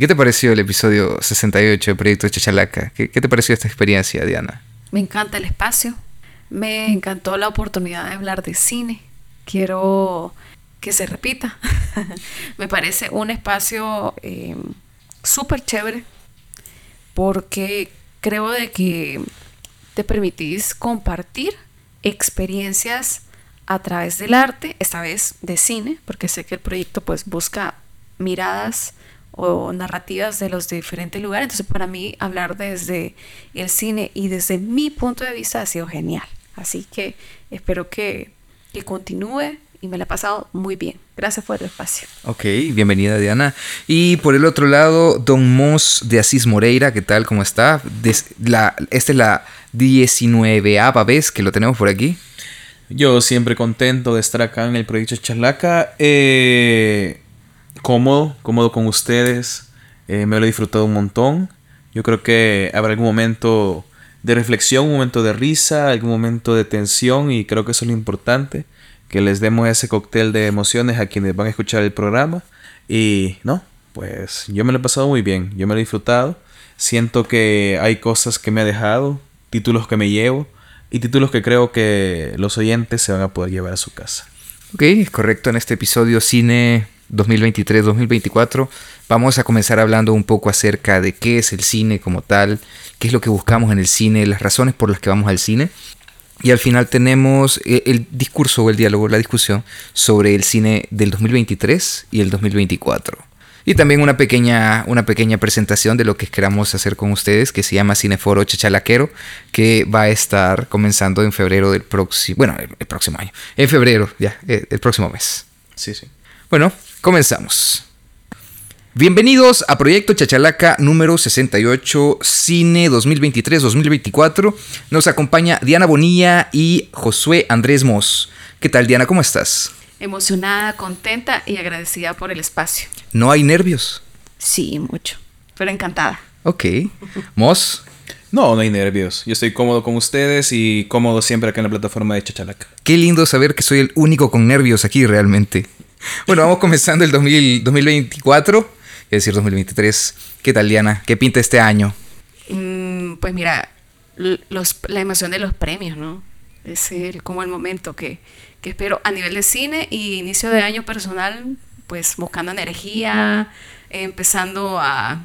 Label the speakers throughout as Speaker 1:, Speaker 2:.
Speaker 1: ¿Y qué te pareció el episodio 68 de Proyecto Chachalaca? ¿Qué, ¿Qué te pareció esta experiencia, Diana?
Speaker 2: Me encanta el espacio. Me encantó la oportunidad de hablar de cine. Quiero que se repita. Me parece un espacio eh, súper chévere porque creo de que te permitís compartir experiencias a través del arte, esta vez de cine, porque sé que el proyecto pues busca miradas o narrativas de los diferentes lugares. Entonces para mí hablar desde el cine y desde mi punto de vista ha sido genial. Así que espero que, que continúe y me la he pasado muy bien. Gracias por el espacio.
Speaker 1: Ok, bienvenida Diana. Y por el otro lado, Don Moss de Asís Moreira, ¿qué tal? ¿Cómo está? la, esta es la 19 vez que lo tenemos por aquí.
Speaker 3: Yo siempre contento de estar acá en el proyecto Charlaca. Eh, cómodo, cómodo con ustedes. Eh, me lo he disfrutado un montón. Yo creo que habrá algún momento de reflexión, un momento de risa, algún momento de tensión y creo que eso es lo importante que les demos ese cóctel de emociones a quienes van a escuchar el programa. Y no, pues yo me lo he pasado muy bien, yo me lo he disfrutado. Siento que hay cosas que me ha dejado, títulos que me llevo y títulos que creo que los oyentes se van a poder llevar a su casa.
Speaker 1: Ok, correcto. En este episodio Cine 2023-2024 vamos a comenzar hablando un poco acerca de qué es el cine como tal, qué es lo que buscamos en el cine, las razones por las que vamos al cine y al final tenemos eh, el discurso o el diálogo, la discusión sobre el cine del 2023 y el 2024. Y también una pequeña, una pequeña presentación de lo que queramos hacer con ustedes, que se llama Cineforo Chachalaquero, que va a estar comenzando en febrero del próximo, bueno, el, próximo año, en febrero, ya, eh, el próximo mes.
Speaker 3: Sí, sí.
Speaker 1: Bueno, comenzamos. Bienvenidos a Proyecto Chachalaca número 68, Cine 2023-2024. Nos acompaña Diana Bonilla y Josué Andrés Mos. ¿Qué tal, Diana? ¿Cómo estás?
Speaker 2: Emocionada, contenta y agradecida por el espacio.
Speaker 1: ¿No hay nervios?
Speaker 2: Sí, mucho, pero encantada.
Speaker 1: Ok. Mos.
Speaker 3: No, no hay nervios. Yo estoy cómodo con ustedes y cómodo siempre acá en la plataforma de Chachalaca.
Speaker 1: Qué lindo saber que soy el único con nervios aquí realmente. Bueno, vamos comenzando el 2024 es decir 2023. ¿Qué tal, Diana? ¿Qué pinta este año?
Speaker 2: Mm, pues mira, los, la emoción de los premios, ¿no? Es el, como el momento que, que espero a nivel de cine y inicio de año personal, pues buscando energía, empezando a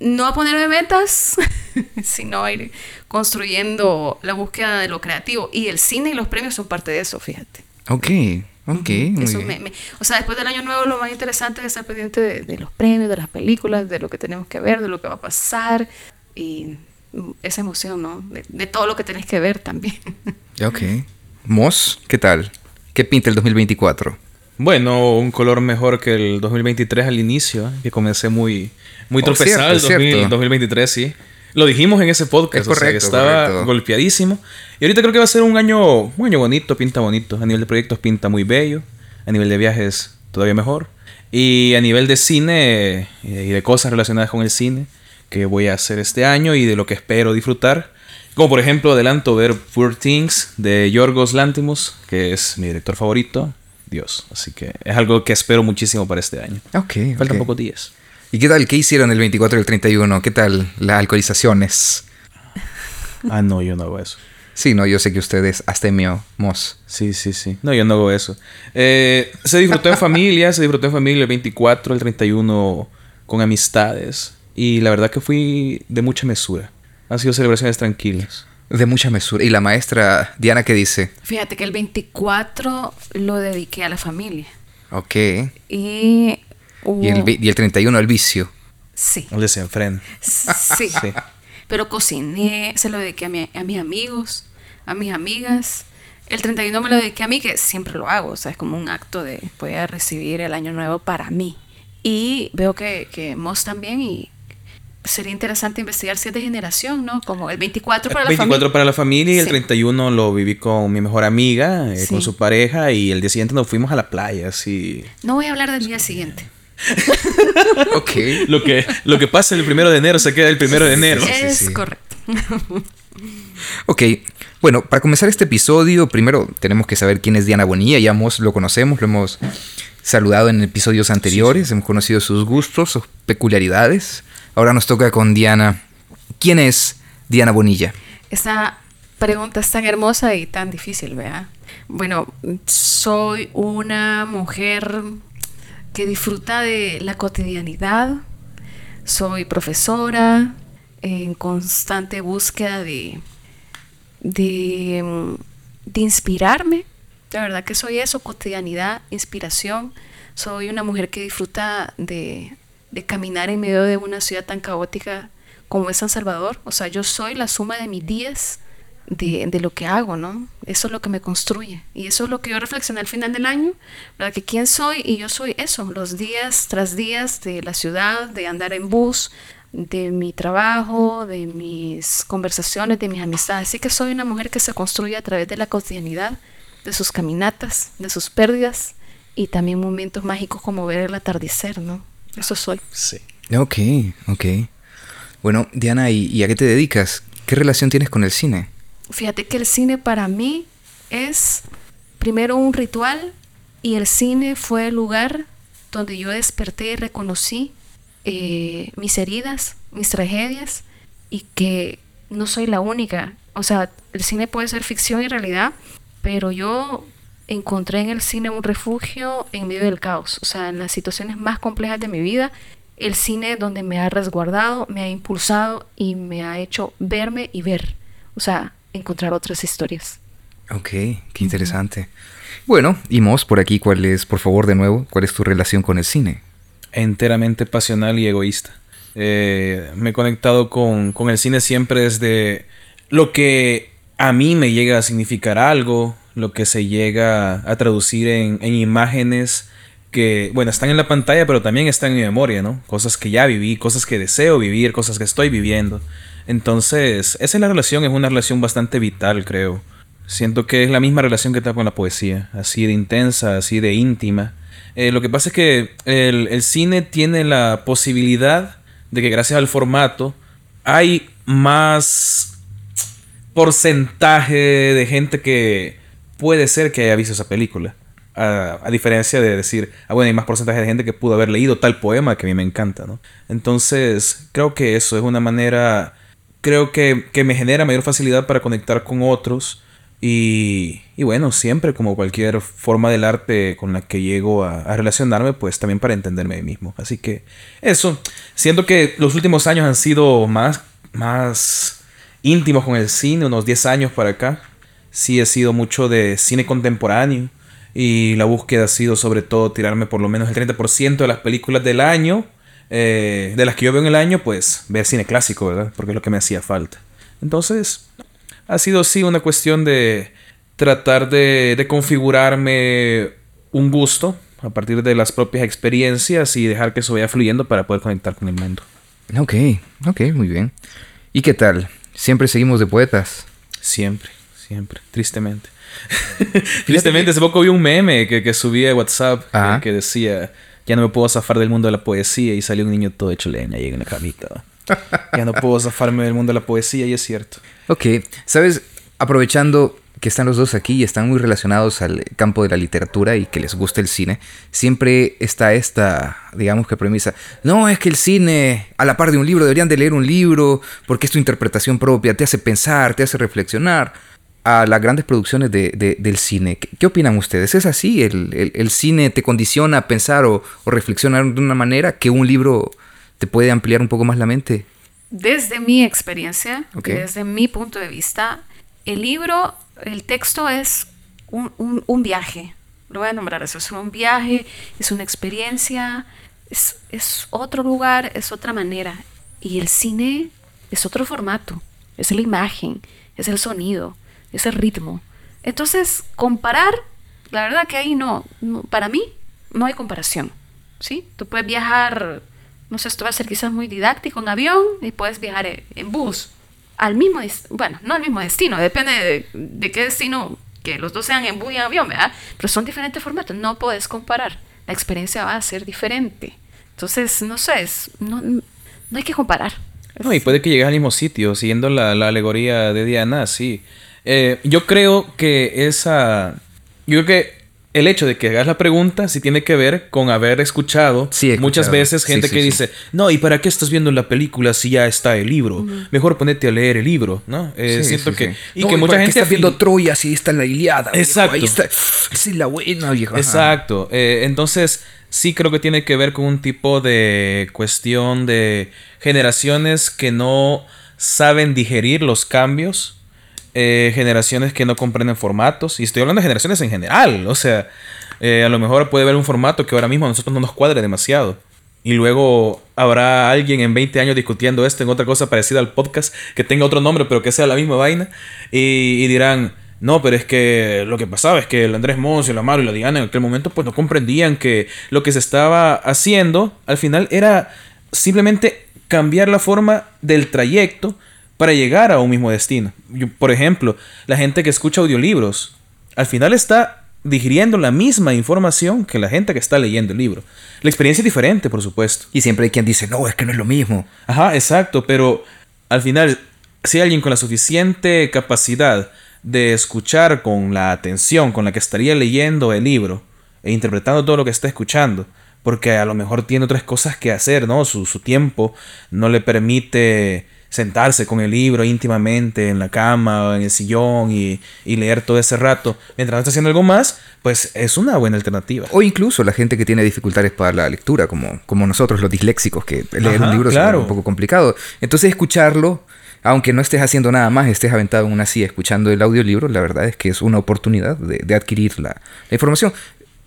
Speaker 2: no a ponerme metas, sino a ir construyendo la búsqueda de lo creativo. Y el cine y los premios son parte de eso, fíjate.
Speaker 1: Ok, Ok,
Speaker 2: o sea, después del año nuevo lo más interesante es estar pendiente de, los premios, de las películas, de lo que tenemos que ver, de lo que va a pasar y esa emoción, ¿no? De, todo lo que tenés que ver también.
Speaker 1: Ok. Moss, ¿qué tal? ¿Qué pinta el 2024?
Speaker 3: Bueno, un color mejor que el 2023 al inicio, ¿eh? que comencé muy, muy oh, tropezado el 2023, sí. Lo dijimos en ese podcast, es correcto, estaba golpeadísimo. Y ahorita creo que va a ser un año, un año bonito, pinta bonito. A nivel de proyectos pinta muy bello. A nivel de viajes todavía mejor. Y a nivel de cine eh, y de cosas relacionadas con el cine que voy a hacer este año y de lo que espero disfrutar. Como por ejemplo, adelanto ver Poor Things de Yorgos Lantimos, que es mi director favorito. Dios. Así que es algo que espero muchísimo para este año.
Speaker 1: Ok.
Speaker 3: Faltan okay. pocos días.
Speaker 1: ¿Y qué tal? ¿Qué hicieron el 24 y el 31? ¿Qué tal las alcoholizaciones?
Speaker 3: Ah, no, yo no hago eso.
Speaker 1: Sí, no, yo sé que ustedes mos.
Speaker 3: Sí, sí, sí. No, yo no hago eso. Eh, se disfrutó en familia, se disfrutó en familia el 24, el 31 con amistades. Y la verdad que fui de mucha mesura. Han sido celebraciones tranquilas.
Speaker 1: De mucha mesura. ¿Y la maestra Diana qué dice?
Speaker 2: Fíjate que el 24 lo dediqué a la familia.
Speaker 1: Ok.
Speaker 2: Y
Speaker 1: y, el, y el 31 el vicio.
Speaker 2: Sí.
Speaker 3: El desenfreno.
Speaker 2: Sí. sí. Pero cociné, se lo dediqué a, mi, a mis amigos, a mis amigas. El 31 me lo dediqué a mí, que siempre lo hago. O sea, es como un acto de poder recibir el año nuevo para mí. Y veo que, que Moss también y sería interesante investigar si es de generación, ¿no? Como el 24 para
Speaker 3: la familia. 24 para la familia y el 31 lo viví con mi mejor amiga, eh, con su pareja y el día siguiente nos fuimos a la playa, así.
Speaker 2: No voy a hablar del día siguiente.
Speaker 1: ok.
Speaker 3: Lo que, lo que pasa el primero de enero se queda el primero de enero.
Speaker 2: Es correcto.
Speaker 1: ok. Bueno, para comenzar este episodio, primero tenemos que saber quién es Diana Bonilla. Ya lo conocemos, lo hemos saludado en episodios anteriores, hemos conocido sus gustos, sus peculiaridades. Ahora nos toca con Diana. ¿Quién es Diana Bonilla?
Speaker 2: Esa pregunta es tan hermosa y tan difícil, ¿verdad? Bueno, soy una mujer que disfruta de la cotidianidad. Soy profesora en constante búsqueda de, de, de inspirarme. De verdad que soy eso, cotidianidad, inspiración. Soy una mujer que disfruta de, de caminar en medio de una ciudad tan caótica como es San Salvador. O sea, yo soy la suma de mis días de, de, lo que hago, ¿no? Eso es lo que me construye. Y eso es lo que yo reflexioné al final del año, ¿verdad? Que quién soy y yo soy eso, los días tras días de la ciudad, de andar en bus, de mi trabajo, de mis conversaciones, de mis amistades. Así que soy una mujer que se construye a través de la cotidianidad, de sus caminatas, de sus pérdidas y también momentos mágicos como ver el atardecer, ¿no? Eso soy.
Speaker 1: Sí. Ok, ok. Bueno, Diana, ¿y, a qué te dedicas? ¿Qué relación tienes con el cine?
Speaker 2: Fíjate que el cine para mí es primero un ritual y el cine fue el lugar donde yo desperté y reconocí eh, mis heridas, mis tragedias y que no soy la única. O sea, el cine puede ser ficción y realidad, pero yo encontré en el cine un refugio en medio del caos. O sea, en las situaciones más complejas de mi vida, el cine donde me ha resguardado, me ha impulsado y me ha hecho verme y ver. O sea, encontrar otras historias.
Speaker 1: Ok, qué interesante. Bueno, y Mos, por aquí, ¿cuál es, por favor, de nuevo, cuál es tu relación con el cine?
Speaker 3: Enteramente pasional y egoísta. Eh, me he conectado con, con el cine siempre desde lo que a mí me llega a significar algo, lo que se llega a traducir en, en, imágenes que, bueno, están en la pantalla, pero también están en mi memoria, ¿no? Cosas que ya viví, cosas que deseo vivir, cosas que estoy viviendo. Entonces, esa es la relación, es una relación bastante vital, creo. Siento que es la misma relación que tengo con la poesía, así de intensa, así de íntima. Eh, lo que pasa es que el, el cine tiene la posibilidad de que gracias al formato hay más porcentaje de gente que puede ser que haya visto esa película. A, diferencia de decir, ah, bueno, hay más porcentaje de gente que pudo haber leído tal poema que a mí me encanta, ¿no? Entonces, creo que eso es una manera, creo que, que me genera mayor facilidad para conectar con otros. Y, y, bueno, siempre como cualquier forma del arte con la que llego a, relacionarme, pues también para entenderme a mí mismo. Así que eso, siento que los últimos años han sido más, más íntimos con el cine, unos 10 años para acá. Sí he sido mucho de cine contemporáneo y la búsqueda ha sido sobre todo tirarme por lo menos el 30% de las películas del año, eh, de las que yo veo en el año, pues ver cine clásico, ¿verdad? Porque es lo que me hacía falta. Entonces, ha sido sí una cuestión de tratar de, de configurarme un gusto a partir de las propias experiencias y dejar que eso vaya fluyendo para poder conectar con el mundo.
Speaker 1: Ok, ok, muy bien. ¿Y qué tal? ¿Siempre seguimos de poetas?
Speaker 3: Siempre, siempre, tristemente. Tristemente, hace poco vi un meme que, que subí a WhatsApp que, decía, ya no me puedo zafar del mundo de la poesía y salió un niño todo hecho leña ahí en la camita. ya no puedo zafarme del mundo de la poesía y es cierto.
Speaker 1: Ok, sabes, aprovechando que están los dos aquí y están muy relacionados al campo de la literatura y que les gusta el cine, siempre está esta, digamos que premisa, no, es que el cine, a la par de un libro, deberían de leer un libro porque es tu interpretación propia, te hace pensar, te hace reflexionar a las grandes producciones de, del cine. ¿Qué, opinan ustedes? ¿Es así? ¿El, cine te condiciona a pensar o, reflexionar de una manera que un libro te puede ampliar un poco más la mente?
Speaker 2: Desde mi experiencia, desde mi punto de vista, el libro, el texto es un, un, viaje. Lo voy a nombrar eso. Es un viaje, es una experiencia, es, es otro lugar, es otra manera. Y el cine es otro formato. Es la imagen, es el sonido, ese ritmo. Entonces, comparar, la verdad que ahí no, para mí no hay comparación. ¿sí? Tú puedes viajar, no sé, esto va a ser quizás muy didáctico en avión y puedes viajar en bus al mismo, bueno, no al mismo destino, depende de, qué destino, que los dos sean en bus y en avión, ¿verdad? Pero son diferentes formatos, no puedes comparar. La experiencia va a ser diferente. Entonces, no sé, no, no hay que comparar.
Speaker 3: No, y puede que llegues al mismo sitio, siguiendo la, la alegoría de Diana, sí. Eh, yo creo que esa. Yo creo que el hecho de que hagas la pregunta sí tiene que ver con haber escuchado, muchas veces gente que dice, no, ¿y para qué estás viendo la película si ya está el libro? Mejor ponete a leer el libro, ¿no? Eh, siento que...
Speaker 1: Y que mucha gente... está viendo Troya si está en la Iliada.
Speaker 3: Exacto.
Speaker 1: Ahí está, sí, la buena, viejo.
Speaker 3: Exacto. Eh, entonces, sí creo que tiene que ver con un tipo de cuestión de generaciones que no saben digerir los cambios eh, generaciones que no comprenden formatos. Y estoy hablando de generaciones en general. O sea, eh, a lo mejor puede haber un formato que ahora mismo a nosotros no nos cuadre demasiado. Y luego habrá alguien en 20 años discutiendo esto en otra cosa parecida al podcast, que tenga otro nombre, pero que sea la misma vaina. Y, dirán, no, pero es que lo que pasaba es que el Andrés Mons y la Maro y la Diana en aquel momento pues no comprendían que lo que se estaba haciendo al final era simplemente cambiar la forma del trayecto para llegar a un mismo destino. por ejemplo, la gente que escucha audiolibros, al final está digiriendo la misma información que la gente que está leyendo el libro. La experiencia es diferente, por supuesto.
Speaker 1: Y siempre hay quien dice, no, es que no es lo mismo.
Speaker 3: Ajá, exacto, pero al final, si hay alguien con la suficiente capacidad de escuchar con la atención con la que estaría leyendo el libro e interpretando todo lo que está escuchando, porque a lo mejor tiene otras cosas que hacer, ¿no? Su, su tiempo no le permite sentarse con el libro íntimamente en la cama o en el sillón y, leer todo ese rato mientras está haciendo algo más, pues es una buena alternativa.
Speaker 1: O incluso la gente que tiene dificultades para la lectura, como, como nosotros los disléxicos, que leer un libro es un poco complicado. Entonces escucharlo, aunque no estés haciendo nada más, estés aventado en una silla escuchando el audiolibro, la verdad es que es una oportunidad de, adquirir la, información.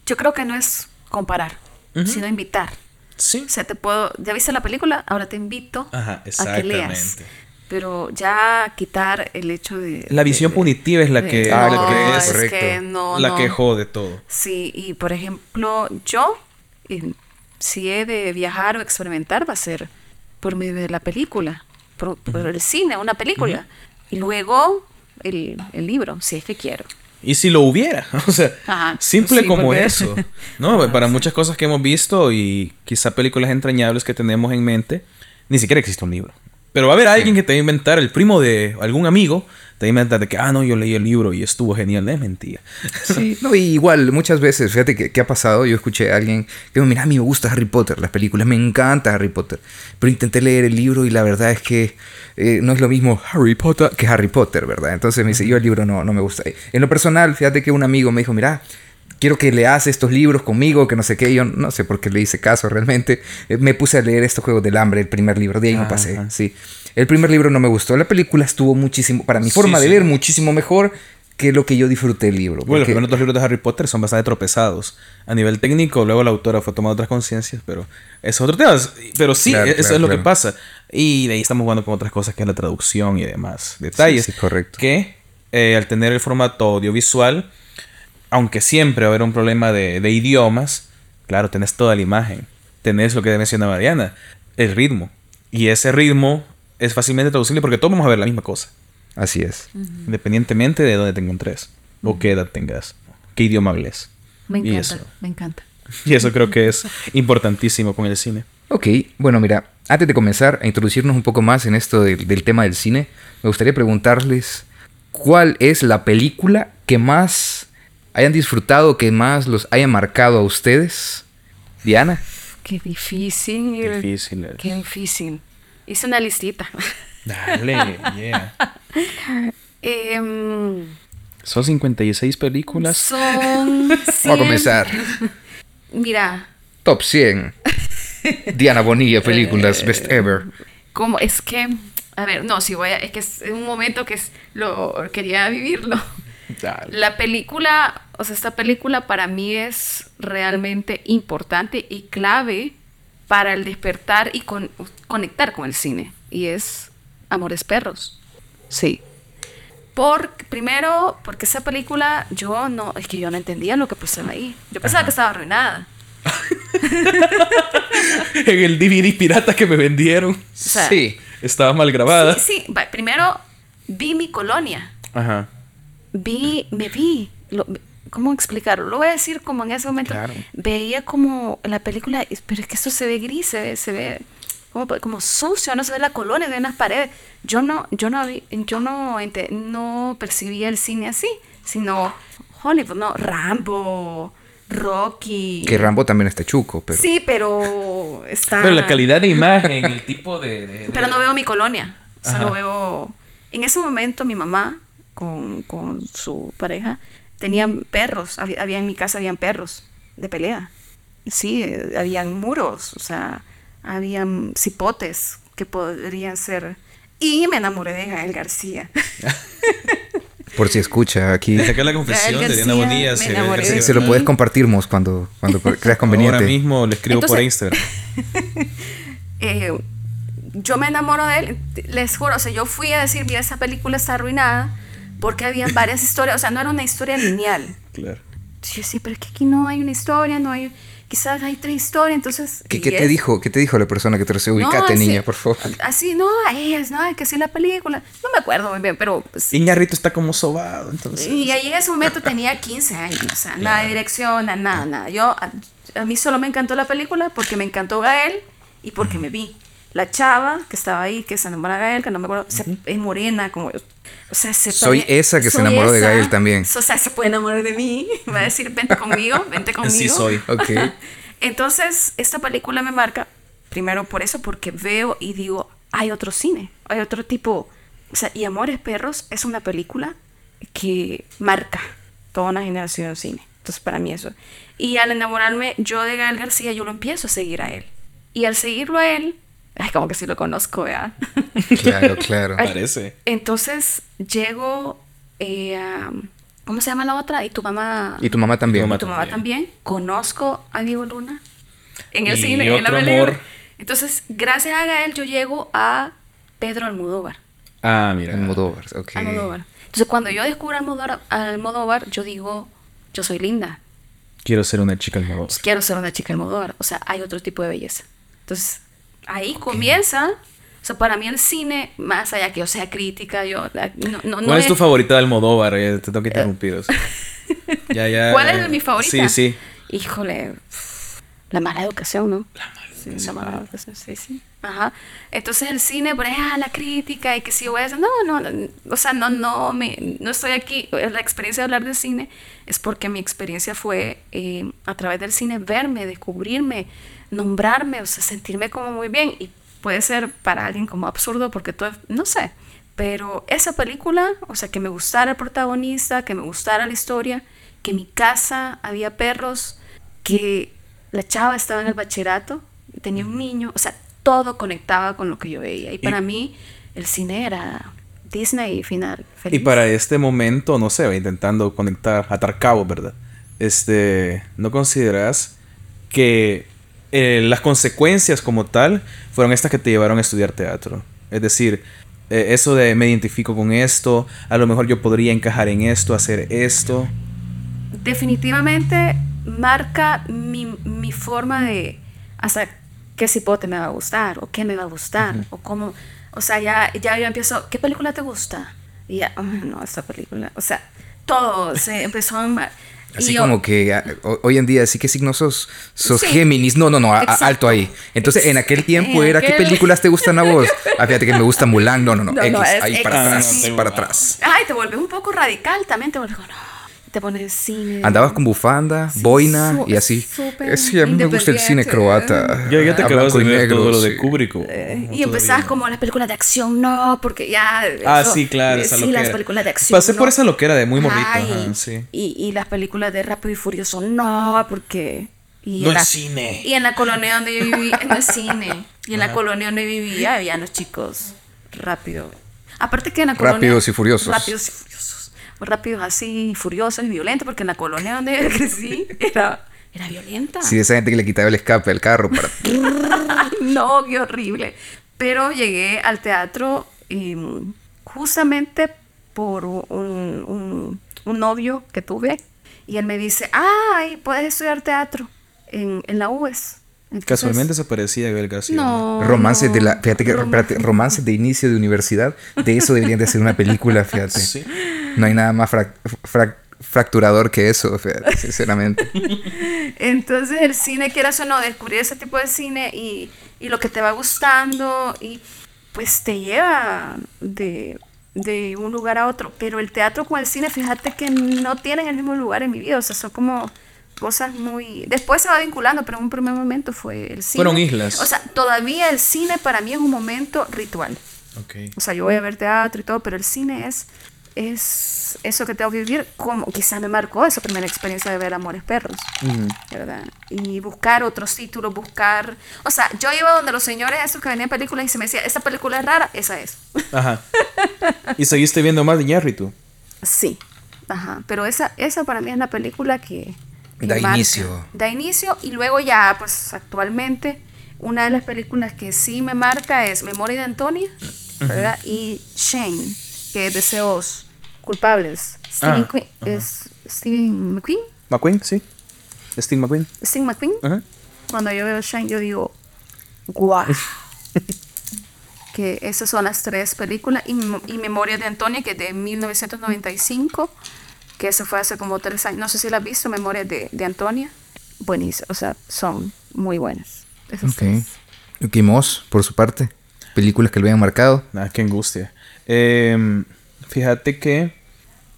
Speaker 2: Yo creo que no es comparar, sino invitar. Sí. O sea, te puedo, ya viste la película, ahora te invito a que leas. Pero ya quitar el hecho de...
Speaker 3: La visión punitiva es la que, la que es, correcto. la que jode todo.
Speaker 2: Sí, y por ejemplo, yo, si he de viajar o experimentar, va a ser por medio de la película, por, el cine, una película. Y luego el, el libro, si es que quiero.
Speaker 3: Y si lo hubiera, o sea, simple como eso, ¿no? Para muchas cosas que hemos visto y quizá películas entrañables que tenemos en mente, ni siquiera existe un libro. Pero va a haber alguien que te va a inventar, el primo de algún amigo, te va a inventar de que, ah, no, yo leí el libro y estuvo genial. Es mentira.
Speaker 1: Sí, no, igual, muchas veces, fíjate que, ha pasado, yo escuché a alguien que me mira, a mí me gusta Harry Potter, las películas, me encanta Harry Potter, pero intenté leer el libro y la verdad es que eh, no es lo mismo Harry Potter que Harry Potter, ¿verdad? Entonces me dice, yo el libro no, no me gusta. En lo personal, fíjate que un amigo me dijo, mira, quiero que leas estos libros conmigo, que no sé qué, yo no sé por qué le hice caso realmente. Eh, me puse a leer estos Juegos del Hambre, el primer libro, de ahí me pasé, sí. El primer libro no me gustó, la película estuvo muchísimo, para mi forma de ver, muchísimo mejor que lo que yo disfruté el libro.
Speaker 3: Bueno, los primeros dos libros de Harry Potter son bastante tropezados. A nivel técnico, luego la autora fue tomando otras conciencias, pero es otro tema. Pero sí, eso es lo que pasa. Y de ahí estamos jugando con otras cosas que es la traducción y demás detalles. Sí,
Speaker 1: correcto.
Speaker 3: Que eh, al tener el formato audiovisual, aunque siempre va a haber un problema de, de idiomas, claro, tenés toda la imagen. Tenés lo que mencionaba Diana, el ritmo. Y ese ritmo es fácilmente traducible porque todos vamos a ver la misma cosa.
Speaker 1: Así es.
Speaker 3: Independientemente de dónde te encontres o qué edad tengas, qué idioma hables.
Speaker 2: Me encanta, me encanta.
Speaker 3: Y eso creo que es importantísimo con el cine.
Speaker 1: Ok, bueno, mira, antes de comenzar a introducirnos un poco más en esto del tema del cine, me gustaría preguntarles cuál es la película que más hayan disfrutado, que más los haya marcado a ustedes. Diana.
Speaker 2: Qué difícil.
Speaker 3: Difícil.
Speaker 2: Qué difícil. Hice una listita.
Speaker 3: Dale, yeah.
Speaker 2: Em,
Speaker 3: son 56 películas.
Speaker 2: Son.
Speaker 1: Vamos a comenzar.
Speaker 2: Mira.
Speaker 1: Top 100. Diana Bonilla, películas, eh, best ever.
Speaker 2: ¿Cómo? Es que. A ver, no, si voy a. Es que es un momento que es, lo quería vivirlo. La película, o sea, esta película para mí es realmente importante y clave para el despertar y con, conectar con el cine. Y es Amores Perros. Sí. Por, primero, porque esa película yo no, es que yo no entendía lo que pasaba ahí. Yo pensaba que estaba arruinada.
Speaker 3: en el DVD pirata que me vendieron. sí. Estaba mal grabada.
Speaker 2: Sí, sí. Primero vi mi colonia.
Speaker 3: Ajá.
Speaker 2: Vi, me vi. ¿Cómo explicarlo? Lo voy a decir como en ese momento. Veía como en la película, pero es que esto se ve gris, se ve, se ve como, como sucio, no se ve la colonia, se ven las paredes. Yo no, yo no, yo no, no percibía el cine así, sino Hollywood, ¿no? Rambo, Rocky.
Speaker 1: Que Rambo también está chuco, pero.
Speaker 2: Sí, pero está.
Speaker 3: Pero la calidad de imagen, el tipo de.
Speaker 2: Pero no veo mi colonia. O sea, no veo. En ese momento mi mamá, con, con su pareja, tenían perros. Había, había, en mi casa habían perros de pelea. Sí, eh, habían muros, o sea, habían cipotes que podrían ser. Y me enamoré de Gael García.
Speaker 1: Por si escucha aquí.
Speaker 3: Acá la confesión de Diana Bonilla.
Speaker 1: Se, se, lo puedes compartirmos cuando, cuando creas conveniente.
Speaker 3: Ahora mismo le escribo por Instagram.
Speaker 2: eh, yo me enamoro de él. Les juro, o sea, yo fui a decir, mira, esa película está arruinada porque había varias historias. O sea, no era una historia lineal.
Speaker 3: Claro.
Speaker 2: Sí, sí, pero es que aquí no hay una historia, no hay quizás hay tres historias, entonces...
Speaker 1: ¿Qué, ¿qué te dijo? ¿Qué te dijo la persona que te recibió? Ubicate, niña, por favor.
Speaker 2: Así, no, a ellas, no, que sí la película. No me acuerdo muy bien, pero...
Speaker 3: Pues, Iñarrito está como sobado, entonces...
Speaker 2: Y ahí en ese momento tenía 15 años, o sea, nada de dirección, nada, nada. Yo, a, a, mí solo me encantó la película porque me encantó Gael y porque me vi. La chava que estaba ahí, que se enamora de Gael, que no me acuerdo, es morena, como o sea, se
Speaker 1: Soy esa que se enamoró de Gael también.
Speaker 2: O sea, se puede enamorar de mí. Va a decir, vente conmigo, vente conmigo.
Speaker 3: Sí, soy.
Speaker 1: Ok.
Speaker 2: Entonces, esta película me marca, primero por eso, porque veo y digo, hay otro cine, hay otro tipo. O sea, y Amores Perros es una película que marca toda una generación de cine. Entonces, para mí eso. Y al enamorarme yo de Gael García, yo lo empiezo a seguir a él. Y al seguirlo a él, Ay, como que sí lo conozco, ¿verdad?
Speaker 1: Claro, claro.
Speaker 3: Parece.
Speaker 2: Entonces llego eh, a, ¿Cómo se llama la otra? Y tu mamá.
Speaker 1: Y tu mamá también.
Speaker 2: Y tu mamá también. Conozco a Diego Luna en el cine, en la película. Entonces, gracias a Gael, yo llego a Pedro Almodóvar.
Speaker 1: Ah, mira. Almodóvar, ok.
Speaker 2: Almodóvar. Entonces, cuando yo descubro Almodóvar, Almodóvar, yo digo, yo soy linda.
Speaker 3: Quiero ser una chica Almodóvar.
Speaker 2: Quiero ser una chica Almodóvar. O sea, hay otro tipo de belleza. Entonces, ahí comienza. O sea, para mí el cine, más allá que yo sea crítica, yo... No, no,
Speaker 3: ¿Cuál es, tu favorita de Almodóvar? Eh, te tengo que interrumpir.
Speaker 2: ya, ya, ¿Cuál es mi favorita?
Speaker 3: Sí, sí.
Speaker 2: Híjole, la mala educación, ¿no?
Speaker 3: La mala
Speaker 2: educación. Sí, la mala educación, sí, sí. Ajá. Entonces el cine, por ejemplo, la crítica y que si voy a hacer... No, no, no, o sea, no, no, me, no estoy aquí. La experiencia de hablar de cine es porque mi experiencia fue eh, a través del cine verme, descubrirme, nombrarme, o sea, sentirme como muy bien. Y puede ser para alguien como absurdo porque todo, no sé. Pero esa película, o sea, que me gustara el protagonista, que me gustara la historia, que en mi casa había perros, que la chava estaba en el bachillerato, tenía un niño, o sea, todo conectaba con lo que yo veía. Y para mí el cine era Disney final.
Speaker 3: Feliz. Y para este momento, no sé, intentando conectar, atar cabo, ¿verdad? Este, ¿no consideras que eh, las consecuencias como tal fueron estas que te llevaron a estudiar teatro. Es decir, eh, eso de me identifico con esto, a lo mejor yo podría encajar en esto, hacer esto.
Speaker 2: Definitivamente marca mi, mi forma de hasta qué cipote me va a gustar o qué me va a gustar o cómo, o sea, ya, ya yo empiezo, ¿qué película te gusta? Y ya, no, esta película, o sea, todo se empezó a
Speaker 1: Así como que ah, hoy en día, sí que signos sos, sos Géminis. No, no, no, alto ahí. Entonces, en aquel tiempo era, ¿qué películas te gustan a vos? Ah, fíjate que me gusta Mulan. No, no, no, X, ahí para atrás, para atrás.
Speaker 2: Ay, te vuelves un poco radical también, te vuelves, no te pones cine.
Speaker 1: Andabas con bufanda, boina y así. Sí, a mí me gusta el cine croata.
Speaker 3: Ya, ya te acabas de ver todo lo de Kubrick.
Speaker 2: Eh, y empezabas como las películas de acción, no, porque ya...
Speaker 3: Ah, sí, claro.
Speaker 2: Esa sí, las películas de acción.
Speaker 3: Pasé por esa loquera de muy morrito. sí.
Speaker 2: y, y las películas de Rápido y Furioso, no, porque...
Speaker 3: Y no es cine.
Speaker 2: Y en la colonia donde yo vivía, no es cine. Y en la colonia donde vivía había los chicos rápido. Aparte que en la colonia...
Speaker 1: Rápidos y furiosos.
Speaker 2: Rápidos y furiosos rápidos así, furiosos y violentos, porque en la colonia donde crecí era, era violenta.
Speaker 1: Sí, esa gente que le quitaba el escape al carro para...
Speaker 2: no, qué horrible. Pero llegué al teatro y justamente por un, un, novio que tuve y él me dice, ay, puedes estudiar teatro en, en la UES.
Speaker 3: Casualmente se parecía a Gael García.
Speaker 1: No, romances de la, fíjate que, romances de inicio de universidad, de eso deberían de ser una película, fíjate. Sí. No hay nada más fracturador que eso, sinceramente.
Speaker 2: Entonces el cine, quieras o no, descubrir ese tipo de cine y, y, lo que te va gustando y pues te lleva de de un lugar a otro, pero el teatro con el cine, fíjate que no tienen el mismo lugar en mi vida, o sea, son como cosas muy... Después se va vinculando, pero en un primer momento fue el cine.
Speaker 3: Fueron islas.
Speaker 2: O sea, todavía el cine para mí es un momento ritual.
Speaker 3: Okay.
Speaker 2: O sea, yo voy a ver teatro y todo, pero el cine es es eso que tengo que vivir, como quizás me marcó esa primera experiencia de ver Amores Perros, ¿verdad? Y buscar otros títulos, buscar... O sea, yo iba donde los señores esos que venían películas y se me decía, esta película es rara, esa es.
Speaker 3: Ajá. ¿Y seguiste viendo más de tú
Speaker 2: Sí, ajá. Pero esa, esa para mí es la película que...
Speaker 1: da inicio.
Speaker 2: Da inicio y luego ya, pues actualmente, una de las películas que sí me marca es Memoria de Antonia, ¿verdad? Y Shane, que es Deseos culpables. Steven, ah, es Steven McQueen.
Speaker 3: McQueen, sí. Steve McQueen.
Speaker 2: Steve McQueen. Cuando yo veo Shine, yo digo, guau. que esas son las tres películas. Y, Memoria de Antonia, que es de 1995, que eso fue hace como tres años. No sé si la has visto, Memoria de, de Antonia. Buenísimo, o sea, son muy buenas.
Speaker 1: ok. ¿Y Moss, por su parte? ¿Películas que lo hayan marcado?
Speaker 3: Ah, qué angustia. Eh, Fíjate que,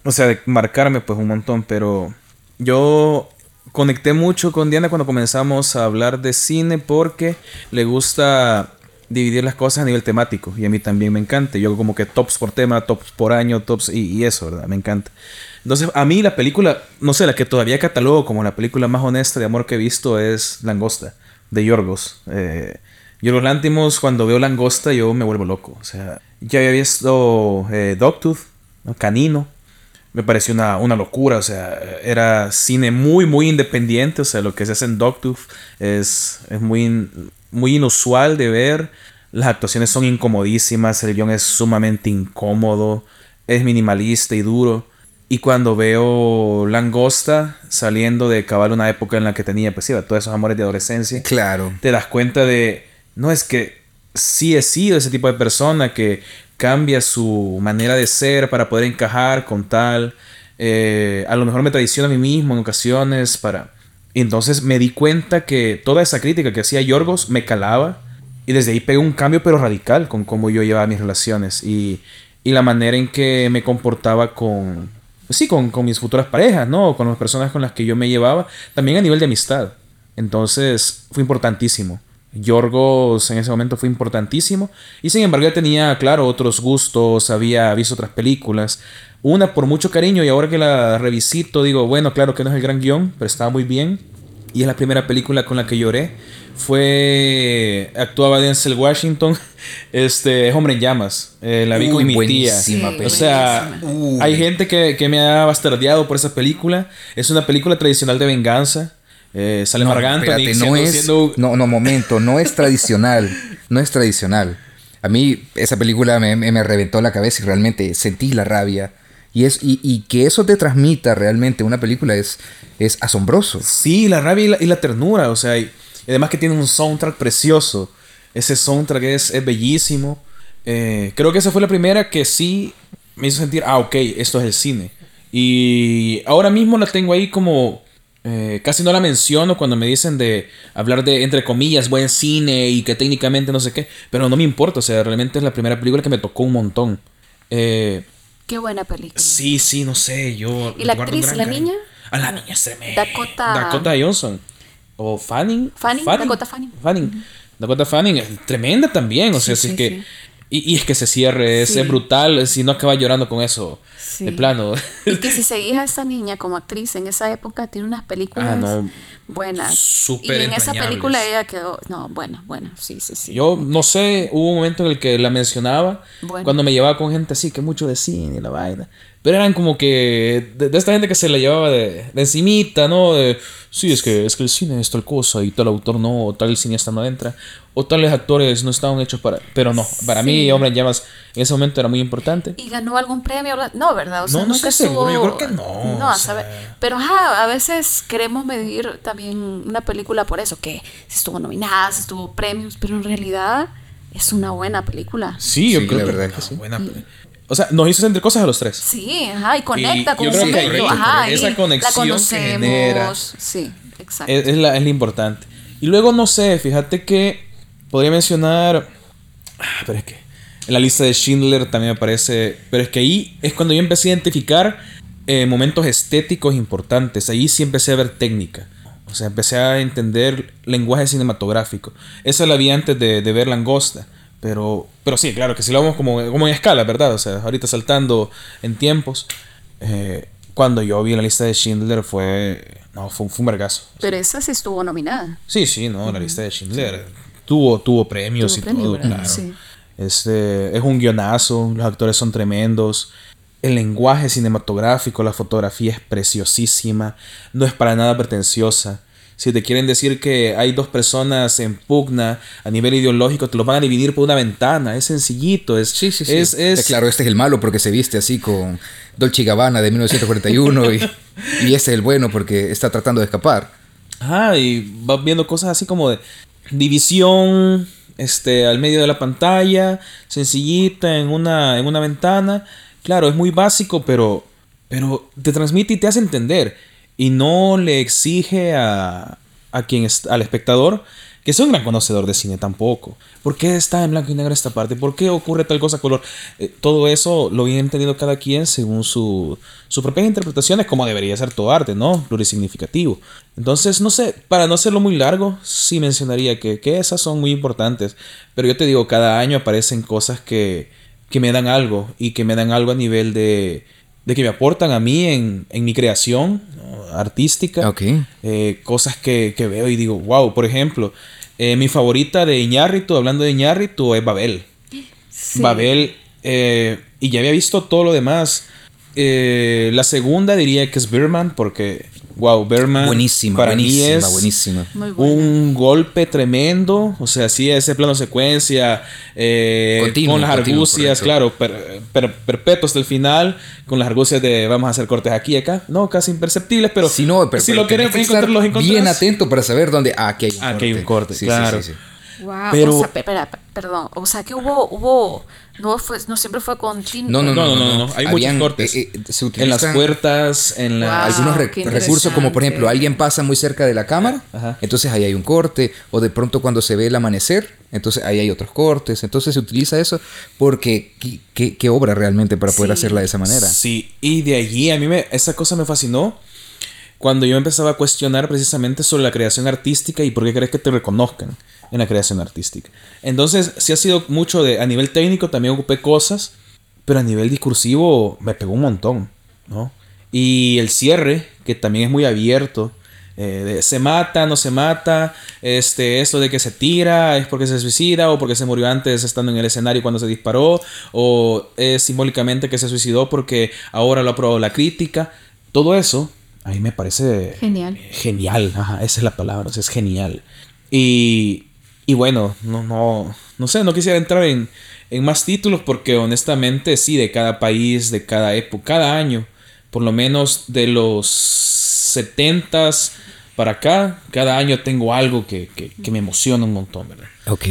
Speaker 3: o sea, de marcarme pues un montón, pero yo conecté mucho con Diana cuando comenzamos a hablar de cine porque le gusta dividir las cosas a nivel temático y a mí también me encanta. Yo como que tops por tema, tops por año, tops y, eso, ¿verdad? Me encanta. Entonces, a mí la película, no sé, la que todavía catalogo como la película más honesta de amor que he visto es Langosta, de Yorgos. Eh, Yorgos Lántimos, cuando veo Langosta, yo me vuelvo loco. O sea, ya había visto eh, Dogtooth, Canino. Me pareció una, una, locura, o sea, era cine muy, muy independiente, o sea, lo que se hace en Dogtooth es, es muy, muy inusual de ver. Las actuaciones son incomodísimas, el guion es sumamente incómodo, es minimalista y duro. Y cuando veo Langosta saliendo de cabal una época en la que tenía, pues sí, todos esos amores de adolescencia.
Speaker 1: Claro.
Speaker 3: Te das cuenta de, no es que sí he sido ese tipo de persona que cambia su manera de ser para poder encajar con tal. Eh, a lo mejor me traiciona a mí mismo en ocasiones para... Entonces me di cuenta que toda esa crítica que hacía Yorgos me calaba y desde ahí pegué un cambio pero radical con cómo yo llevaba mis relaciones y, y la manera en que me comportaba con... Sí, con, con mis futuras parejas, ¿no? Con las personas con las que yo me llevaba, también a nivel de amistad. Entonces fue importantísimo. Yorgos en ese momento fue importantísimo. Y sin embargo, ya tenía, claro, otros gustos, había visto otras películas. Una por mucho cariño, y ahora que la revisito, digo, bueno, claro que no es el gran guion, pero estaba muy bien. Y es la primera película con la que lloré. Fue. Actuaba Denzel Washington. Este. Hombre en llamas. Eh, la vi con mi tía. O sea, hay gente que, que me ha bastardeado por esa película. Es una película tradicional de venganza eh, sale no,
Speaker 1: no es, no, no, momento, no es tradicional, no es tradicional. A mí esa película me, me, reventó la cabeza y realmente sentí la rabia. Y, es, y, y, que eso te transmita realmente una película es, es asombroso.
Speaker 3: Sí, la rabia y la, ternura, o sea, y, además que tiene un soundtrack precioso. Ese soundtrack es, es bellísimo. Eh, creo que esa fue la primera que sí me hizo sentir, ah, ok, esto es el cine. Y ahora mismo la tengo ahí como eh, casi no la menciono cuando me dicen de hablar de, entre comillas, buen cine y que técnicamente no sé qué, pero no me importa, o sea, realmente es la primera película que me tocó un montón. Eh,
Speaker 2: qué buena película.
Speaker 3: Sí, sí, no sé, yo...
Speaker 2: ¿Y la actriz, la niña?
Speaker 3: Ah, la niña se me... Dakota...
Speaker 2: Dakota
Speaker 3: Johnson. O Fanning.
Speaker 2: Fanning, Dakota Fanning.
Speaker 3: Fanning. Dakota Fanning es tremenda también, o sea, es que... Y, es que se cierre, es brutal, si no acaba llorando con eso, de plano.
Speaker 2: Y que si seguís a esa niña como actriz en esa época, tiene unas películas ah, buenas.
Speaker 3: Súper
Speaker 2: Y en esa película ella quedó, no, buena, buena, sí, sí, sí.
Speaker 3: Yo no sé, hubo un momento en el que la mencionaba, cuando me llevaba con gente así, que mucho de cine y la vaina. Pero eran como que de, esta gente que se la llevaba de, de encimita, ¿no? De, sí, es que, es que el cine es tal cosa y tal autor no, o tal cineasta no entra o tales actores no estaban hechos para. Pero no, para mí, Hombre Llamas en ese momento era muy importante.
Speaker 2: ¿Y ganó algún premio? No, ¿verdad?
Speaker 3: O sea, no, no sé seguro, yo creo que no.
Speaker 2: No, a saber. Pero ajá, a veces queremos medir también una película por eso, que si estuvo nominada, si estuvo premios, pero en realidad es una buena película.
Speaker 3: Sí, yo creo la verdad que, sí. Buena o sea, nos hizo sentir cosas a los tres.
Speaker 2: Sí, ajá, y conecta con un ajá,
Speaker 3: esa conexión la
Speaker 2: conocemos. Sí, exacto.
Speaker 3: Es, la, es lo importante. Y luego, no sé, fíjate que Podría mencionar. Ah, pero es que. En la lista de Schindler también me parece. Pero es que ahí es cuando yo empecé a identificar eh, momentos estéticos importantes. Ahí sí empecé a ver técnica. O sea, empecé a entender lenguaje cinematográfico. Esa la vi antes de, de ver Langosta. Pero, pero sí, claro, que si lo vamos como, como en escala, ¿verdad? O sea, ahorita saltando en tiempos. Eh, cuando yo vi la lista de Schindler fue. No, fue, un vergazo.
Speaker 2: Pero esa sí estuvo nominada.
Speaker 3: Sí, sí, no, la lista de Schindler. Tuvo, tuvo premios y todo, claro. Este, es un guionazo, los actores son tremendos. El lenguaje cinematográfico, la fotografía es preciosísima, no es para nada pretenciosa. Si te quieren decir que hay dos personas en pugna a nivel ideológico, te lo van a dividir por una ventana. Es sencillito. Es,
Speaker 1: sí, sí, sí. Es, es... Claro, este es el malo porque se viste así con Dolce Gabbana de 1941 y, y este es el bueno porque está tratando de escapar.
Speaker 3: Ah, y vas viendo cosas así como de división este, al medio de la pantalla, sencillita, en una, en una ventana. Claro, es muy básico, pero, pero te transmite y te hace entender y no le exige a, a quien es, al espectador que sea un gran conocedor de cine tampoco. ¿Por qué está en blanco y negro esta parte? ¿Por qué ocurre tal cosa color? Eh, todo eso lo viene entendido cada quien según su, su propia interpretaciones, como debería ser todo arte, ¿no? Plurisignificativo. Entonces, no sé, para no hacerlo muy largo, sí mencionaría que, que esas son muy importantes. Pero yo te digo, cada año aparecen cosas que, que me dan algo y que me dan algo a nivel de de que me aportan a mí en, mi creación artística. Eh, cosas que, veo y digo, wow, por ejemplo, eh, mi favorita de Iñárritu, hablando de Iñárritu, es Babel. Babel, eh, y ya había visto todo lo demás. la segunda diría que es Birman, porque wow, Berman
Speaker 1: buenísima,
Speaker 3: para
Speaker 1: buenísima,
Speaker 3: mí es
Speaker 1: buenísima.
Speaker 3: un golpe tremendo, o sea, sí, ese plano secuencia eh, con las argucias, claro, perpetuo hasta el final, con las argucias de vamos a hacer cortes aquí y acá, no, casi imperceptibles, pero
Speaker 1: si, no, si lo queremos encontrar, los Bien atento para saber dónde, ah, aquí hay un
Speaker 3: ah, corte. Aquí hay un corte, claro. Sí, sí,
Speaker 2: Wow, pero, o sea, perdón, o sea que hubo, hubo, no fue, no siempre fue continuo.
Speaker 3: No, no, no, no, no, hay muchos cortes. Eh, eh, en las puertas, en la,
Speaker 1: algunos recursos, como por ejemplo, alguien pasa muy cerca de la cámara, entonces ahí hay un corte, o de pronto cuando se ve el amanecer, entonces ahí hay otros cortes, entonces se utiliza eso porque qué, qué, obra realmente para poder hacerla de esa manera.
Speaker 3: Sí, y de allí a mí me, esa cosa me fascinó cuando yo empezaba a cuestionar precisamente sobre la creación artística y por qué crees que te reconozcan en la creación artística. Entonces, sí ha sido mucho de, a nivel técnico también ocupé cosas, pero a nivel discursivo me pegó un montón, ¿no? Y el cierre, que también es muy abierto, eh, se mata, no se mata, este, esto de que se tira es porque se suicida o porque se murió antes estando en el escenario cuando se disparó, o es simbólicamente que se suicidó porque ahora lo aprobó la crítica, todo eso a mí me parece
Speaker 2: genial.
Speaker 3: Genial, esa es la palabra, es genial. Y y bueno, no, no, no sé, no quisiera entrar en, más títulos porque honestamente sí, de cada país, de cada época, cada año, por lo menos de los 70 para acá, cada año tengo algo que, me emociona un montón, ¿verdad?
Speaker 1: Ok,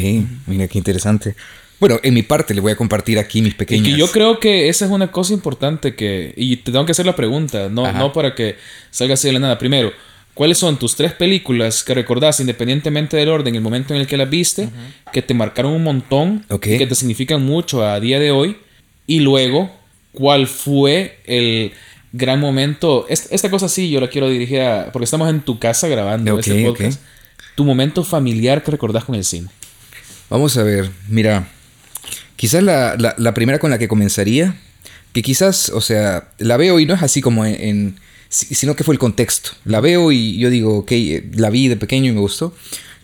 Speaker 1: mira qué interesante. Bueno, en mi parte le voy a compartir aquí mis pequeños.
Speaker 3: Y yo creo que esa es una cosa importante que. Y te tengo que hacer la pregunta, no, no para que salga así de la nada. Primero, ¿Cuáles son tus tres películas que recordás, independientemente del orden, el momento en el que las viste, que te marcaron un montón, que te significan mucho a día de hoy? Y luego, ¿cuál fue el gran momento? Esta, cosa sí, yo la quiero dirigir a... Porque estamos en tu casa grabando este podcast. Tu momento familiar que recordás con el cine.
Speaker 1: Vamos a ver, mira, quizás la, la, primera con la que comenzaría, que quizás, o sea, la veo y no es así como en sino que fue el contexto. La veo y yo digo, ok, eh, la vi de pequeño y me gustó.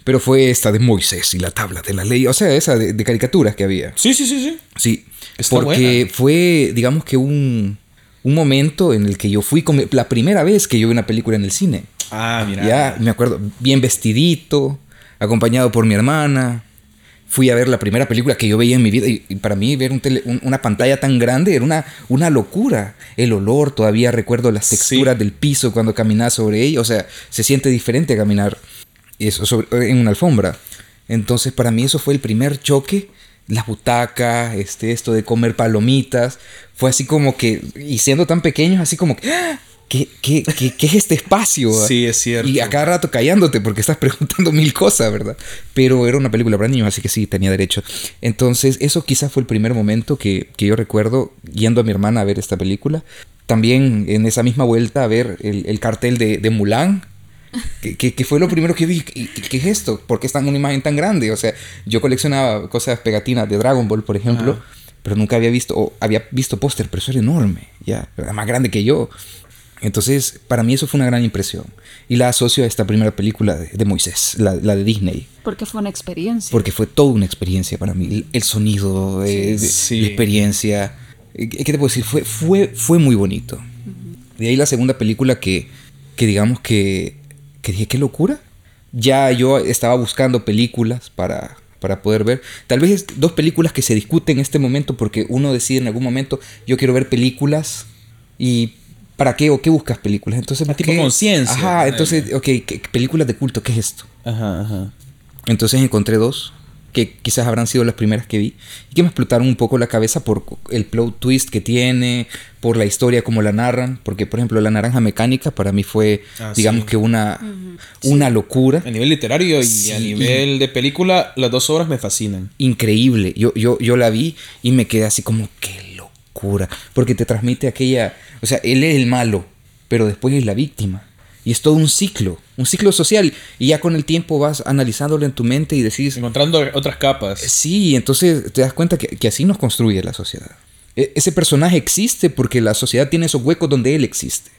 Speaker 1: Pero fue esta de Moisés y la tabla de la ley, o sea, esa de, caricaturas que había.
Speaker 3: Sí, sí, sí, sí.
Speaker 1: Sí, porque fue, digamos que un, un momento en el que yo fui, como la primera vez que yo vi una película en el cine.
Speaker 3: Ah, mira.
Speaker 1: Ya, me acuerdo, bien vestidito, acompañado por mi hermana fui a ver la primera película que yo veía en mi vida y, para mí ver una pantalla tan grande era una, una locura. El olor, todavía recuerdo las texturas del piso cuando caminaba sobre ella, o sea, se siente diferente caminar eso en una alfombra. Entonces para mí eso fue el primer choque, la butaca, este, esto de comer palomitas, fue así como que, y siendo tan pequeños, así como que, ¡ah! ¿Qué, qué, qué, es este espacio?
Speaker 3: Sí, es cierto.
Speaker 1: Y a cada rato callándote porque estás preguntando mil cosas, ¿verdad? Pero era una película para niños, así que sí, tenía derecho. Entonces, eso quizás fue el primer momento que, que yo recuerdo yendo a mi hermana a ver esta película. También en esa misma vuelta a ver el, el cartel de, de Mulan, que, que, fue lo primero que vi. ¿Qué, ¿Qué, es esto? ¿Por qué está en una imagen tan grande? O sea, yo coleccionaba cosas pegatinas de Dragon Ball, por ejemplo, pero nunca había visto, o había visto póster, pero eso era enorme, ya, era más grande que yo. Entonces, para mí eso fue una gran impresión. Y la asocio a esta primera película de, Moisés, la, la, de Disney.
Speaker 2: Porque fue una experiencia.
Speaker 1: Porque fue toda una experiencia para mí. El, sonido, eh, la experiencia. ¿Qué te puedo decir? Fue, fue, fue muy bonito. De ahí la segunda película que, que digamos que, que dije, qué locura. Ya yo estaba buscando películas para, para poder ver. Tal vez dos películas que se discuten en este momento porque uno decide en algún momento, yo quiero ver películas y ¿para qué o qué buscas películas? Entonces,
Speaker 3: tipo conciencia.
Speaker 1: Ajá, entonces, ok, películas de culto, ¿qué es esto?
Speaker 3: Ajá, ajá.
Speaker 1: Entonces encontré dos que quizás habrán sido las primeras que vi y que me explotaron un poco la cabeza por el plot twist que tiene, por la historia como la narran, porque por ejemplo La Naranja Mecánica para mí fue, ah, digamos que una, una locura.
Speaker 3: A nivel literario y a nivel de película, las dos obras me fascinan.
Speaker 1: Increíble, yo, yo, yo la vi y me quedé así como, qué locura, porque te transmite aquella o sea, él es el malo, pero después es la víctima. Y es todo un ciclo, un ciclo social. Y ya con el tiempo vas analizándolo en tu mente y decís...
Speaker 3: Encontrando otras capas.
Speaker 1: Sí, entonces te das cuenta que, así nos construye la sociedad. E, ese personaje existe porque la sociedad tiene esos huecos donde él existe.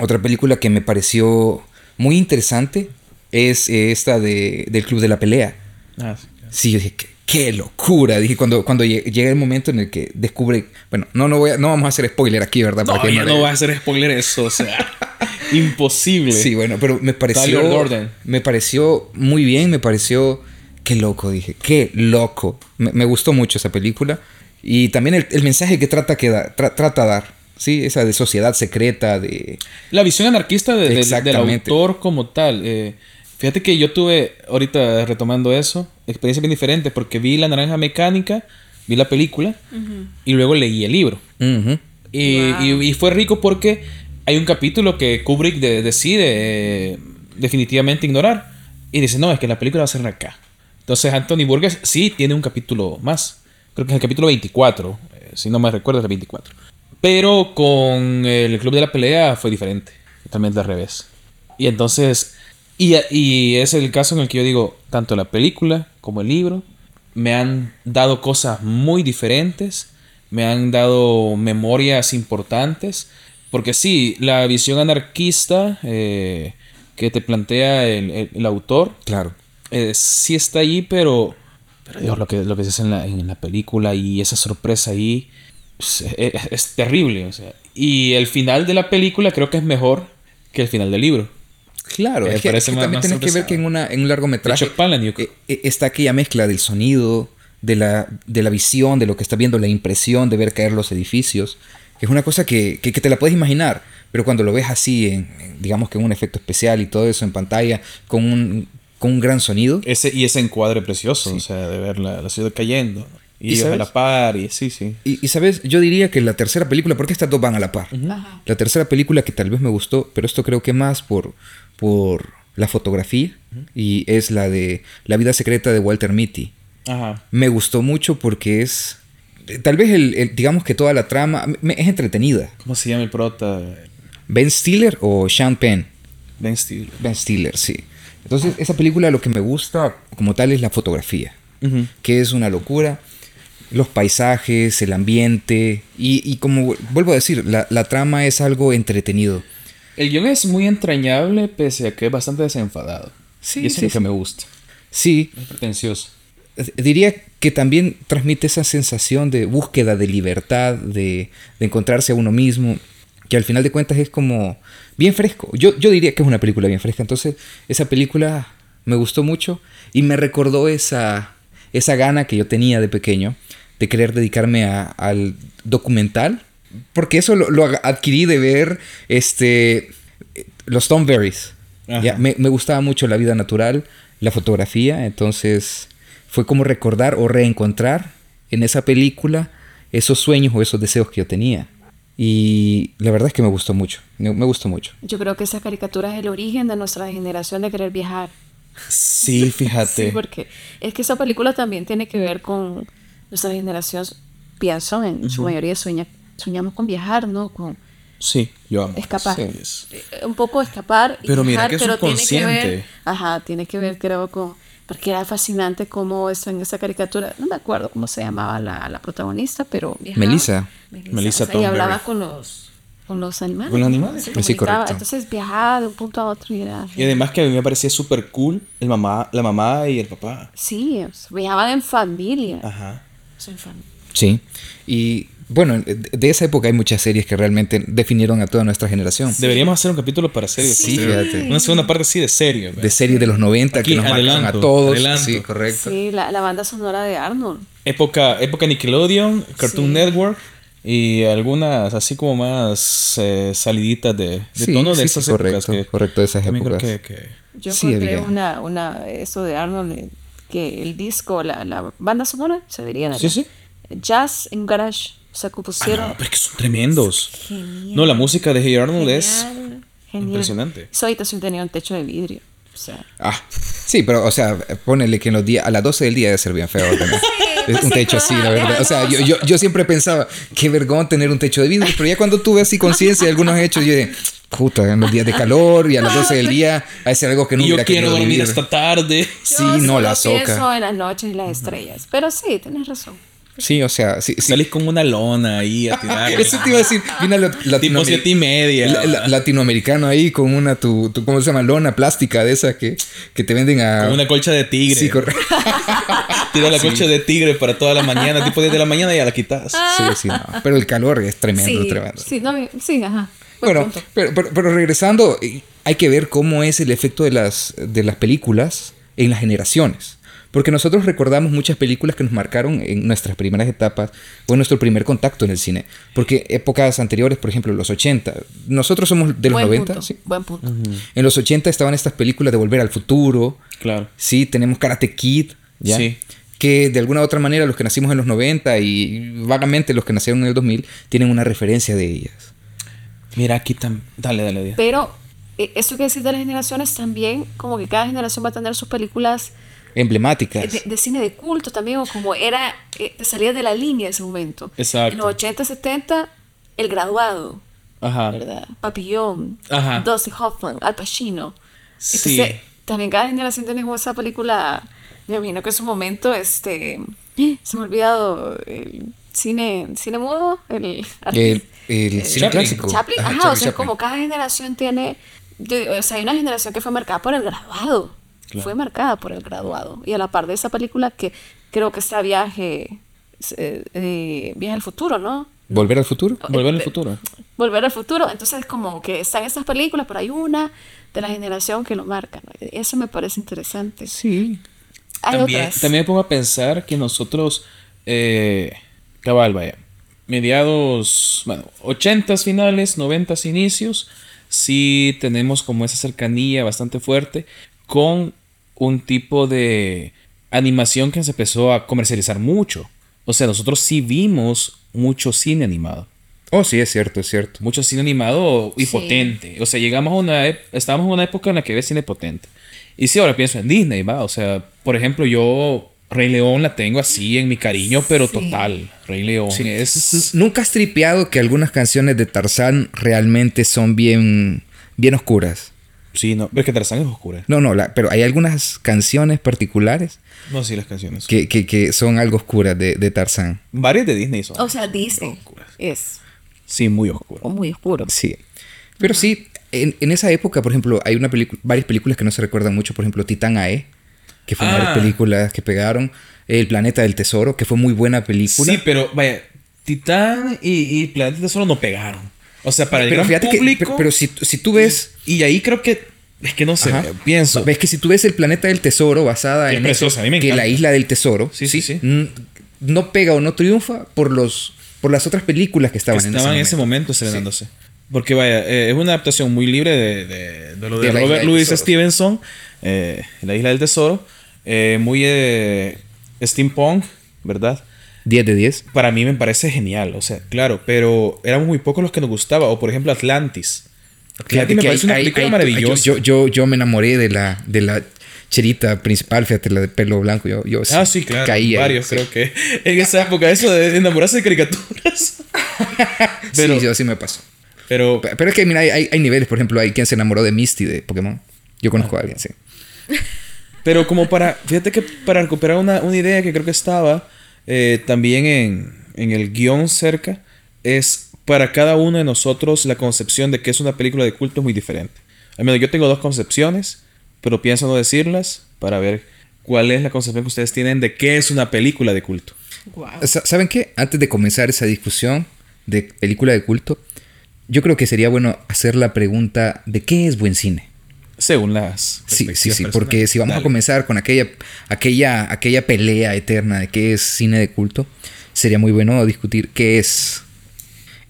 Speaker 1: Otra película que me pareció muy interesante es esta de, del Club de la Pelea. Ah, sí, sí, yo dije, qué locura. Dije, cuando, cuando llega el momento en el que descubre. Bueno, no, no, voy a, no vamos a hacer spoiler aquí, ¿verdad?
Speaker 3: No, no, no a hacer spoiler eso, o sea. imposible.
Speaker 1: Sí, bueno, pero me pareció. Me pareció muy bien, me pareció. Qué loco, dije, qué loco. Me, gustó mucho esa película. Y también el, mensaje que trata, que da, trata dar. Sí, esa de sociedad secreta, de...
Speaker 3: La visión anarquista de, del autor como tal. Eh, Fíjate que yo tuve, ahorita retomando eso, experiencia bien diferente porque vi La Naranja Mecánica, vi la película y luego leí el libro. y, fue rico porque hay un capítulo que Kubrick decide eh, definitivamente ignorar y dice, no, es que la película va a ser acá. Entonces Anthony Burgess sí tiene un capítulo más. Creo que es el capítulo 24, eh, si no me recuerdo es el 24. Pero con el Club de la Pelea fue diferente, totalmente al revés. Y entonces y, es el caso en el que yo digo, tanto la película como el libro me han dado cosas muy diferentes, me han dado memorias importantes, porque sí, la visión anarquista eh, que te plantea el, autor,
Speaker 1: claro.
Speaker 3: Eh, sí está ahí, pero, pero lo que, lo que se hace en la, en la película y esa sorpresa ahí pues, es, terrible. Y el final de la película creo que es mejor que el final del libro.
Speaker 1: Claro, es que, también tienes que ver que en, una, en un largometraje eh, eh, está aquella mezcla del sonido, de la, de la visión, de lo que está viendo, la impresión de ver caer los edificios. Es una cosa que, que, te la puedes imaginar, pero cuando lo ves así, en, digamos que en un efecto especial y todo eso en pantalla, con un, con un gran sonido.
Speaker 3: Ese, y ese encuadre precioso, o sea, de ver la, ciudad cayendo. Y, a la par, y sí, sí.
Speaker 1: Y, y, sabes, yo diría que la tercera película, porque estas dos van a la par. La tercera película que tal vez me gustó, pero esto creo que más por, por la fotografía y es la de La vida secreta de Walter Mitty. Me gustó mucho porque es tal vez el, digamos que toda la trama es entretenida.
Speaker 3: ¿Cómo se llama el prota?
Speaker 1: Ben Stiller o Sean Penn.
Speaker 3: Ben Stiller.
Speaker 1: Ben Stiller, sí. Entonces, esa película lo que me gusta como tal es la fotografía, que es una locura. Los paisajes, el ambiente y, como vuelvo a decir, la, la trama es algo entretenido.
Speaker 3: El guion es muy entrañable, pese a que es bastante desenfadado. Sí, y eso es lo que me gusta.
Speaker 1: Sí.
Speaker 3: Es pretencioso.
Speaker 1: Diría que también transmite esa sensación de búsqueda de libertad, de, encontrarse a uno mismo, que al final de cuentas es como bien fresco. Yo, yo diría que es una película bien fresca. Entonces, esa película me gustó mucho y me recordó esa, esa gana que yo tenía de pequeño de querer dedicarme al documental porque eso lo, adquirí de ver este, los Stoneberries. Ya, me, gustaba mucho la vida natural, la fotografía, entonces fue como recordar o reencontrar en esa película esos sueños o esos deseos que yo tenía. Y la verdad es que me gustó mucho, me, gustó mucho.
Speaker 2: Yo creo que esa caricatura es el origen de nuestra generación de querer viajar.
Speaker 3: Sí, fíjate.
Speaker 2: sí, porque es que esa película también tiene que ver con nuestra generación, pienso, en su mayoría sueña, soñamos con viajar, ¿no? Con
Speaker 3: Sí, yo amo.
Speaker 2: Escapar. Eh, un poco escapar.
Speaker 3: Pero mira que es pero Tiene que ver,
Speaker 2: ajá, tiene que ver, creo, con porque era fascinante cómo eso en esa caricatura, no me acuerdo cómo se llamaba la, la protagonista, pero
Speaker 1: Melissa.
Speaker 3: Melissa,
Speaker 2: y hablaba con los con los animales.
Speaker 3: Con los animales.
Speaker 1: Sí, correcto.
Speaker 2: Entonces viajaba de un punto a otro y era...
Speaker 3: Y además que a mí me parecía súper cool el mamá, la mamá y el papá.
Speaker 2: Sí, viajaban en familia.
Speaker 3: Ajá.
Speaker 1: Sí. Y bueno, de esa época hay muchas series que realmente definieron a toda nuestra generación.
Speaker 3: Deberíamos hacer un capítulo para series.
Speaker 1: Sí, fíjate.
Speaker 3: Una segunda parte sí de serie.
Speaker 1: De series de los 90 que nos a todos. Sí, correcto.
Speaker 2: Sí, la, la, banda sonora de Arnold.
Speaker 3: Época, época Nickelodeon, Cartoon Network y algunas así como más eh, saliditas de, de tono de esas
Speaker 1: épocas. Correcto, correcto, de esas épocas.
Speaker 3: Que, que...
Speaker 2: Yo encontré una, una, eso de Arnold, eh, que el disco, la, la banda sonora, se diría.
Speaker 3: Sí, sí.
Speaker 2: Jazz en Garage. O sea, compusieron.
Speaker 3: Ah, no, pero es que son tremendos. No, la música de Hey Arnold es impresionante.
Speaker 2: Su habitación tenía un techo de vidrio. O sea.
Speaker 1: Ah, sí, pero, o sea, ponele que en los días, a las 12 del día debe ser bien feo tener pues un techo así, la verdad. O sea, yo, yo, yo, siempre pensaba, qué vergón tener un techo de vidrio, pero ya cuando tuve así conciencia de algunos hechos, yo dije, puta, en los días de calor y a las 12 del día, a ser algo que no
Speaker 3: y Yo quiero dormir hasta tarde.
Speaker 1: Sí, no, la soca.
Speaker 2: en las noches y las estrellas. Pero sí, tienes razón.
Speaker 1: Sí, o sea, sí,
Speaker 3: Salís con una lona ahí a tirar.
Speaker 1: Eso te iba a decir.
Speaker 3: tipo siete y media.
Speaker 1: latinoamericano ahí con una, tu, tu, ¿cómo se llama? Lona plástica de esa que, que te venden a...
Speaker 3: Con una colcha de tigre.
Speaker 1: Sí, correcto.
Speaker 3: Tira la colcha de tigre para toda la mañana, tipo 10 de la mañana y ya la quitas.
Speaker 1: Sí, sí, no. Pero el calor es tremendo, tremendo.
Speaker 2: Sí, no, sí, ajá.
Speaker 1: bueno, pero, pero, pero, regresando, eh, hay que ver cómo es el efecto de las, de las películas en las generaciones. Porque nosotros recordamos muchas películas que nos marcaron en nuestras primeras etapas o en nuestro primer contacto en el cine. Porque épocas anteriores, por ejemplo, los 80, nosotros somos de los 90. ¿sí?
Speaker 2: Buen punto.
Speaker 1: En los 80 estaban estas películas de Volver al Futuro.
Speaker 3: Claro.
Speaker 1: Sí, tenemos Karate Kid. ¿ya? Sí. Que de alguna u otra manera los que nacimos en los 90 y vagamente los que nacieron en el 2000 tienen una referencia de ellas.
Speaker 3: Mira, aquí también. Dale, dale, dale.
Speaker 2: Pero eh, esto que decir de las generaciones también, como que cada generación va a tener sus películas
Speaker 1: emblemáticas.
Speaker 2: De, cine de culto también, o como era, eh, salía de la línea en ese momento.
Speaker 3: Exacto.
Speaker 2: En los 80, 70, El Graduado.
Speaker 3: Ajá.
Speaker 2: ¿Verdad? Papillón.
Speaker 3: Ajá.
Speaker 2: Dustin Hoffman, Al Pacino.
Speaker 3: Sí.
Speaker 2: también cada generación tiene como esa película. Me imagino que en su momento, este. Se me ha olvidado el cine, cine mudo. El,
Speaker 1: el, el, cine clásico.
Speaker 2: Chaplin. Ajá, o sea, como cada generación tiene. O sea, hay una generación que fue marcada por el graduado fue marcada por el graduado. Y a la par de esa película que creo que está viaje, eh, viaje al futuro, ¿no?
Speaker 1: ¿Volver al futuro?
Speaker 3: Volver al futuro.
Speaker 2: Volver al futuro. Entonces, como que están estas películas, pero hay una de la generación que lo marca. Eso me parece interesante.
Speaker 1: Sí.
Speaker 3: también, también me pongo a pensar que nosotros, eh, cabal, vaya, mediados, bueno, 80 finales, 90 inicios, sí tenemos como esa cercanía bastante fuerte con un tipo de animación que se empezó a comercializar mucho. O sea, nosotros sí vimos mucho cine animado.
Speaker 1: Oh, sí, es cierto, es cierto.
Speaker 3: Mucho cine animado y potente. O sea, llegamos a una... Estábamos en una época en la que ves cine potente. Y sí, ahora pienso en Disney, va. O sea, por ejemplo, yo Rey León la tengo así en mi cariño, pero total. Rey León es...
Speaker 1: Nunca has tripeado que algunas canciones de Tarzán realmente son bien, bien oscuras.
Speaker 3: Sí, no, pero es que Tarzán es oscura.
Speaker 1: No, no, pero hay algunas canciones particulares.
Speaker 3: No, sí, las canciones.
Speaker 1: Que, que, que son algo oscuras de, de, Tarzán.
Speaker 3: Varias de Disney son.
Speaker 2: O sea, Disney es.
Speaker 3: Sí, muy oscuro.
Speaker 2: O muy oscuro.
Speaker 1: Sí. Pero sí, en, en, esa época, por ejemplo, hay una varias películas que no se recuerdan mucho. Por ejemplo, Titán AE, que fue una de las ah. películas que pegaron. El Planeta del Tesoro, que fue muy buena película.
Speaker 3: Sí, pero vaya, Titán y, y Planeta del Tesoro no pegaron. O sea, para el pero gran público.
Speaker 1: pero, si, si, tú ves.
Speaker 3: Y, ahí creo que. Es que no sé, pienso.
Speaker 1: Ves que si tú ves el planeta del tesoro basada en eso, que la isla del tesoro,
Speaker 3: sí, sí, sí,
Speaker 1: no pega o no triunfa por los por las otras películas que estaban,
Speaker 3: en, ese en ese momento estrenándose. Porque vaya, eh, es una adaptación muy libre de, de, de lo de, Robert Louis Stevenson, eh, La Isla del Tesoro, eh, muy steampunk, ¿verdad?
Speaker 1: 10 de 10.
Speaker 3: Para mí me parece genial, o sea, claro, pero éramos muy pocos los que nos gustaba. O por ejemplo Atlantis.
Speaker 1: Atlantis me parece una película maravillosa. Yo, yo, yo, me enamoré de la, de la cherita principal, fíjate, la de pelo blanco. Yo, yo
Speaker 3: ah, sí, claro. Caía. Varios, creo que. En esa época, eso de enamorarse de caricaturas.
Speaker 1: pero, sí, yo sí me pasó.
Speaker 3: Pero,
Speaker 1: pero es que, mira, hay, hay, niveles. Por ejemplo, hay quien se enamoró de Misty de Pokémon. Yo conozco a alguien, sí.
Speaker 3: Pero como para, fíjate que para recuperar una, una idea que creo que estaba eh, también en, en el guion cerca, es para cada uno de nosotros la concepción de que es una película de culto es muy diferente. Al menos yo tengo dos concepciones, pero pienso no decirlas para ver cuál es la concepción que ustedes tienen de qué es una película de culto.
Speaker 1: ¿Saben qué? Antes de comenzar esa discusión de película de culto, yo creo que sería bueno hacer la pregunta de qué es buen cine.
Speaker 3: Según las.
Speaker 1: Sí, sí, sí, porque si vamos a comenzar con aquella, aquella, aquella pelea eterna de qué es cine de culto, sería muy bueno discutir qué es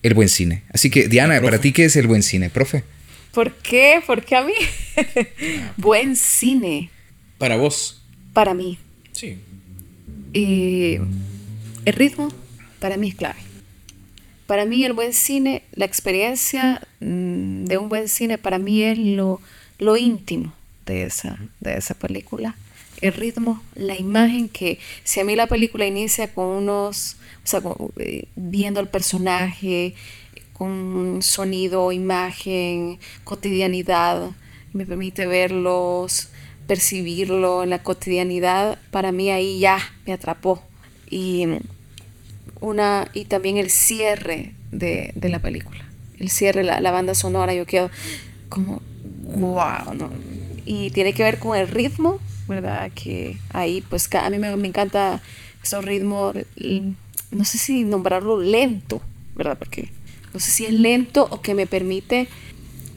Speaker 1: el buen cine. Así que, Diana, para ti, ¿qué es el buen cine, profe?
Speaker 2: ¿Por qué? ¿Por qué a mí? buen cine.
Speaker 3: Para vos.
Speaker 2: Para mí.
Speaker 3: Sí.
Speaker 2: Y el ritmo, para mí es clave. Para mí el buen cine, la experiencia mm, de un buen cine, para mí es lo, lo íntimo de esa, de esa película. El ritmo, la imagen que, si a mí la película inicia con unos, o sea, eh, viendo al personaje, con sonido, imagen, cotidianidad, me permite verlos, percibirlo en la cotidianidad, para mí ahí ya me atrapó. Y una y también el cierre de, la película. El cierre, la, la, banda sonora, yo quedo como, wow, ¿no? Y tiene que ver con el ritmo, ¿verdad? Que ahí, pues a mí me, me encanta ese ritmo, no sé si nombrarlo lento, ¿verdad? Porque no sé si es lento o que me permite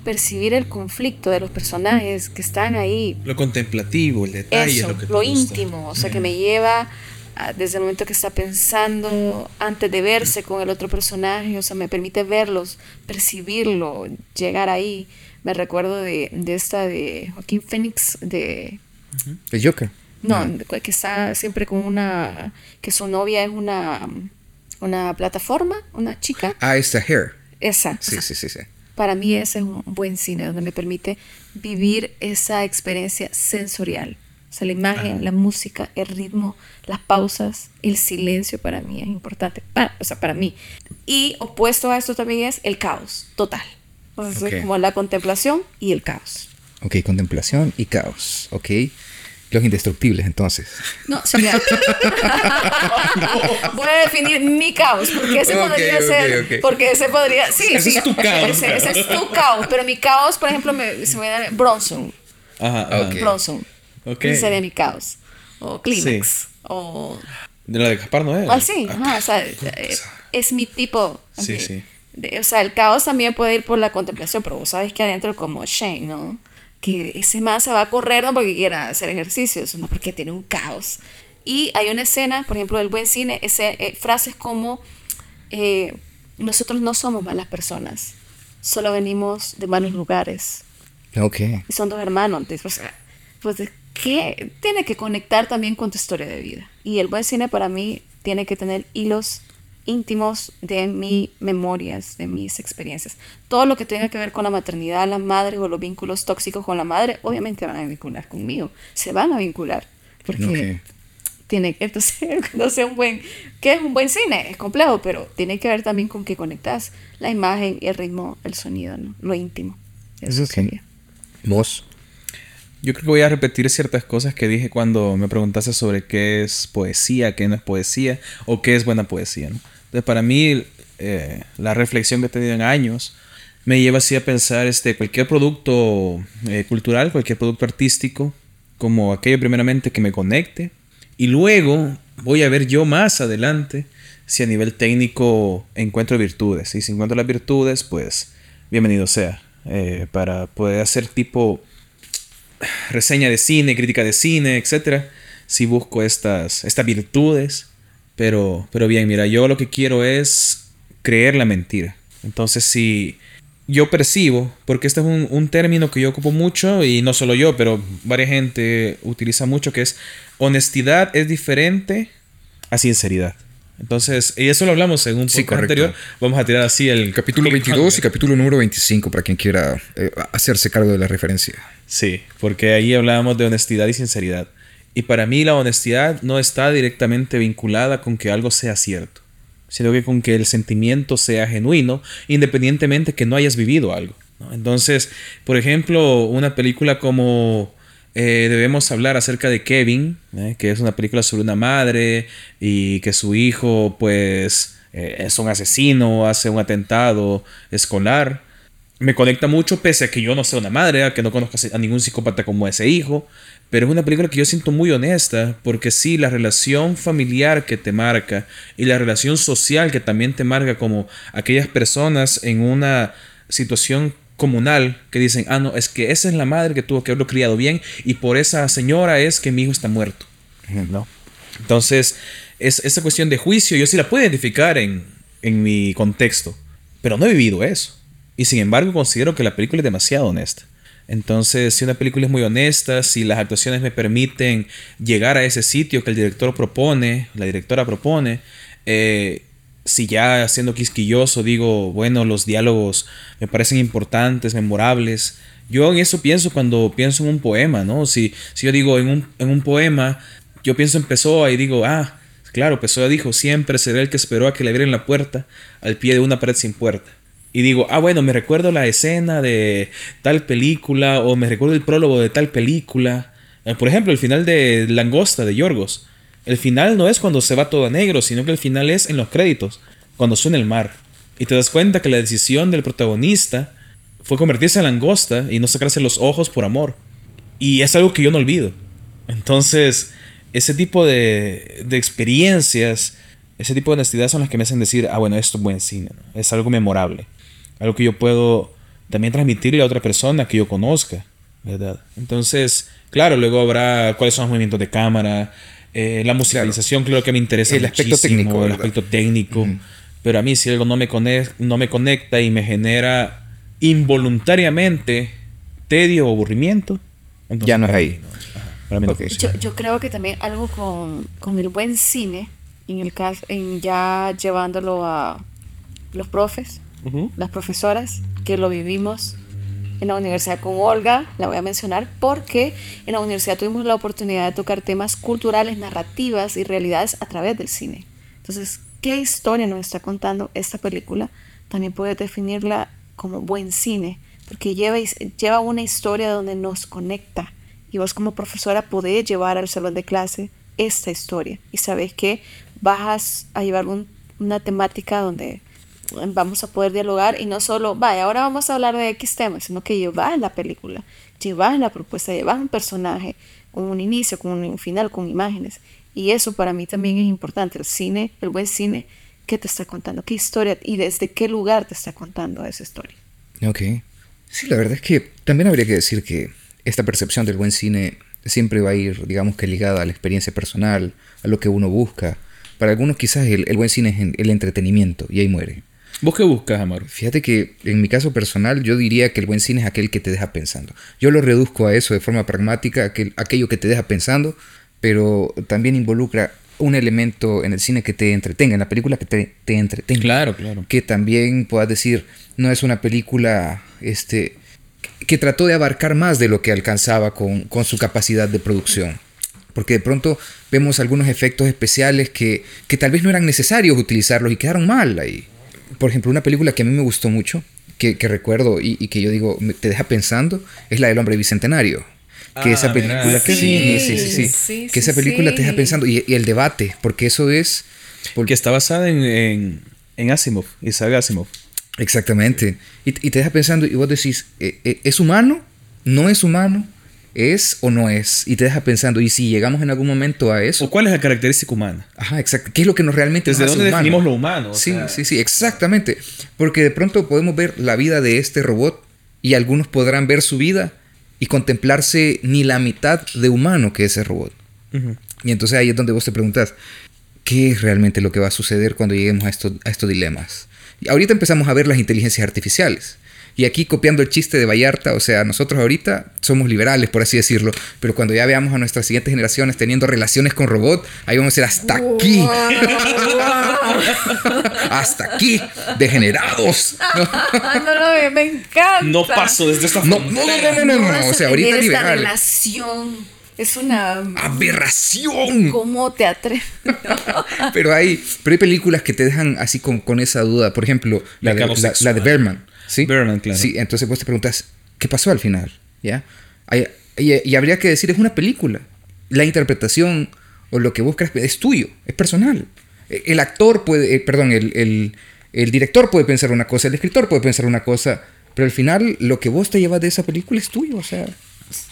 Speaker 2: percibir el conflicto de los personajes que están ahí.
Speaker 3: Lo contemplativo, el detalle,
Speaker 2: lo, que lo íntimo, o sea, que me lleva desde el momento que está pensando antes de verse con el otro personaje, o sea, me permite verlos, percibirlo, llegar ahí. Me recuerdo de, de esta de Joaquín Phoenix, de...
Speaker 1: ¿El Joker?
Speaker 2: No, que está siempre con una... que su novia es una, una plataforma, una chica.
Speaker 1: Ah, esta Hair.
Speaker 2: Esa.
Speaker 1: Sí, sí, sí, sí.
Speaker 2: Para mí ese es un buen cine, donde me permite vivir esa experiencia sensorial. O sea, la imagen, la música, el ritmo, las pausas, el silencio para mí es importante. o sea, para mí. Y opuesto a esto también es el caos total. Entonces, como la contemplación y el caos.
Speaker 1: Ok, contemplación y caos. Ok. Los indestructibles, entonces.
Speaker 2: No, sí, Voy a definir mi caos, porque ese podría ser. Porque ese podría. Sí,
Speaker 3: ese
Speaker 2: sí.
Speaker 3: Es tu caos.
Speaker 2: Ese, es tu caos. Pero mi caos, por ejemplo, me, se me da Bronson.
Speaker 3: Ajá,
Speaker 2: Bronson. Okay. Ese sería mi caos. O Kleenex. O.
Speaker 3: De la de Gaspar Noé.
Speaker 2: Ah, sí. o sea, eh, es mi tipo.
Speaker 3: Sí, sí.
Speaker 2: O sea, el caos también puede ir por la contemplación, pero vos sabes que adentro, como Shane, ¿no? Que ese más se va a correr no porque quiera hacer ejercicios, sino porque tiene un caos. Y hay una escena, por ejemplo, del buen cine, ese, eh, frases como: eh, Nosotros no somos malas personas, solo venimos de malos lugares.
Speaker 1: Ok.
Speaker 2: Y son dos hermanos. Entonces, pues, pues que tiene que conectar también con tu historia de vida. Y el buen cine para mí tiene que tener hilos íntimos de mis memorias, de mis experiencias. Todo lo que tenga que ver con la maternidad, la madre o los vínculos tóxicos con la madre, obviamente van a vincular conmigo. Se van a vincular. Porque tiene que, entonces, no sé, un buen, ¿qué es un buen cine? Es complejo, pero tiene que ver también con que conectas la imagen, el ritmo, el sonido, ¿no? lo íntimo.
Speaker 1: Eso, Eso sería. ¿Vos?
Speaker 3: Yo creo que voy a repetir ciertas cosas que dije cuando me preguntaste sobre qué es poesía, qué no es poesía o qué es buena poesía. Entonces, para mí, eh, la reflexión que he tenido en años me lleva así a pensar este, cualquier producto eh, cultural, cualquier producto artístico, como aquello primeramente que me conecte. Y luego voy a ver yo más adelante si a nivel técnico encuentro virtudes. Y si encuentro las virtudes, pues bienvenido sea. Eh, para poder hacer tipo reseña de cine, crítica de cine, etc. Si busco estas, estas virtudes. Pero, pero bien, mira, yo lo que quiero es creer la mentira. Entonces, si yo percibo, porque este es un, un, término que yo ocupo mucho, y no solo yo, pero varias gente utiliza mucho, que es honestidad es diferente a sinceridad. Entonces, y eso lo hablamos en un podcast anterior. Vamos a tirar así el...
Speaker 1: Capítulo 22 y capítulo número 25 para quien quiera eh, hacerse cargo de la referencia.
Speaker 3: Sí, porque ahí hablábamos de honestidad y sinceridad. Y para mí la honestidad no está directamente vinculada con que algo sea cierto, sino que con que el sentimiento sea genuino, independientemente que no hayas vivido algo. Entonces, por ejemplo, una película como eh, debemos hablar acerca de Kevin, ¿eh? que es una película sobre una madre y que su hijo pues eh, es un asesino, hace un atentado escolar. Me conecta mucho pese a que yo no sea una madre, que no conozca a ningún psicópata como ese hijo, pero es una película que yo siento muy honesta, porque sí, la relación familiar que te marca y la relación social que también te marca como aquellas personas en una situación comunal que dicen, ah, no, es que esa es la madre que tuvo que haberlo criado bien y por esa señora es que mi hijo está muerto. ¿No? Entonces, es, esa cuestión de juicio yo sí la puedo identificar en, en mi contexto, pero no he vivido eso. Y sin embargo, considero que la película es demasiado honesta. Entonces, si una película es muy honesta, si las actuaciones me permiten llegar a ese sitio que el director propone, la directora propone, eh, si ya siendo quisquilloso digo, bueno, los diálogos me parecen importantes, memorables. Yo en eso pienso cuando pienso en un poema, ¿no? Si, si yo digo en un, en un poema, yo pienso en Pessoa y digo, ah, claro, Pessoa dijo, siempre será el que esperó a que le abrieran la puerta al pie de una pared sin puerta. Y digo, ah, bueno, me recuerdo la escena de tal película o me recuerdo el prólogo de tal película. Eh, por ejemplo, el final de Langosta de Yorgos. El final no es cuando se va todo a negro, sino que el final es en los créditos, cuando suena el mar. Y te das cuenta que la decisión del protagonista fue convertirse en langosta y no sacarse los ojos por amor. Y es algo que yo no olvido. Entonces, ese tipo de, de experiencias, ese tipo de honestidad son las que me hacen decir, ah, bueno, esto es buen cine, es algo memorable. Algo que yo puedo también transmitirle a otra persona que yo conozca, ¿verdad? Entonces, claro, luego habrá cuáles son los movimientos de cámara, eh, la musicalización creo que me interesa
Speaker 1: el aspecto técnico,
Speaker 3: el aspecto técnico. Pero a mí si algo no me, conecta, no me conecta y me genera involuntariamente tedio o aburrimiento,
Speaker 1: ya no es ahí.
Speaker 2: yo, creo que también algo con, el buen cine, en el caso, en ya llevándolo a los profes, las profesoras, que lo vivimos en la universidad con Olga, la voy a mencionar porque en la universidad tuvimos la oportunidad de tocar temas culturales, narrativas y realidades a través del cine. Entonces, ¿qué historia nos está contando esta película? También puedes definirla como buen cine, porque lleva, lleva una historia donde nos conecta y vos como profesora podés llevar al salón de clase esta historia y sabes que vas a llevar una temática donde vamos a poder dialogar y no solo, vaya, ahora vamos a hablar de X tema, sino que llevar la película, llevar la propuesta, llevar un personaje con un inicio, con un final, con imágenes. Y eso para mí también es importante, el cine, el buen cine, ¿qué te está contando? ¿Qué historia y desde qué lugar te está contando esa historia?
Speaker 1: Ok. Sí, la verdad es que también habría que decir que esta percepción del buen cine siempre va a ir, digamos que ligada a la experiencia personal, a lo que uno busca. Para algunos quizás el, el buen cine es el entretenimiento y ahí muere.
Speaker 3: ¿Vos qué buscas, Amor?
Speaker 1: Fíjate que en mi caso personal yo diría que el buen cine es aquel que te deja pensando. Yo lo reduzco a eso de forma pragmática, aquel, aquello que te deja pensando, pero también involucra un elemento en el cine que te entretenga, en la película que te, te entretenga.
Speaker 3: Claro, claro.
Speaker 1: Que también puedas decir, no es una película este, que trató de abarcar más de lo que alcanzaba con, con su capacidad de producción. Porque de pronto vemos algunos efectos especiales que, que tal vez no eran necesarios utilizarlos y quedaron mal ahí por ejemplo, una película que a mí me gustó mucho, que, recuerdo y, que yo digo, te deja pensando, es la del hombre bicentenario. Que esa ah, película, que sí, sí, sí, sí, que esa película te deja pensando y, el debate, porque eso es...
Speaker 3: Porque está basada en, en, en Asimov, Isaac Asimov.
Speaker 1: Exactamente. Y, te deja pensando y vos decís, eh, eh, ¿es humano? ¿No es humano? ¿Es o no es? Y te deja pensando, ¿y si llegamos en algún momento a eso?
Speaker 3: ¿O cuál es la característica humana?
Speaker 1: Ajá, exacto. ¿Qué es lo que nos realmente
Speaker 3: ¿Desde dónde definimos lo humano?
Speaker 1: Sí, sí, sí, exactamente. Porque de pronto podemos ver la vida de este robot y algunos podrán ver su vida y contemplarse ni la mitad de humano que ese robot. Y entonces ahí es donde vos te preguntas, ¿qué es realmente lo que va a suceder cuando lleguemos a estos, a estos dilemas? Y ahorita empezamos a ver las inteligencias artificiales. Y aquí copiando el chiste de Vallarta, o sea, nosotros ahorita somos liberales, por así decirlo, pero cuando ya veamos a nuestras siguientes generaciones teniendo relaciones con robots, ahí vamos a ir hasta aquí. Hasta aquí, degenerados.
Speaker 2: no, no, me encanta.
Speaker 3: No paso desde esta
Speaker 1: no, no, no, no, no, no, o sea, ahorita
Speaker 2: esta relación es una
Speaker 1: aberración.
Speaker 2: ¿Cómo te atreves?
Speaker 1: pero hay, pero hay películas que te dejan así con, con esa duda. Por ejemplo, la, de, la, de Berman. ¿Sí?
Speaker 3: Berman, claro.
Speaker 1: Sí, entonces vos te preguntas, ¿qué pasó al final? ¿Ya? y, habría que decir, es una película. La interpretación o lo que vos crees es tuyo, es personal. El actor puede, eh, perdón, el, el director puede pensar una cosa, el escritor puede pensar una cosa, pero al final lo que vos te llevas de esa película es tuyo, o sea.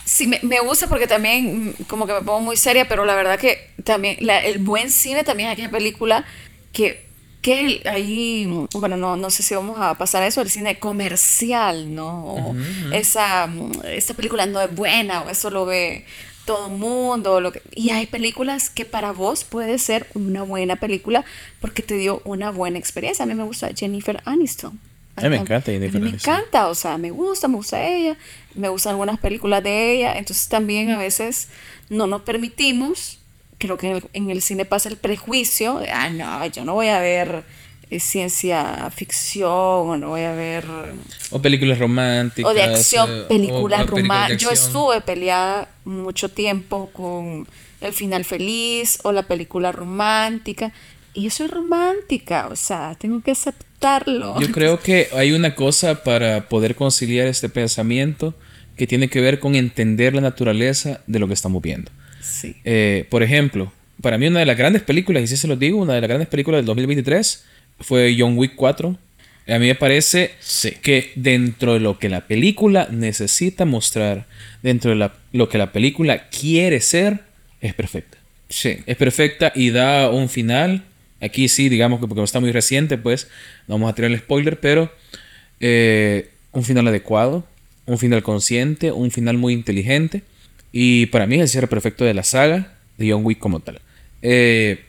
Speaker 2: Sí, me, me, gusta porque también como que me pongo muy seria, pero la verdad que también el buen cine también es aquella película que, que ahí, bueno, no, no sé si vamos a pasar a eso, el cine comercial, ¿no? esa, mm, esta película no es buena o eso lo ve todo el mundo. Lo que, y hay películas que para vos puede ser una buena película porque te dio una buena experiencia. A mí me gusta Jennifer Aniston.
Speaker 3: A mí me encanta
Speaker 2: Jennifer Me encanta, o sea, me gusta, me gusta ella, me gustan algunas películas de ella, entonces también a veces no nos permitimos, creo que en el, cine pasa el prejuicio, de, ah, no, yo no voy a ver eh, ciencia ficción o no voy a ver...
Speaker 3: O películas románticas.
Speaker 2: O de acción, eh, películas románticas. Yo estuve peleada mucho tiempo con El final feliz o la película romántica. Y yo soy romántica, o sea, tengo que aceptarlo.
Speaker 3: Yo creo que hay una cosa para poder conciliar este pensamiento que tiene que ver con entender la naturaleza de lo que estamos viendo.
Speaker 2: Sí.
Speaker 3: Eh, por ejemplo, para mí una de las grandes películas, y si se lo digo, una de las grandes películas del 2023 fue John Wick 4. A mí me parece que dentro de lo que la película necesita mostrar, dentro de lo que la película quiere ser, es perfecta.
Speaker 1: Sí.
Speaker 3: Es perfecta y da un final Aquí sí, digamos que porque está muy reciente, pues no vamos a tirar el spoiler, pero eh, un final adecuado, un final consciente, un final muy inteligente. Y para mí es el cierre perfecto de la saga de John Wick como tal. Eh,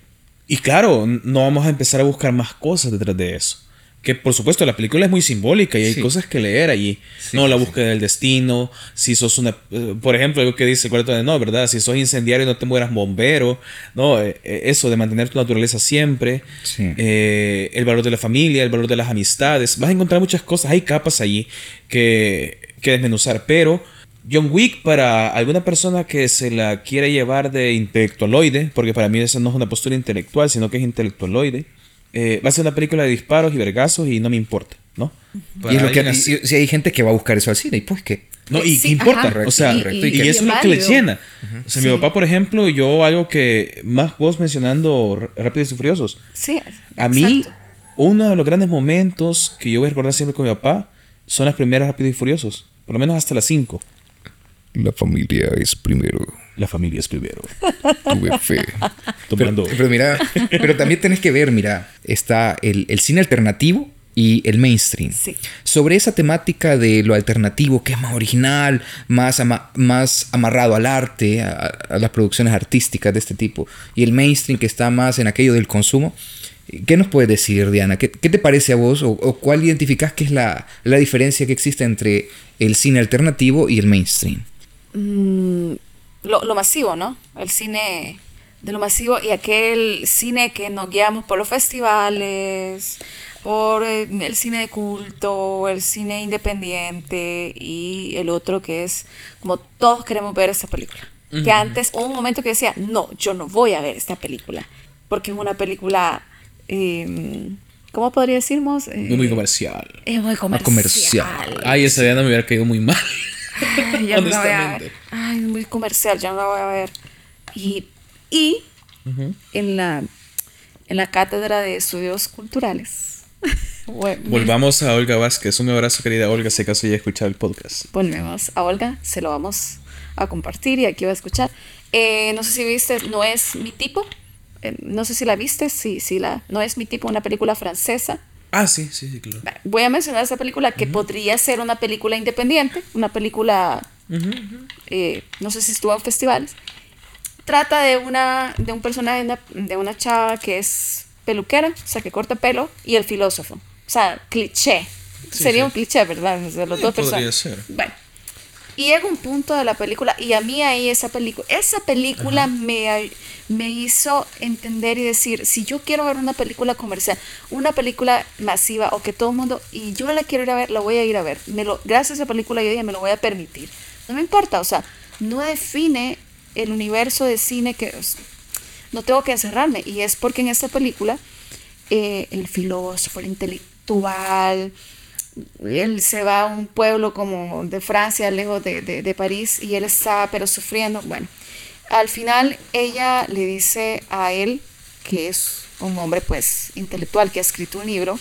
Speaker 3: y claro, no vamos a empezar a buscar más cosas detrás de eso. Que por supuesto la película es muy simbólica y hay cosas que leer allí. no, la búsqueda del destino, si sos una... Eh, por ejemplo, algo que dice el cuarto de no, ¿verdad? Si sos incendiario no te mueras bombero. No, eh, eh, eso de mantener tu naturaleza siempre. el valor de la familia, el valor de las amistades. Vas a encontrar muchas cosas, hay capas allí que, que desmenuzar. Pero John Wick para alguna persona que se la quiera llevar de intelectualoide, porque para mí esa no es una postura intelectual, sino que es intelectualoide eh, va a ser una película de disparos y vergazos y no me importa, ¿no?
Speaker 1: Y, es lo que, si, hay gente que va a buscar eso al cine, ¿y pues qué?
Speaker 3: No, y importa, o sea, y, eso es lo que le llena. O sea, mi papá, por ejemplo, yo algo que más vos mencionando Rápidos y Furiosos.
Speaker 2: Sí.
Speaker 3: A mí, uno de los grandes momentos que yo voy a recordar siempre con mi papá son las primeras Rápidos y Furiosos, por lo menos hasta las 5.
Speaker 1: La familia es primero.
Speaker 3: La familia es primero.
Speaker 1: Tuve fe. Pero, mira, pero también tenés que ver, mira, está el, cine alternativo y el mainstream.
Speaker 2: Sí.
Speaker 1: Sobre esa temática de lo alternativo, que es más original, más, más amarrado al arte, a, las producciones artísticas de este tipo, y el mainstream que está más en aquello del consumo, ¿qué nos puedes decir, Diana? ¿Qué, te parece a vos o, cuál identificás que es la, la, diferencia que existe entre el cine alternativo y el mainstream?
Speaker 2: Mm, lo, masivo, ¿no? El cine de lo masivo y aquel cine que nos guiamos por los festivales, por eh, el cine de culto, el cine independiente y el otro que es como todos queremos ver esta película. Que antes hubo un momento que decía, no, yo no voy a ver esta película, porque es una película, eh, ¿cómo podría decirnos?
Speaker 3: Eh, muy comercial.
Speaker 2: Es muy comercial.
Speaker 1: comercial.
Speaker 3: Ay, esa idea no me hubiera caído muy mal.
Speaker 2: Ay, ya no voy a ver. Ay, muy comercial, ya no la voy a ver. Y, y en, la, en la cátedra de estudios culturales.
Speaker 3: Volvamos a Olga Vázquez. Un abrazo, querida Olga, si acaso ya escuchado el podcast.
Speaker 2: Volvemos a Olga, se lo vamos a compartir y aquí va a escuchar. Eh, no sé si viste, no es mi tipo. Eh, no sé si la viste, sí, sí, la, no es mi tipo, una película francesa
Speaker 3: Ah, sí, sí, sí, claro.
Speaker 2: Voy a mencionar esa película que podría ser una película independiente, una película, eh, no sé si estuvo en festivales. Trata de, una, de un personaje, de una, chava que es peluquera, o sea, que corta pelo, y el filósofo. O sea, cliché. Sería un cliché, ¿verdad? De los dos
Speaker 3: Podría ser.
Speaker 2: Bueno. Y llega un punto de la película, y a mí ahí esa película, esa película me, me hizo entender y decir, si yo quiero ver una película comercial, una película masiva o que todo el mundo, y yo la quiero ir a ver, la voy a ir a ver. Me lo, gracias a esa película yo día me lo voy a permitir. No me importa, o sea, no define el universo de cine que no tengo que encerrarme. Y es porque en esta película eh, el filósofo, el intelectual, él se va a un pueblo como de Francia, lejos de, de, París, y él está pero sufriendo. Bueno, al final ella le dice a él, que es un hombre pues intelectual que ha escrito un libro,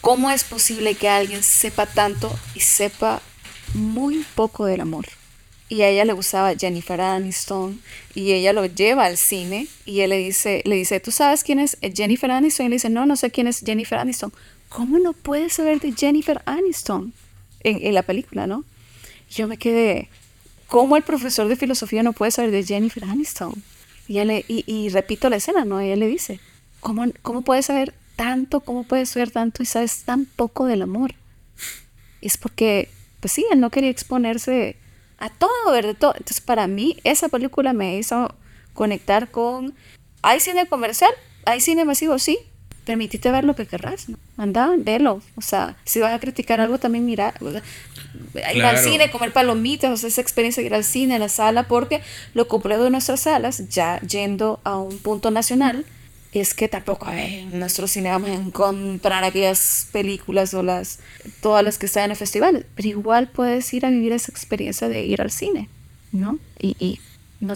Speaker 2: ¿cómo es posible que alguien sepa tanto y sepa muy poco del amor? y a ella le gustaba Jennifer Aniston y ella lo lleva al cine y él le dice, le dice, ¿tú sabes quién es Jennifer Aniston? Y le dice, no, no sé quién es Jennifer Aniston. ¿Cómo no puedes saber de Jennifer Aniston en, la película, no? Yo me quedé, ¿cómo el profesor de filosofía no puede saber de Jennifer Aniston? Y, él y, repito la escena, ¿no? ella le dice, ¿cómo, ¿cómo puedes saber tanto, cómo puedes saber tanto y sabes tan poco del amor? es porque, pues sí, él no quería exponerse a todo, ¿verdad? Todo. Entonces, para mí, esa película me hizo conectar con. ¿Hay cine comercial? ¿Hay cine masivo? Sí. Permitite ver lo que querrás. ¿no? Anda, velo. O sea, si vas a criticar algo, también mira. ir al cine, comer palomitas, o sea, esa experiencia de ir al cine, a la sala, porque lo completo de nuestras salas, ya yendo a un punto nacional, es que tampoco en nuestro cine vamos a encontrar aquellas películas o las todas las que están en el festival, pero igual puedes ir a vivir esa experiencia de ir al cine, ¿no? Y, y no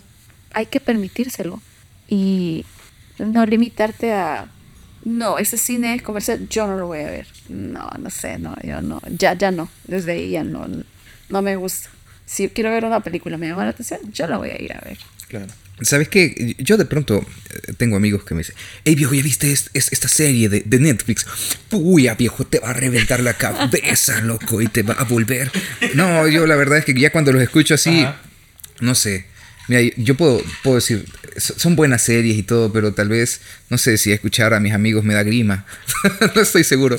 Speaker 2: hay que permitírselo y no limitarte a no, ese cine es comercial, yo no lo voy a ver. No, no sé, no, yo no, ya, ya no, desde ahí ya no, no me gusta. Si quiero ver una película, me llama la atención, yo la voy a ir a ver.
Speaker 1: Claro. ¿Sabes qué? Yo de pronto eh, tengo amigos que me dicen, hey viejo, ¿ya viste esta serie de, Netflix? Uy, viejo, te va a reventar la cabeza, loco, y te va a volver. No, yo la verdad es que ya cuando los escucho así, no sé. Mira, yo puedo, puedo decir, son buenas series y todo, pero tal vez, no sé si escuchar a mis amigos me da grima. no estoy seguro.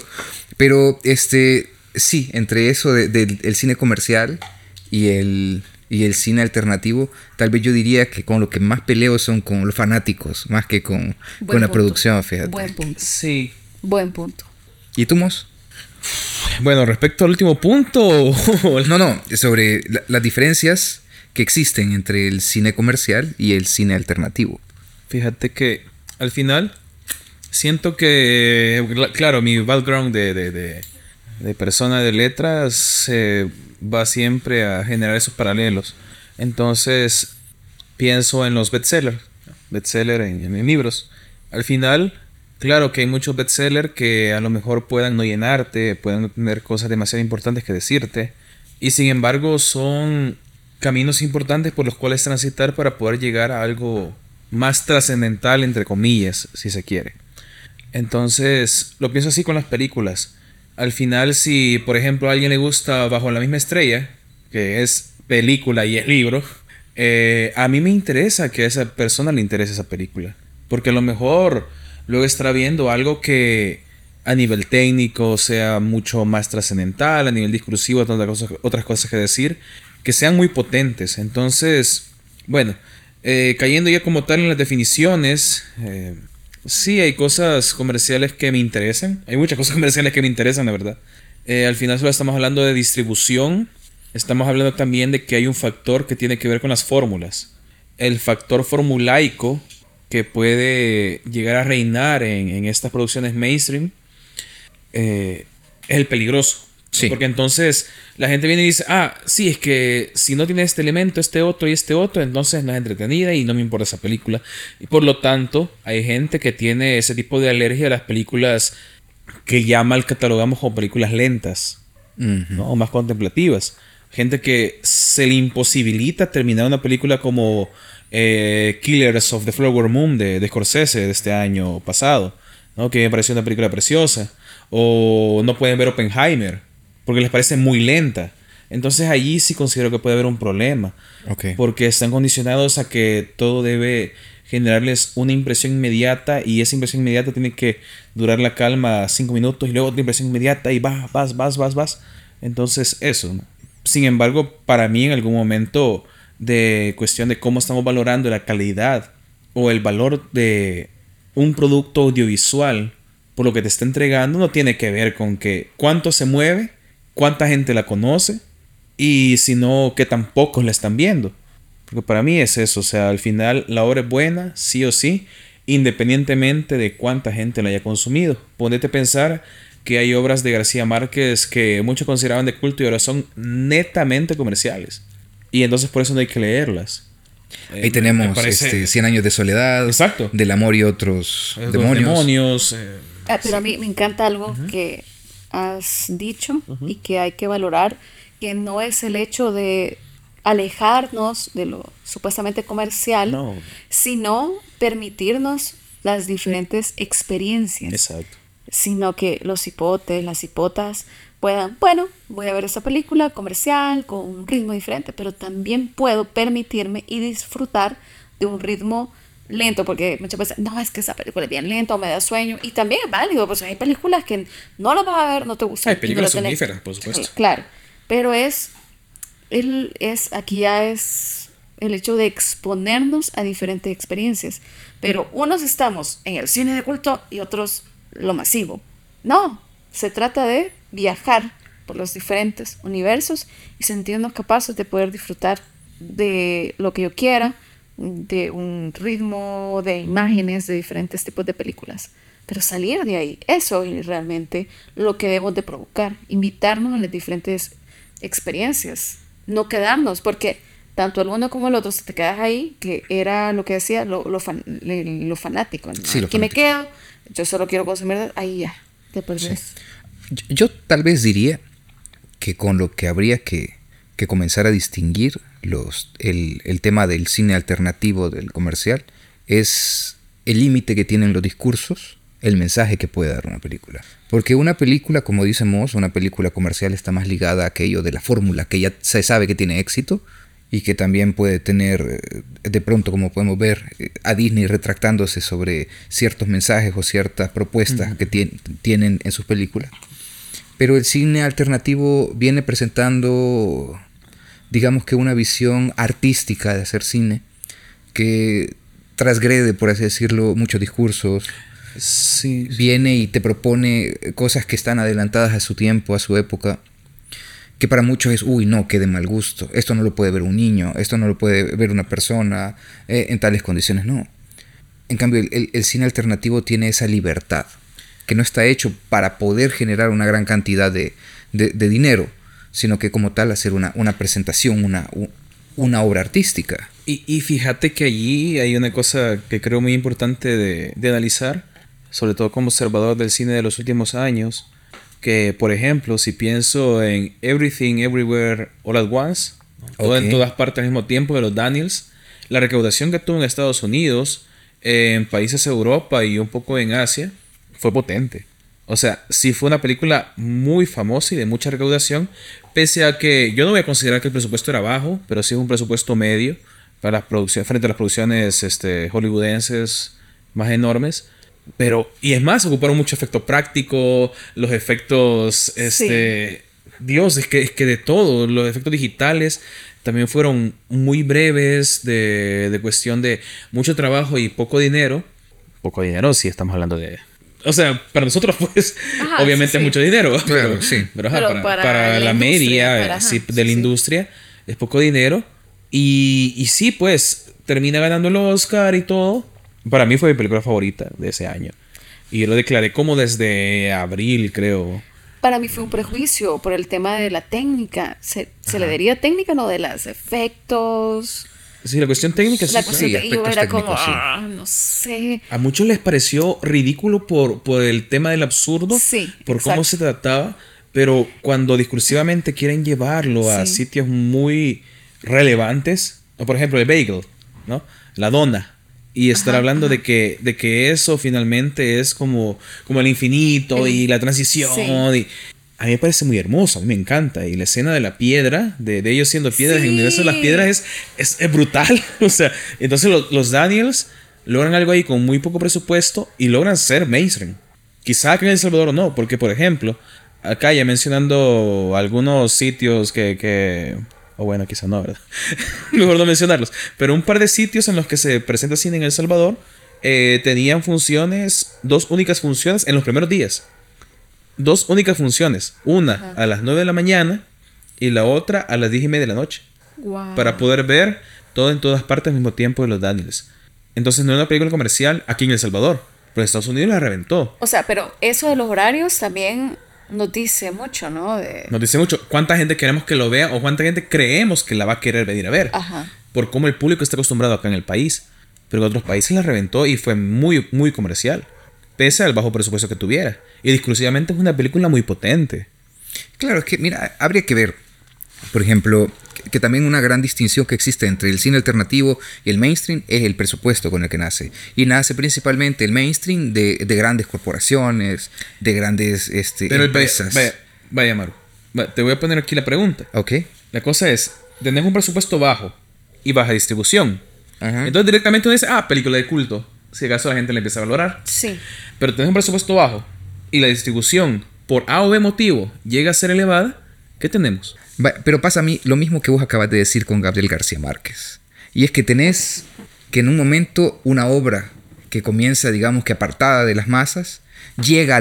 Speaker 1: Pero, este, sí, entre eso del cine comercial y el, y el cine alternativo, tal vez yo diría que con lo que más peleo son con los fanáticos, más que con, con la producción, fíjate.
Speaker 2: Buen punto.
Speaker 3: Sí.
Speaker 2: Buen punto.
Speaker 1: ¿Y tú, Mos?
Speaker 3: Bueno, respecto al último punto.
Speaker 1: no, no, sobre las diferencias existen entre el cine comercial y el cine alternativo.
Speaker 3: Fíjate que al final siento que, claro, mi background de, de, de, persona de letras eh, va siempre a generar esos paralelos. Entonces, pienso en los bestsellers, bestseller en, en, libros. Al final, claro que hay muchos bestsellers que a lo mejor puedan no llenarte, puedan tener cosas demasiado importantes que decirte, y sin embargo son caminos importantes por los cuales transitar para poder llegar a algo más trascendental, entre comillas, si se quiere. Entonces, lo pienso así con las películas al final si, por ejemplo, a alguien le gusta Bajo la misma estrella, que es película y es libro, eh, a mí me interesa que a esa persona le interese esa película. Porque a lo mejor luego estará viendo algo que a nivel técnico sea mucho más trascendental, a nivel discursivo, cosas, otras cosas que decir, que sean muy potentes. Entonces, bueno, eh, cayendo ya como tal en las definiciones, eh, Sí, hay cosas comerciales que me interesan. Hay muchas cosas comerciales que me interesan, de verdad. Eh, al final solo estamos hablando de distribución. Estamos hablando también de que hay un factor que tiene que ver con las fórmulas. El factor formulaico que puede llegar a reinar en, estas producciones mainstream es el peligroso. Porque entonces la gente viene y dice, ah, sí, es que si no tiene este elemento, este otro y este otro, entonces no es entretenida y no me importa esa película. Y por lo tanto, hay gente que tiene ese tipo de alergia a las películas que ya mal catalogamos como películas lentas, ¿no? O más contemplativas. Gente que se le imposibilita terminar una película como eh, Killers of the Flower Moon de, de Scorsese de este año pasado, ¿no? Que me pareció una película preciosa. O no pueden ver Oppenheimer porque les parece muy lenta. Entonces allí sí considero que puede haber un problema. Porque están condicionados a que todo debe generarles una impresión inmediata y esa impresión inmediata tiene que durar la calma cinco minutos y luego otra impresión inmediata y vas, vas, vas, vas, vas. Entonces eso. Sin embargo, para mí en algún momento de cuestión de cómo estamos valorando la calidad o el valor de un producto audiovisual por lo que te está entregando no tiene que ver con que cuánto se mueve, cuánta gente la conoce y si no, que tampoco la están viendo. Porque para mí es eso, o sea, al final la obra es buena, sí o sí, independientemente de cuánta gente la haya consumido. Ponete a pensar que hay obras de García Márquez que muchos consideraban de culto y ahora son netamente comerciales. Y entonces por eso no hay que leerlas.
Speaker 1: Ahí eh, tenemos este, 100 años de soledad,
Speaker 3: Exacto.
Speaker 1: del amor y otros demonios.
Speaker 2: Eh, ah, pero a mí me encanta algo que has dicho y que hay que valorar, que no es el hecho de alejarnos de lo supuestamente comercial, sino permitirnos las diferentes experiencias.
Speaker 3: Exacto.
Speaker 2: Sino que los hipotes, las hipotas puedan, bueno, voy a ver esa película comercial con un ritmo diferente, pero también puedo permitirme y disfrutar de un ritmo lento, porque muchas veces, no, es que esa película es bien lenta o me da sueño, y también es válido, pues hay películas que no las vas a ver, no te gustan.
Speaker 3: Hay películas somníferas, por supuesto.
Speaker 2: Claro, pero es, el, es, aquí ya es el hecho de exponernos a diferentes experiencias, pero unos estamos en el cine de culto y otros lo masivo. No, se trata de viajar por los diferentes universos y sentirnos capaces de poder disfrutar de lo que yo quiera, de un ritmo, de imágenes, de diferentes tipos de películas. Pero salir de ahí, eso es realmente lo que debemos de provocar, invitarnos a las diferentes experiencias, no quedarnos, porque tanto el uno como el otro, si te quedas ahí, que era lo que decía, lo, lo, fanático. que me quedo, yo solo quiero consumir, ahí ya, te perdés.
Speaker 1: Yo, tal vez diría que con lo que habría que, comenzar a distinguir los, el, el, tema del cine alternativo del comercial es el límite que tienen los discursos, el mensaje que puede dar una película. Porque una película, como dice Moss, una película comercial está más ligada a aquello de la fórmula que ya se sabe que tiene éxito y que también puede tener, eh, de pronto como podemos ver, eh, a Disney retractándose sobre ciertos mensajes o ciertas propuestas que tienen en sus películas. Pero el cine alternativo viene presentando, digamos que una visión artística de hacer cine, que transgrede, por así decirlo, muchos discursos.
Speaker 3: Sí.
Speaker 1: Viene y te propone cosas que están adelantadas a su tiempo, a su época, que para muchos es, uy, no, que de mal gusto, esto no lo puede ver un niño, esto no lo puede ver una persona eh, en tales condiciones, no. En cambio, el cine alternativo tiene esa libertad que no está hecho para poder generar una gran cantidad de, dinero, sino que como tal hacer una, una presentación, una, una obra artística.
Speaker 3: Y, fíjate que allí hay una cosa que creo muy importante de, analizar, sobre todo como observador del cine de los últimos años, que por ejemplo, si pienso en Everything, Everywhere, All at Once, en todas partes al mismo tiempo de los Daniels, la recaudación que tuvo en Estados Unidos, en países de Europa y un poco en Asia, fue potente. O sea, sí fue una película muy famosa y de mucha recaudación, pese a que yo no voy a considerar que el presupuesto era bajo, pero sí es un presupuesto medio para las producciones, frente a las producciones este, hollywoodenses más enormes. Pero, y es más, ocuparon mucho efecto práctico, los efectos, este, Dios, es que, es que de todo, los efectos digitales también fueron muy breves, de, de cuestión de mucho trabajo y poco dinero. Poco dinero, si estamos hablando de o sea, para nosotros, pues, obviamente es mucho dinero.
Speaker 1: Pero, sí.
Speaker 3: Pero, para, la, media de la industria es poco dinero. Y, y sí, pues, termina ganando el Oscar y todo. Para mí fue mi película favorita de ese año. Y yo lo declaré como desde abril, creo.
Speaker 2: Para mí fue un prejuicio por el tema de la técnica. ¿Se, se le diría técnica, no? De los efectos.
Speaker 3: Sí, la cuestión técnica
Speaker 2: la sí. yo era como, ah, no sé.
Speaker 3: A muchos les pareció ridículo por, por el tema del absurdo,
Speaker 2: sí,
Speaker 3: por cómo se trataba, pero cuando discursivamente quieren llevarlo a sitios muy relevantes, o por ejemplo el bagel, ¿no? La dona. Y estar hablando de que, de que eso finalmente es como, como el infinito y la transición. Y, a mí me parece muy hermoso, a mí me encanta. Y la escena de la piedra, de, ellos siendo piedras, en el universo de las piedras es, es, brutal. o sea, entonces los, Daniels logran algo ahí con muy poco presupuesto y logran ser mainstream. Quizá que en El Salvador no, porque por ejemplo, acá ya mencionando algunos sitios que, que o bueno, quizá no, ¿verdad? Mejor no mencionarlos. Pero un par de sitios en los que se presenta cine en El Salvador eh, tenían funciones, dos únicas funciones en los primeros días. Dos únicas funciones. Una a las 9 de la mañana y la otra a las 10 y media de la noche. Para poder ver todo en todas partes al mismo tiempo de los Daniels. Entonces no era una película comercial aquí en El Salvador. Pero Estados Unidos la reventó.
Speaker 2: O sea, pero eso de los horarios también nos dice mucho, ¿no?
Speaker 3: Nos dice mucho. ¿Cuánta gente queremos que lo vea o cuánta gente creemos que la va a querer venir a ver? Ajá. Por cómo el público está acostumbrado acá en el país. Pero en otros países la reventó y fue muy, muy comercial. Pese al bajo presupuesto que tuviera. Y exclusivamente es una película muy potente.
Speaker 1: Claro, es que, mira, habría que ver. Por ejemplo, que también una gran distinción que existe entre el cine alternativo y el mainstream es el presupuesto con el que nace. Y nace principalmente el mainstream de, grandes corporaciones, de grandes este, empresas.
Speaker 3: Vaya, vaya, Maru. Te voy a poner aquí la pregunta.
Speaker 1: Ok.
Speaker 3: La cosa es, tenés un presupuesto bajo y baja distribución. Entonces directamente uno dice, ah, película de culto. Si acaso la gente le empieza a valorar.
Speaker 2: Sí.
Speaker 3: Pero tenés un presupuesto bajo y la distribución por A o B motivo llega a ser elevada, ¿qué tenemos?
Speaker 1: Pero pasa a mí lo mismo que vos acabas de decir con Gabriel García Márquez. Y es que tenés que en un momento una obra que comienza, digamos que apartada de las masas, llega a,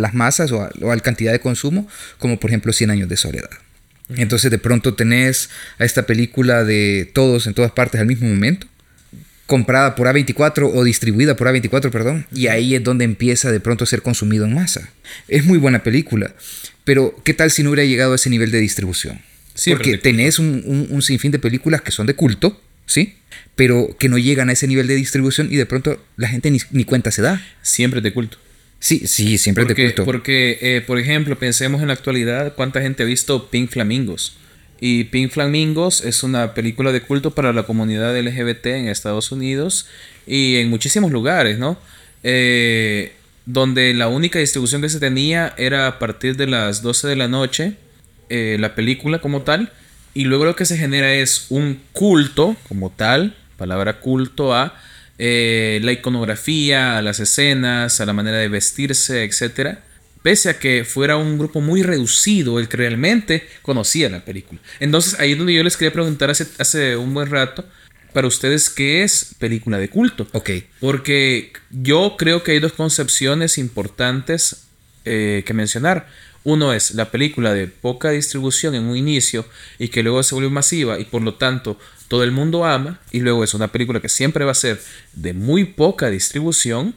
Speaker 1: las masas o a, la cantidad de consumo, como por ejemplo Cien años de soledad. Entonces de pronto tenés a esta película de todos en todas partes al mismo momento, comprada por A24 o distribuida por A24, perdón, y ahí es donde empieza de pronto a ser consumido en masa. Es muy buena película, pero ¿qué tal si no hubiera llegado a ese nivel de distribución? Porque tenés un, sinfín de películas que son de culto, ¿sí? Pero que no llegan a ese nivel de distribución y de pronto la gente ni, cuenta se da.
Speaker 3: Siempre de culto.
Speaker 1: Sí, sí, siempre
Speaker 3: de
Speaker 1: culto.
Speaker 3: Porque, eh, por ejemplo, pensemos en la actualidad, ¿cuánta gente ha visto Pink Flamingos? Y Pink Flamingos es una película de culto para la comunidad LGBT en Estados Unidos y en muchísimos lugares, ¿no? Eh, donde la única distribución que se tenía era a partir de las 12 de la noche, eh, la película como tal, y luego lo que se genera es un culto como tal, palabra culto a eh, la iconografía, a las escenas, a la manera de vestirse, etc. Pese a que fuera un grupo muy reducido el que realmente conocía la película. Entonces ahí es donde yo les quería preguntar hace, hace un buen rato para ustedes qué es película de culto.
Speaker 1: Ok.
Speaker 3: Porque yo creo que hay dos concepciones importantes eh, que mencionar. Uno es la película de poca distribución en un inicio y que luego se vuelve masiva y por lo tanto todo el mundo ama. Y luego es una película que siempre va a ser de muy poca distribución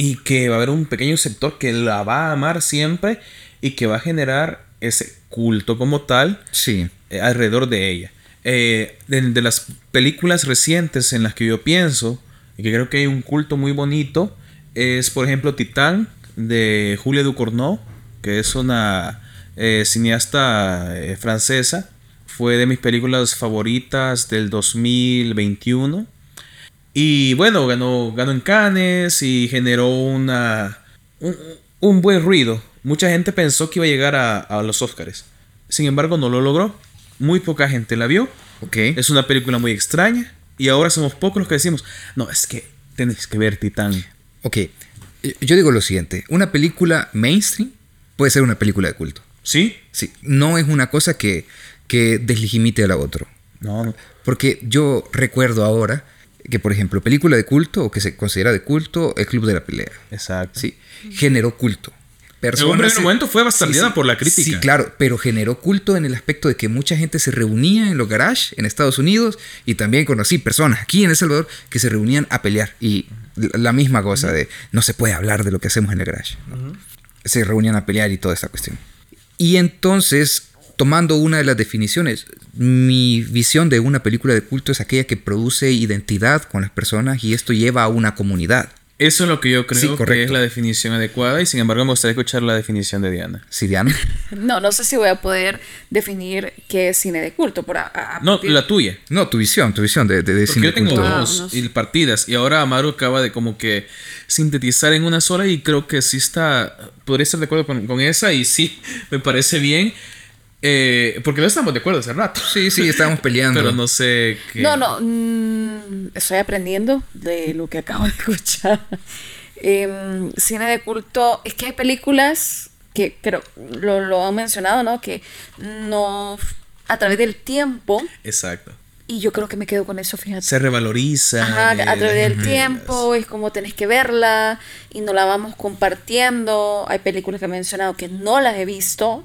Speaker 3: y que va a haber un pequeño sector que la va a amar siempre y que va a generar ese culto como tal
Speaker 1: sí.
Speaker 3: Eh, alrededor de ella. Eh, de, las películas recientes en las que yo pienso, y que creo que hay un culto muy bonito, es por ejemplo Titán de Julia Ducournau, que es una eh, cineasta francesa. Fue de mis películas favoritas del 2021. Y bueno, ganó, ganó en Cannes y generó una, un, buen ruido. Mucha gente pensó que iba a llegar a, a los Oscars. Sin embargo, no lo logró. Muy poca gente la vio.
Speaker 1: Okay.
Speaker 3: Es una película muy extraña. Y ahora somos pocos los que decimos, no, es que tenéis que ver Titán.
Speaker 1: Ok. Yo digo lo siguiente. Una película mainstream puede ser una película de culto.
Speaker 3: ¿Sí?
Speaker 1: Sí. No es una cosa que, que deslegimite a la otra.
Speaker 3: No, no.
Speaker 1: Porque yo recuerdo ahora que, por ejemplo, película de culto o que se considera de culto, el Club de la Pelea.
Speaker 3: Exacto.
Speaker 1: Sí. Generó culto
Speaker 3: personas. En un primer momento fue bastante por la crítica.
Speaker 1: Sí, claro, pero generó culto en el aspecto de que mucha gente se reunía en los garages en Estados Unidos y también conocí personas aquí en El Salvador que se reunían a pelear y la misma cosa de no se puede hablar de lo que hacemos en el garage. Se reunían a pelear y toda esta cuestión. Y entonces, tomando una de las definiciones, mi visión de una película de culto es aquella que produce identidad con las personas y esto lleva a una comunidad.
Speaker 3: Eso es lo que yo creo que es la definición adecuada y sin embargo me gustaría escuchar la definición de Diana.
Speaker 1: ¿Sí, Diana?
Speaker 2: no, no sé si voy a poder definir qué es cine de culto. Por
Speaker 3: no, la tuya.
Speaker 1: No, tu visión, tu visión de, de, cine
Speaker 3: yo tengo dos ah, partidas y ahora Amaru acaba de como que sintetizar en una sola y creo que sí está, podría estar de acuerdo con, con esa y sí, me parece bien. Eh, porque no estamos de acuerdo hace rato.
Speaker 1: Sí, sí, estábamos peleando.
Speaker 3: Pero no sé qué.
Speaker 2: No, no. Mm, estoy aprendiendo de lo que acabo de escuchar. Em, cine de culto. Es que hay películas que creo, lo, lo han mencionado, ¿no? Que no, a través del tiempo.
Speaker 3: Exacto.
Speaker 2: Y yo creo que me quedo con eso, fíjate.
Speaker 3: Se revaloriza.
Speaker 2: Ajá, a través del tiempo, es como tenés que verla y no la vamos compartiendo. Hay películas que he mencionado que no las he visto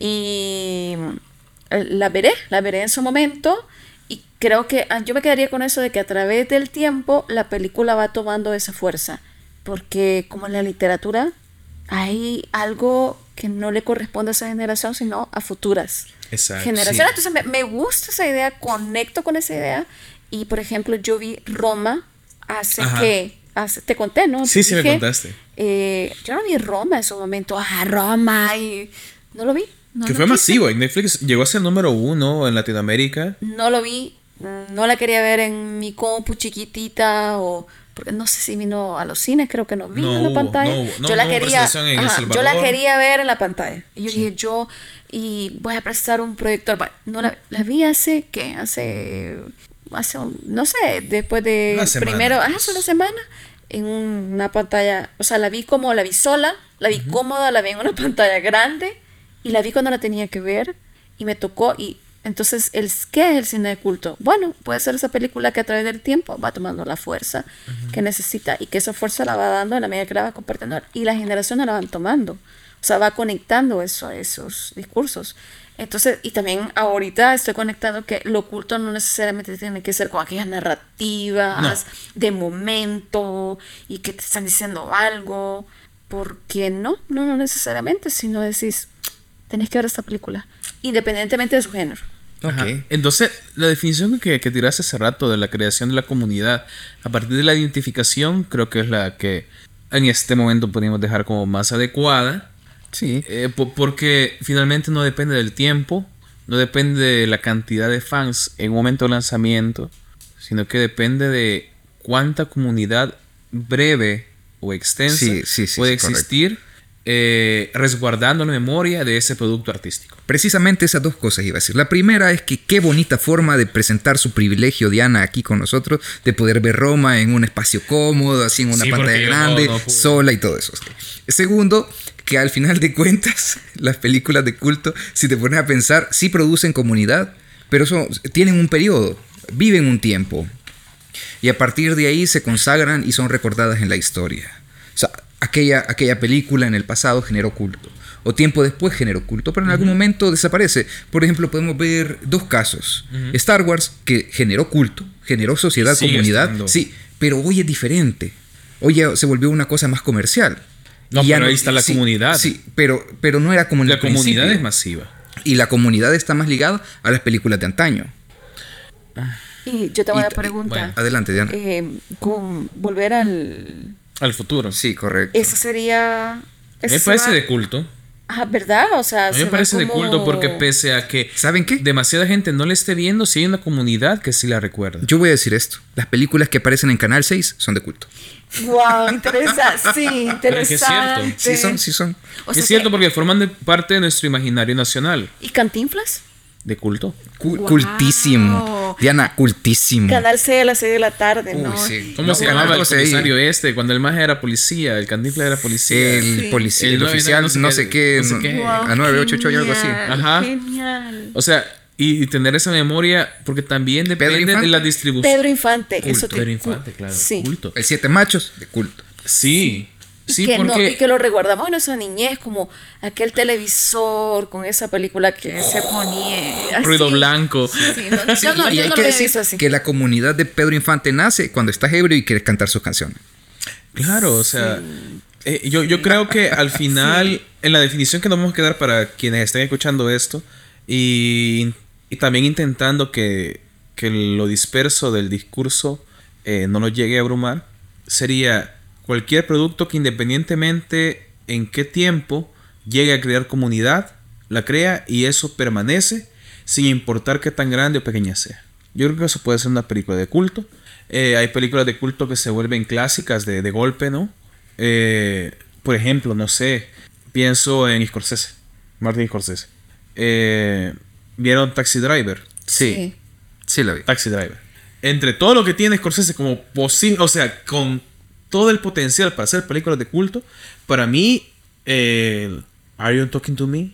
Speaker 2: y eh, la veré, la veré en su momento. Y creo que ah, yo me quedaría con eso de que a través del tiempo la película va tomando esa fuerza. Porque como en la literatura hay algo que no le corresponde a esa generación, sino a futuras. Exacto, generaciones. Entonces me, gusta esa idea, conecto con esa idea. Y por ejemplo, yo vi Roma hace que. Hace, te conté, ¿no?
Speaker 3: Sí, sí, me contaste.
Speaker 2: Eh, yo no vi Roma en su momento. Ah, Roma. Y no lo vi.
Speaker 3: Que fue masivo. En Netflix llegó a ser número uno en Latinoamérica.
Speaker 2: No lo vi. No la quería ver en mi compu chiquitita o porque no sé si vino a los cines, creo que no vino en la pantalla. yo la quería, yo la quería ver en la pantalla. Y yo dije, yo y voy a prestar un proyector. No la, vi hace qué, hace hace no sé, después de primero, hace una semana en una pantalla, o sea, la vi como la vi sola, la vi cómoda, la vi en una pantalla grande y la vi cuando la tenía que ver y me tocó y entonces, el, ¿qué es el cine de culto? Bueno, puede ser esa película que a través del tiempo va tomando la fuerza que necesita y que esa fuerza la va dando en la medida que la va compartiendo y las generaciones la van tomando. O sea, va conectando eso a esos discursos. Entonces, y también ahorita estoy conectando que lo oculto no necesariamente tiene que ser con aquellas narrativas de momento y que te están diciendo algo, porque no, no, no necesariamente, sino decís, tenés que ver esta película, independientemente de su género.
Speaker 3: Okay. Entonces, la definición que, que tiraste hace rato de la creación de la comunidad, a partir de la identificación, creo que es la que en este momento podríamos dejar como más adecuada Sí. Eh, porque finalmente no depende del tiempo, no depende de la cantidad de fans en un momento de lanzamiento, sino que depende de cuánta comunidad breve o extensa puede existir eh, resguardando la memoria de ese producto artístico.
Speaker 1: Precisamente esas dos cosas iba a decir. La primera es que qué bonita forma de presentar su privilegio, Diana, aquí con nosotros, de poder ver Roma en un espacio cómodo, así en una pantalla grande, sola y todo eso. Segundo, que al final de cuentas, las películas de culto, si te pones a pensar, sí producen comunidad, pero eso, tienen un periodo, viven un tiempo. Y a partir de ahí se consagran y son recordadas en la historia. O sea, aquella, aquella película en el pasado generó culto. O tiempo después generó culto, pero en algún momento desaparece. Por ejemplo, podemos ver dos casos. Star Wars, que generó culto, generó sociedad, comunidad. Sí, pero hoy es diferente. Hoy ya se volvió una cosa más comercial.
Speaker 3: No, pero ahí está la comunidad.
Speaker 1: Sí, pero, pero no era como
Speaker 3: La comunidad es masiva.
Speaker 1: Y la comunidad está más ligada a las películas de antaño.
Speaker 2: Y yo te voy a preguntar.
Speaker 1: adelante, Diana.
Speaker 2: Eh, con volver al...
Speaker 3: Al futuro.
Speaker 1: Sí, correcto.
Speaker 2: Eso sería...
Speaker 3: Me parece de culto.
Speaker 2: Ah, ¿verdad? O sea,
Speaker 3: a mí me parece de culto porque pese a que
Speaker 1: ¿saben qué?
Speaker 3: Demasiada gente no le esté viendo, si hay una comunidad que sí la recuerda.
Speaker 1: Yo voy a decir esto, las películas que aparecen en Canal 6 son de culto.
Speaker 2: Wow, interesante, sí, interesante.
Speaker 1: Sí son, sí son.
Speaker 3: es cierto porque forman parte de nuestro imaginario nacional.
Speaker 2: ¿Y Cantinflas?
Speaker 3: De culto.
Speaker 1: Cultísimo. Diana, cultísimo.
Speaker 2: Canal C a las 6 de la tarde, ¿no?
Speaker 3: ¿Cómo se llamaba el comisario este? Cuando el maje era policía, el Cantinflas era policía.
Speaker 1: El policía, el, oficial, no, sé qué. No sé qué. a 988 y algo así.
Speaker 3: Ajá. Genial. O sea, y, tener esa memoria, porque también depende de la distribución.
Speaker 2: Pedro Infante, eso
Speaker 3: te... Pedro Infante, claro. Sí.
Speaker 1: Culto. El Siete Machos, de culto.
Speaker 3: Sí. Sí,
Speaker 2: que
Speaker 3: porque...
Speaker 2: y que lo reguardamos en esa niñez, como aquel televisor con esa película que se ponía.
Speaker 3: Ruido blanco.
Speaker 2: Sí, yo no, yo no
Speaker 1: que decir así. que la comunidad de Pedro Infante nace cuando estás ebrio y quieres cantar sus canciones.
Speaker 3: Claro, o sea, eh, yo, yo creo que al final, en la definición que nos vamos a quedar para quienes estén escuchando esto, y, y también intentando que, que, lo disperso del discurso eh, no nos llegue a abrumar, sería Cualquier producto que independientemente en qué tiempo llegue a crear comunidad, la crea y eso permanece sin importar qué tan grande o pequeña sea. Yo creo que eso puede ser una película de culto. Eh, hay películas de culto que se vuelven clásicas de, golpe, ¿no? Eh, por ejemplo, no sé, pienso en Scorsese, Martin Scorsese. Eh, ¿Vieron Taxi Driver?
Speaker 1: Sí, sí lo vi.
Speaker 3: Taxi Driver. Entre todo lo que tiene Scorsese como posible, o sea, con todo el potencial para hacer películas de culto, para mí, eh, Are you talking to me?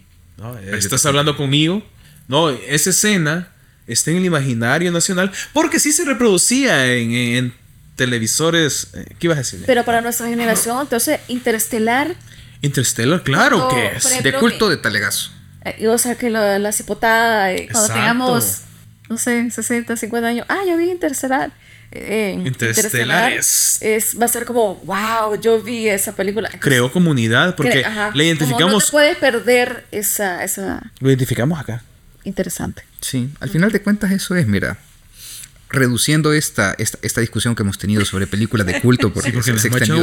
Speaker 3: ¿Estás hablando conmigo? No, esa escena está en el imaginario nacional porque sí se reproducía en, televisores. Eh, ¿Qué ibas a decir?
Speaker 2: Pero para nuestra generación, entonces, Interestelar.
Speaker 3: Interstellar, claro que es.
Speaker 1: de culto de talegazo.
Speaker 2: Eh, o sea, que la, la cipotada, eh, cuando tengamos, no sé, 60, 50 años, ah, yo vi Interstellar. Eh, Interestelar es, va a ser como, wow, yo vi esa película.
Speaker 3: Creó comunidad porque le identificamos. no
Speaker 2: te puedes perder esa, esa.
Speaker 3: Lo identificamos acá.
Speaker 2: Interesante.
Speaker 1: Sí, al final de cuentas eso es, mira, reduciendo esta, esta, discusión que hemos tenido sobre películas de culto, porque, se, se extendió,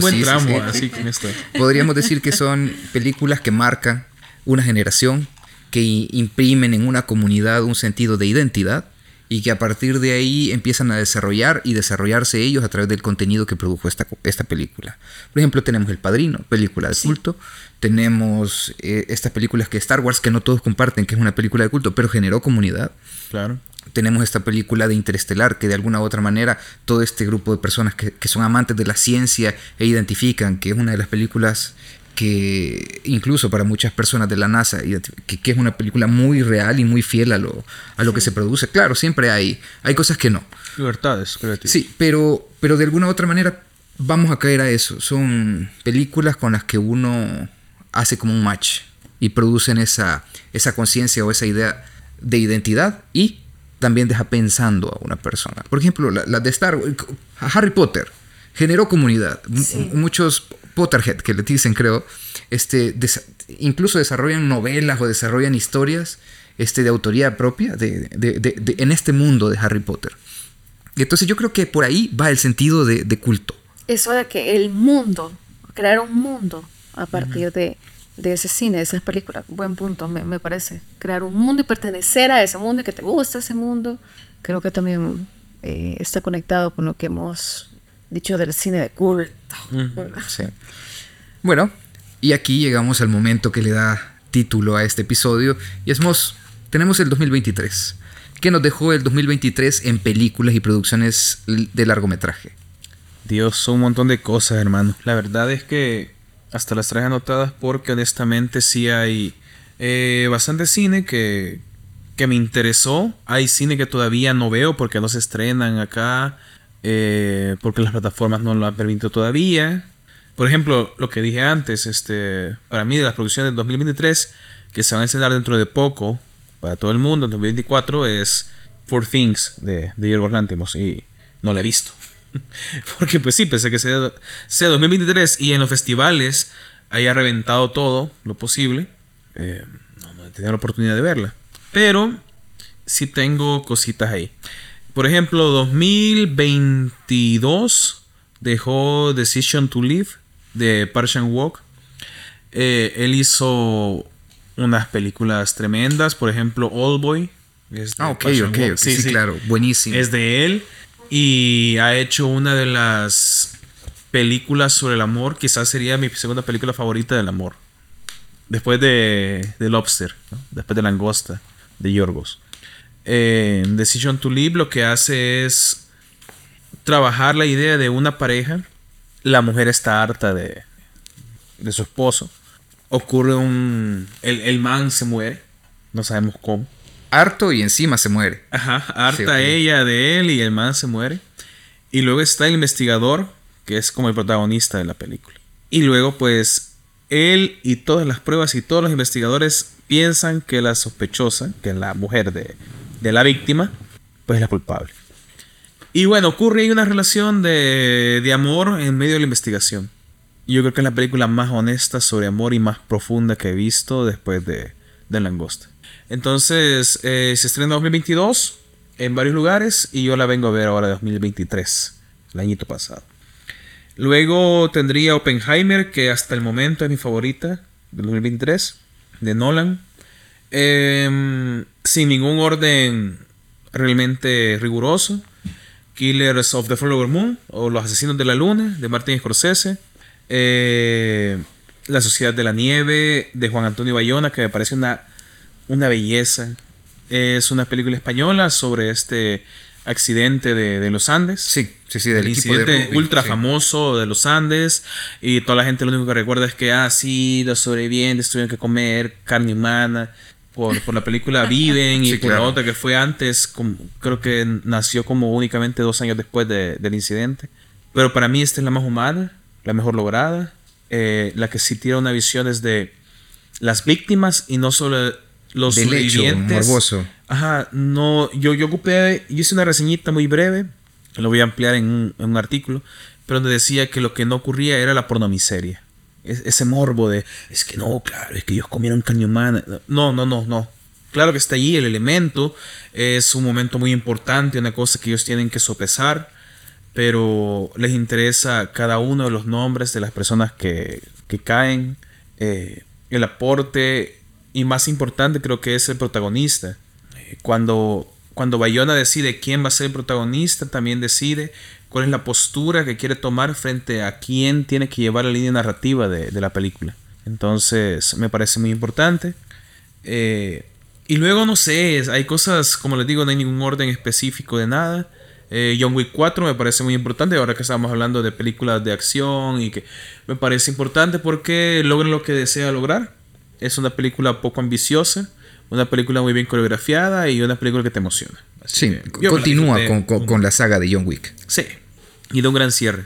Speaker 1: así con esto. podríamos decir que son películas que marcan una generación, que imprimen en una comunidad un sentido de identidad y que a partir de ahí empiezan a desarrollar y desarrollarse ellos a través del contenido que produjo esta, esta película. Por ejemplo, tenemos El Padrino, película de culto, tenemos eh, estas películas que Star Wars, que no todos comparten, que es una película de culto, pero generó comunidad.
Speaker 3: Claro.
Speaker 1: Tenemos esta película de Interestelar, que de alguna u otra manera todo este grupo de personas que, que son amantes de la ciencia e identifican que es una de las películas que incluso para muchas personas de la NASA, que, que, es una película muy real y muy fiel a lo, a lo que se produce. Claro, siempre hay, hay cosas que no.
Speaker 3: Libertades creativas.
Speaker 1: Sí, pero, pero de alguna u otra manera vamos a caer a eso. Son películas con las que uno hace como un match y producen esa, esa conciencia o esa idea de identidad y también deja pensando a una persona. Por ejemplo, la, de Star Wars, Harry Potter generó comunidad. Muchos Potterhead, que le dicen, creo, este, incluso desarrollan novelas o desarrollan historias este, de autoría propia de, en este mundo de Harry Potter. Y entonces yo creo que por ahí va el sentido de, culto.
Speaker 2: Eso de que el mundo, crear un mundo a partir de, ese cine, de esas películas, buen punto, me, parece. Crear un mundo y pertenecer a ese mundo y que te gusta ese mundo, creo que también eh, está conectado con lo que hemos dicho del cine de culto.
Speaker 1: Bueno, y aquí llegamos al momento que le da título a este episodio y es tenemos el 2023. ¿Qué nos dejó el 2023 en películas y producciones de largometraje?
Speaker 3: Dios, son un montón de cosas, hermano. La verdad es que hasta las traje anotadas porque honestamente sí hay eh, bastante cine que, que me interesó. Hay cine que todavía no veo porque no se estrenan acá. Eh, porque las plataformas no lo han permitido todavía. Por ejemplo, lo que dije antes, este, para mí de las producciones del 2023, que se van a estrenar dentro de poco, para todo el mundo, en 2024, es Four Things de, de Yorgos y no la he visto. porque pues sí, pensé que sea, sea 2023 y en los festivales haya reventado todo lo posible. Eh, no, no he tenido la oportunidad de verla. Pero sí tengo cositas ahí. Por ejemplo, 2022 dejó Decision to Live de Park Walk. Eh, él hizo unas películas tremendas, por ejemplo, All Boy.
Speaker 1: ah, ok, ok, sí, sí, claro, buenísimo.
Speaker 3: Es de él y ha hecho una de las películas sobre el amor, quizás sería mi segunda película favorita del amor. Después de, de Lobster, después de Langosta, de Yorgos. Decision to Live lo que hace es trabajar la idea de una pareja. La mujer está harta de, de su esposo. Ocurre un... El, man se muere. No sabemos cómo.
Speaker 1: Harto y encima se muere.
Speaker 3: Ajá, harta ella de él y el man se muere. Y luego está el investigador, que es como el protagonista de la película. Y luego pues él y todas las pruebas y todos los investigadores piensan que la sospechosa, que es la mujer de, de la víctima, pues es la culpable. Y bueno, ocurre ahí una relación de, de amor en medio de la investigación. Yo creo que es la película más honesta sobre amor y más profunda que he visto después de, de Langosta. Entonces, eh, se estrena en 2022 en varios lugares y yo la vengo a ver ahora 2023, el añito pasado. Luego tendría Oppenheimer, que hasta el momento es mi favorita del 2023, de Nolan. Em, sin ningún orden realmente riguroso. Killers of the Flower Moon o Los Asesinos de la Luna de Martin Scorsese. Eh, la Sociedad de la Nieve de Juan Antonio Bayona, que me parece una, una belleza. Es una película española sobre este accidente de, los Andes.
Speaker 1: Sí, sí, sí, del
Speaker 3: el incidente ultra famoso de los Andes. Y toda la gente lo único que recuerda es que, ah, sí, los sobrevivientes tuvieron que comer carne humana. Por, por la película Viven y por la otra que fue antes, creo que nació como únicamente dos años después del incidente. Pero para mí esta es la más humana, la mejor lograda, eh, la que sí tiene una visión desde las víctimas y no solo los Del sobrevivientes. morboso. Ajá, no, yo, yo ocupé, yo hice una reseñita muy breve, lo voy a ampliar en un, artículo, pero donde decía que lo que no ocurría era la pornomiseria. Ese morbo de, es que no, claro, es que ellos comieron carne humana. No, no, no, no. Claro que está allí el elemento, es un momento muy importante, una cosa que ellos tienen que sopesar, pero les interesa cada uno de los nombres de las personas que, que caen, eh, el aporte y más importante creo que es el protagonista. Cuando, cuando Bayona decide quién va a ser el protagonista, también decide cuál es la postura que quiere tomar frente a quién tiene que llevar la línea narrativa de, la película. Entonces me parece muy importante. Eh, y luego no sé, hay cosas, como les digo, no hay ningún orden específico de nada. Eh, John Wick 4 me parece muy importante, ahora que estamos hablando de películas de acción y que me parece importante porque logra lo que desea lograr. Es una película poco ambiciosa, una película muy bien coreografiada y una película que te emociona.
Speaker 1: sí, continúa con, la saga de John Wick.
Speaker 3: Sí, y da un gran cierre.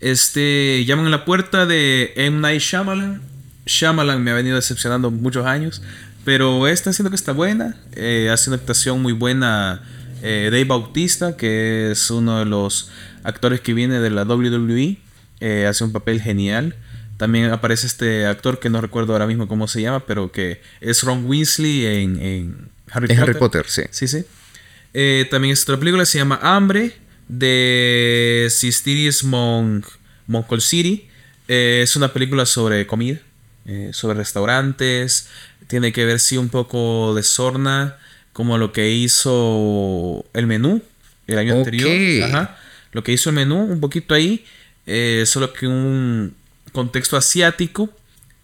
Speaker 3: Este, llaman a la puerta de M. Night Shyamalan. Shyamalan me ha venido decepcionando muchos años, pero esta siento que está buena. Eh, hace una actuación muy buena eh, Dave Bautista, que es uno de los actores que viene de la WWE. Eh, hace un papel genial. También aparece este actor que no recuerdo ahora mismo cómo se llama, pero que es Ron Weasley en,
Speaker 1: Harry, Potter. Harry Potter. sí.
Speaker 3: Sí, sí. Eh, también es otra película, se llama Hambre, de Sistirius Monk, Moncol City. Eh, es una película sobre comida, eh, sobre restaurantes. Tiene que ver, sí, un poco de sorna, como lo que hizo el menú el año anterior. Ajá. Lo que hizo el menú, un poquito ahí. solo que un contexto asiático,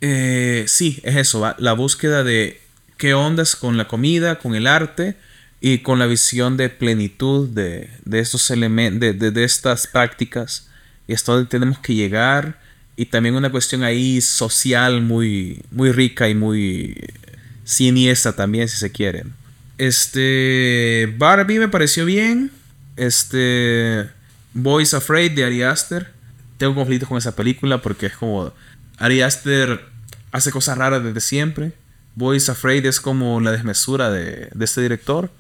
Speaker 3: eh, sí, es eso, la búsqueda de qué ondas con la comida, con el arte y con la visión de plenitud de, estos elementos, de, estas prácticas. Y hasta donde tenemos que llegar. Y también una cuestión ahí social muy, muy rica y muy siniestra también, si se quieren. Este. Barbie me pareció bien. Este. Boys Afraid de Ari Aster tengo conflictos con esa película porque es como Ari Aster hace cosas raras desde siempre. Boys Afraid es como la desmesura de, este director.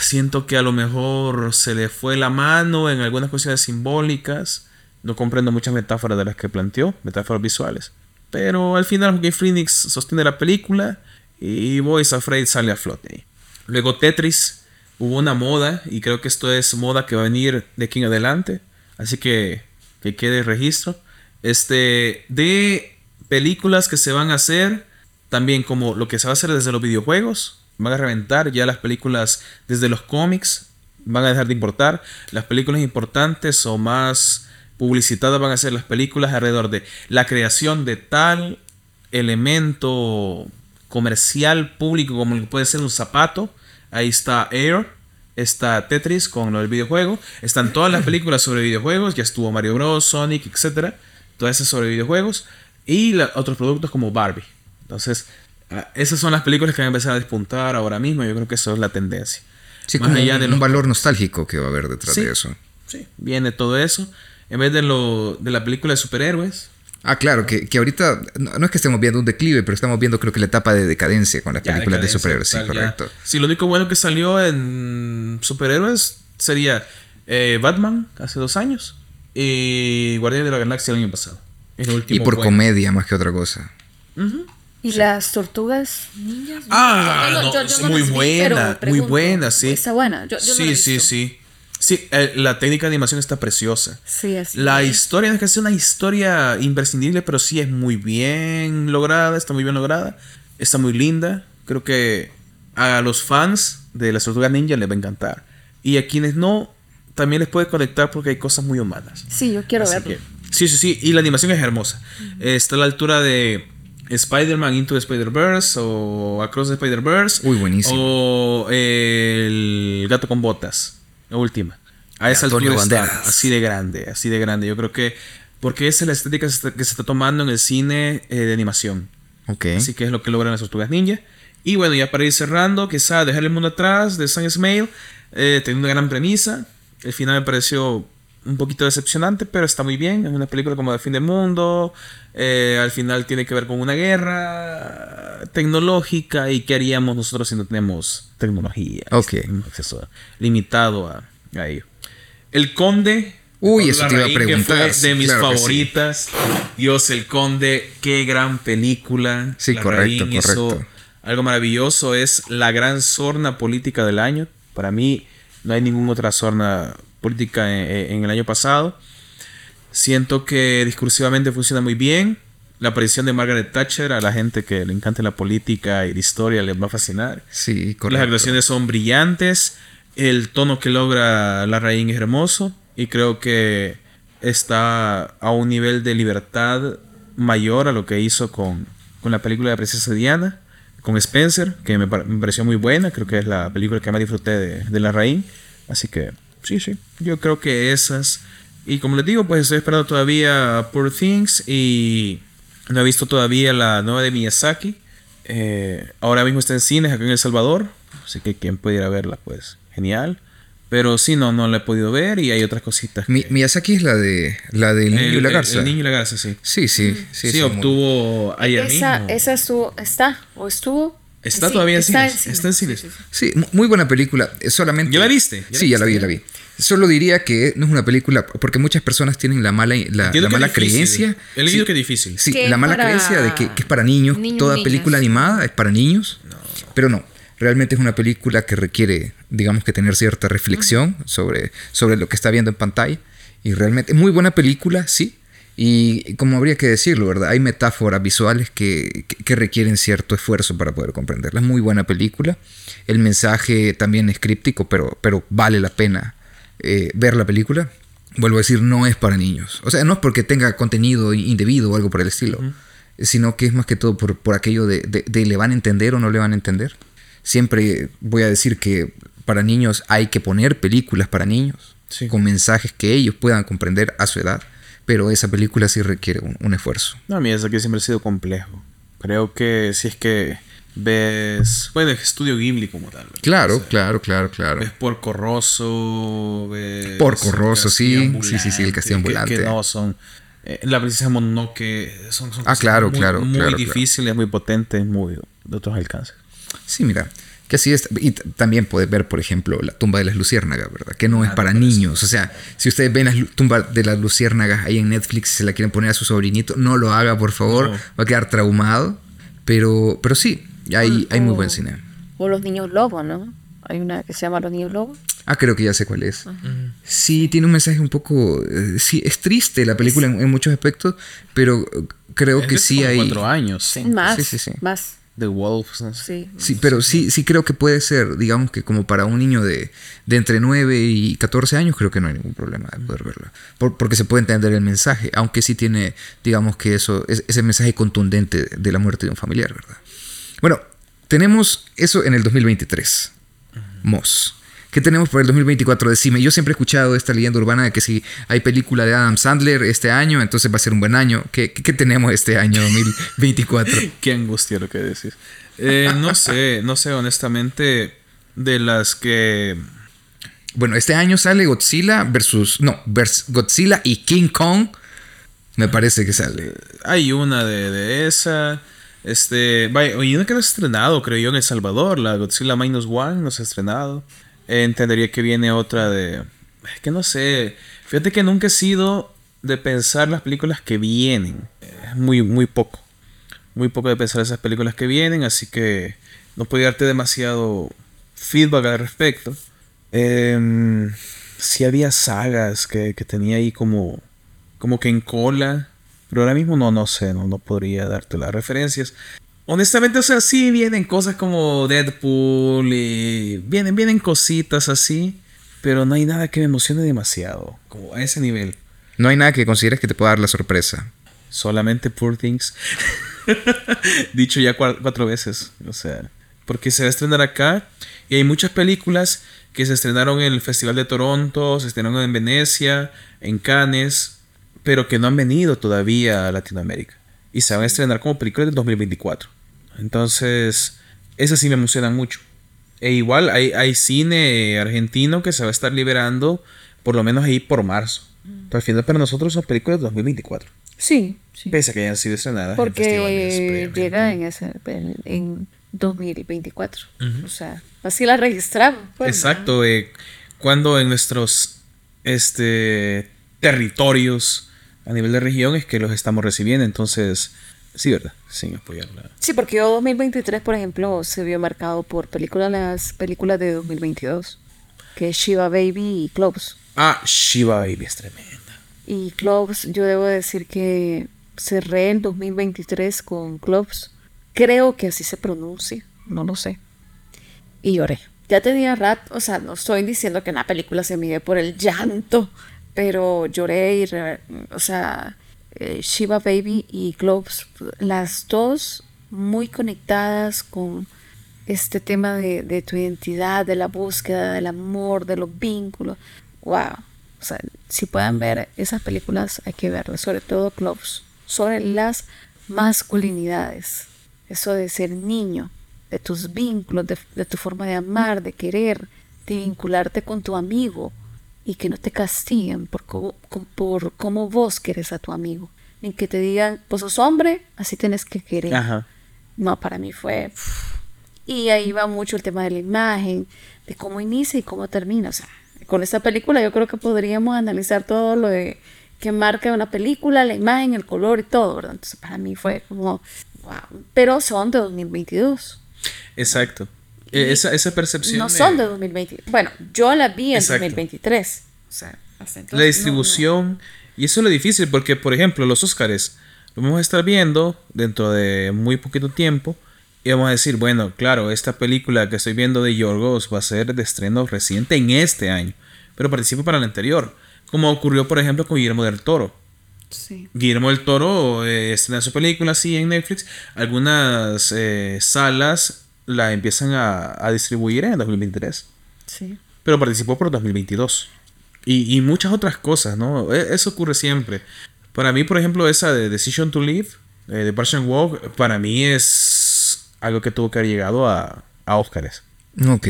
Speaker 3: Siento que a lo mejor se le fue la mano en algunas cuestiones simbólicas. No comprendo muchas metáforas de las que planteó, metáforas visuales. Pero al final Joaquin Phoenix sostiene la película y Boys Afraid sale a flote. Luego Tetris, hubo una moda y creo que esto es moda que va a venir de aquí en adelante. Así que que quede registro. Este, de películas que se van a hacer, también como lo que se va a hacer desde los videojuegos, van a reventar ya las películas desde los cómics, van a dejar de importar. Las películas importantes o más publicitadas van a ser las películas alrededor de la creación de tal elemento comercial público como puede ser un zapato. Ahí está Air, está Tetris con del videojuego, están todas las películas sobre videojuegos, ya estuvo Mario Bros, Sonic, etc. Todas esas sobre videojuegos y otros productos como Barbie. Entonces, esas son las películas que van a empezar a despuntar ahora mismo. Yo creo que eso es la tendencia.
Speaker 1: Sí, Más allá de un valor nostálgico que va a haber detrás de eso.
Speaker 3: Sí, viene todo eso. En vez de, lo, de la película de superhéroes,
Speaker 1: Ah, claro, que, ahorita no, es que estemos viendo un declive, pero estamos viendo creo que la etapa de decadencia con las películas de, superhéroes, sí, correcto.
Speaker 3: Sí, lo único bueno que salió en superhéroes sería eh, Batman hace dos años y Guardián de la Galaxia el año pasado.
Speaker 1: y por comedia más que otra cosa.
Speaker 2: ¿Y las tortugas ninjas?
Speaker 3: Ah, no, muy buena, muy buena, sí.
Speaker 2: Está buena.
Speaker 3: sí, sí, sí. Sí, eh, la técnica de animación está preciosa.
Speaker 2: Sí, es.
Speaker 3: La historia no es que sea una historia imprescindible, pero sí es muy bien lograda, está muy bien lograda, está muy linda. Creo que a los fans de las tortugas ninja les va a encantar. Y a quienes no, también les puede conectar porque hay cosas muy humanas.
Speaker 2: Sí, yo quiero verlo.
Speaker 3: sí, sí, sí. Y la animación es hermosa. Está a la altura de Spider-Man Into the Spider-Verse o Across the Spider-Verse.
Speaker 1: Muy buenísimo.
Speaker 3: O El Gato con Botas. La última. A esa altura está, así de grande, así de grande. Yo creo que porque esa es la estética que se está, tomando en el cine eh, de animación.
Speaker 1: Ok.
Speaker 3: Así que es lo que logran las tortugas ninja. Y bueno, ya para ir cerrando, quizá dejar el mundo atrás de San Ismail, eh, una gran premisa. El final me pareció un poquito decepcionante, pero está muy bien. Es una película como de fin del mundo. Eh, al final tiene que ver con una guerra tecnológica. ¿Y qué haríamos nosotros si no tenemos tecnología?
Speaker 1: Ok.
Speaker 3: acceso limitado a, ello. El Conde.
Speaker 1: Uy, eso te iba a preguntar.
Speaker 3: de mis favoritas. Dios, El Conde, qué gran película.
Speaker 1: Sí, correcto, correcto.
Speaker 3: algo maravilloso. Es la gran sorna política del año. Para mí, no hay ninguna otra sorna política en, el año pasado. Siento que discursivamente funciona muy bien. La aparición de Margaret Thatcher a la gente que le encanta la política y la historia les va a fascinar.
Speaker 1: Sí, correcto.
Speaker 3: Las actuaciones son brillantes. El tono que logra la raíz es hermoso. Y creo que está a un nivel de libertad mayor a lo que hizo con, con la película de Princesa Diana, con Spencer, que me, pareció muy buena. Creo que es la película que más disfruté de, de la raíz. Así que sí, sí. Yo creo que esas. Y como les digo, pues estoy esperando todavía Poor Things y no he visto todavía la nueva de Miyazaki. Eh, ahora mismo está en cines acá en El Salvador. Así que quien pudiera verla, pues genial. Pero sí, no, no la he podido ver y hay otras cositas.
Speaker 1: Miyazaki es la de la del niño y la garza.
Speaker 3: El, niño y la garza, sí.
Speaker 1: Sí, sí.
Speaker 3: Sí, sí, obtuvo ayer
Speaker 2: esa,
Speaker 3: mismo.
Speaker 2: Esa estuvo, está o estuvo
Speaker 3: Está todavía en cines. Está en cines.
Speaker 1: Sí, muy buena película. Solamente.
Speaker 3: ¿Ya la viste?
Speaker 1: sí, ya la vi, ya la vi. Solo diría que no es una película, porque muchas personas tienen la mala, la, mala creencia.
Speaker 3: He leído que es difícil.
Speaker 1: Sí, la mala creencia de que, es para niños. Toda película animada es para niños. Pero no, realmente es una película que requiere, digamos que tener cierta reflexión sobre, sobre lo que está viendo en pantalla. Y realmente es muy buena película, sí, y como habría que decirlo, ¿verdad? Hay metáforas visuales que, requieren cierto esfuerzo para poder comprenderla. Es muy buena película. El mensaje también es críptico, pero, pero vale la pena eh, ver la película. Vuelvo a decir, no es para niños. O sea, no es porque tenga contenido indebido o algo por el estilo, sino que es más que todo por, por aquello de, de, le van a entender o no le van a entender. Siempre voy a decir que para niños hay que poner películas para niños, con mensajes que ellos puedan comprender a su edad pero esa película sí requiere un, esfuerzo.
Speaker 3: No, a mí es que siempre ha sido complejo. Creo que si es que ves, bueno, es estudio Ghibli como tal.
Speaker 1: Claro, claro, claro, claro.
Speaker 3: Ves Porco Rosso, ves
Speaker 1: Porco Rosso, sí, sí, sí, sí, el castillo ambulante.
Speaker 3: Que, no son eh, la princesa Mononoke son, son
Speaker 1: ah, claro,
Speaker 3: muy,
Speaker 1: claro,
Speaker 3: muy difíciles, muy potentes, muy de otros alcances.
Speaker 1: Sí, mira, que así es. Y también puedes ver, por ejemplo, la tumba de las luciérnagas, ¿verdad? Que no es ah, para niños. O sea, si ustedes ven la tumba de las luciérnagas ahí en Netflix y se la quieren poner a su sobrinito, no lo haga, por favor. Va a quedar traumado. Pero, pero sí, hay, hay muy buen cine.
Speaker 2: O los niños lobos, ¿no? Hay una que se llama Los Niños Lobos.
Speaker 1: Ah, creo que ya sé cuál es. Sí, tiene un mensaje un poco... Eh, sí, es triste la película en, muchos aspectos, pero creo que sí hay...
Speaker 3: cuatro años.
Speaker 2: Sí. Más, sí, sí, sí. más.
Speaker 3: The Wolves.
Speaker 2: Sí.
Speaker 1: sí, pero sí, sí creo que puede ser, digamos que como para un niño de, de entre 9 y 14 años, creo que no hay ningún problema de poder verla. porque se puede entender el mensaje, aunque sí tiene, digamos que eso, es, ese mensaje contundente de la muerte de un familiar, ¿verdad? Bueno, tenemos eso en el 2023. Moss. ¿Qué tenemos para el 2024? Decime, yo siempre he escuchado esta leyenda urbana de que si hay película de Adam Sandler este año, entonces va a ser un buen año. ¿Qué, tenemos este año 2024?
Speaker 3: qué angustia lo que decís. Eh, no sé, no sé, honestamente, de las que...
Speaker 1: Bueno, este año sale Godzilla versus... No, Godzilla y King Kong. Me parece que sale.
Speaker 3: Hay una de, de esa. Este, vaya, y una que no ha estrenado, creo yo, en El Salvador, la Godzilla Minus One no se ha estrenado entendería que viene otra de... Es que no sé. Fíjate que nunca he sido de pensar las películas que vienen. Es muy, muy poco. Muy poco de pensar esas películas que vienen, así que no puedo darte demasiado feedback al respecto. Eh, sí había sagas que, tenía ahí como, como que en cola, pero ahora mismo no, no sé, no, no podría darte las referencias. Honestamente, o sea, sí vienen cosas como Deadpool y vienen, vienen cositas así, pero no hay nada que me emocione demasiado, como a ese nivel.
Speaker 1: No hay nada que consideres que te pueda dar la sorpresa.
Speaker 3: Solamente Poor Things. Dicho ya cuatro veces, o sea, porque se va a estrenar acá y hay muchas películas que se estrenaron en el Festival de Toronto, se estrenaron en Venecia, en Cannes, pero que no han venido todavía a Latinoamérica. Y se van a estrenar como películas del 2024. Entonces, esas sí me emocionan mucho. E igual hay, hay cine argentino que se va a estar liberando por lo menos ahí por marzo. Pero al final para nosotros son películas de 2024.
Speaker 2: Sí, sí.
Speaker 3: Pese a que hayan sido estrenadas.
Speaker 2: Porque llega en, ese, en 2024. O sea, así la registramos.
Speaker 3: Pues, Exacto. Eh, cuando en nuestros este, territorios a nivel de región es que los estamos recibiendo. Entonces, sí, ¿verdad? Sin apoyarla.
Speaker 2: Sí, porque yo 2023, por ejemplo, se vio marcado por películas, las películas de 2022. Que es Shiva Baby y Clubs.
Speaker 3: Ah, Shiva Baby es tremenda.
Speaker 2: Y Clubs, yo debo decir que cerré el 2023 con Clubs. Creo que así se pronuncia, no lo sé. Y lloré. Ya tenía rato, o sea, no estoy diciendo que la película se mide por el llanto, pero lloré y, o sea, eh, Shiva Baby y Globes, las dos muy conectadas con este tema de, tu identidad, de la búsqueda, del amor, de los vínculos. ¡Wow! O sea, si pueden ver esas películas, hay que verlas, sobre todo Globes, sobre las masculinidades. Eso de ser niño, de tus vínculos, de, tu forma de amar, de querer, de vincularte con tu amigo y que no te castiguen por, por cómo vos querés a tu amigo. Ni que te digan, vos sos hombre, así tienes que querer. No, para mí fue... Y ahí va mucho el tema de la imagen, de cómo inicia y cómo termina. O sea, con esta película yo creo que podríamos analizar todo lo de que marca una película, la imagen, el color y todo, ¿verdad? Entonces para mí fue como, wow. Pero son de 2022.
Speaker 3: Exacto. E, esa, esa, percepción.
Speaker 2: No son de 2020. Bueno, yo la vi en 2023. O sea,
Speaker 3: la distribución. Y eso es lo difícil porque, por ejemplo, los Óscares lo vamos a estar viendo dentro de muy poquito tiempo. Y vamos a decir, bueno, claro, esta película que estoy viendo de Yorgos va a ser de estreno reciente en este año, pero participa para el anterior, como ocurrió, por ejemplo, con Guillermo del Toro. Sí. Guillermo del Toro eh, estrena su película así en Netflix. Algunas eh, salas la empiezan a, distribuir en 2023. Sí. Pero participó por 2022. Y, y muchas otras cosas, ¿no? E, eso ocurre siempre. Para mí, por ejemplo, esa de Decision to Live, eh, de Parson Walk, para mí es algo que tuvo que haber llegado a, a Oscars.
Speaker 1: Ok.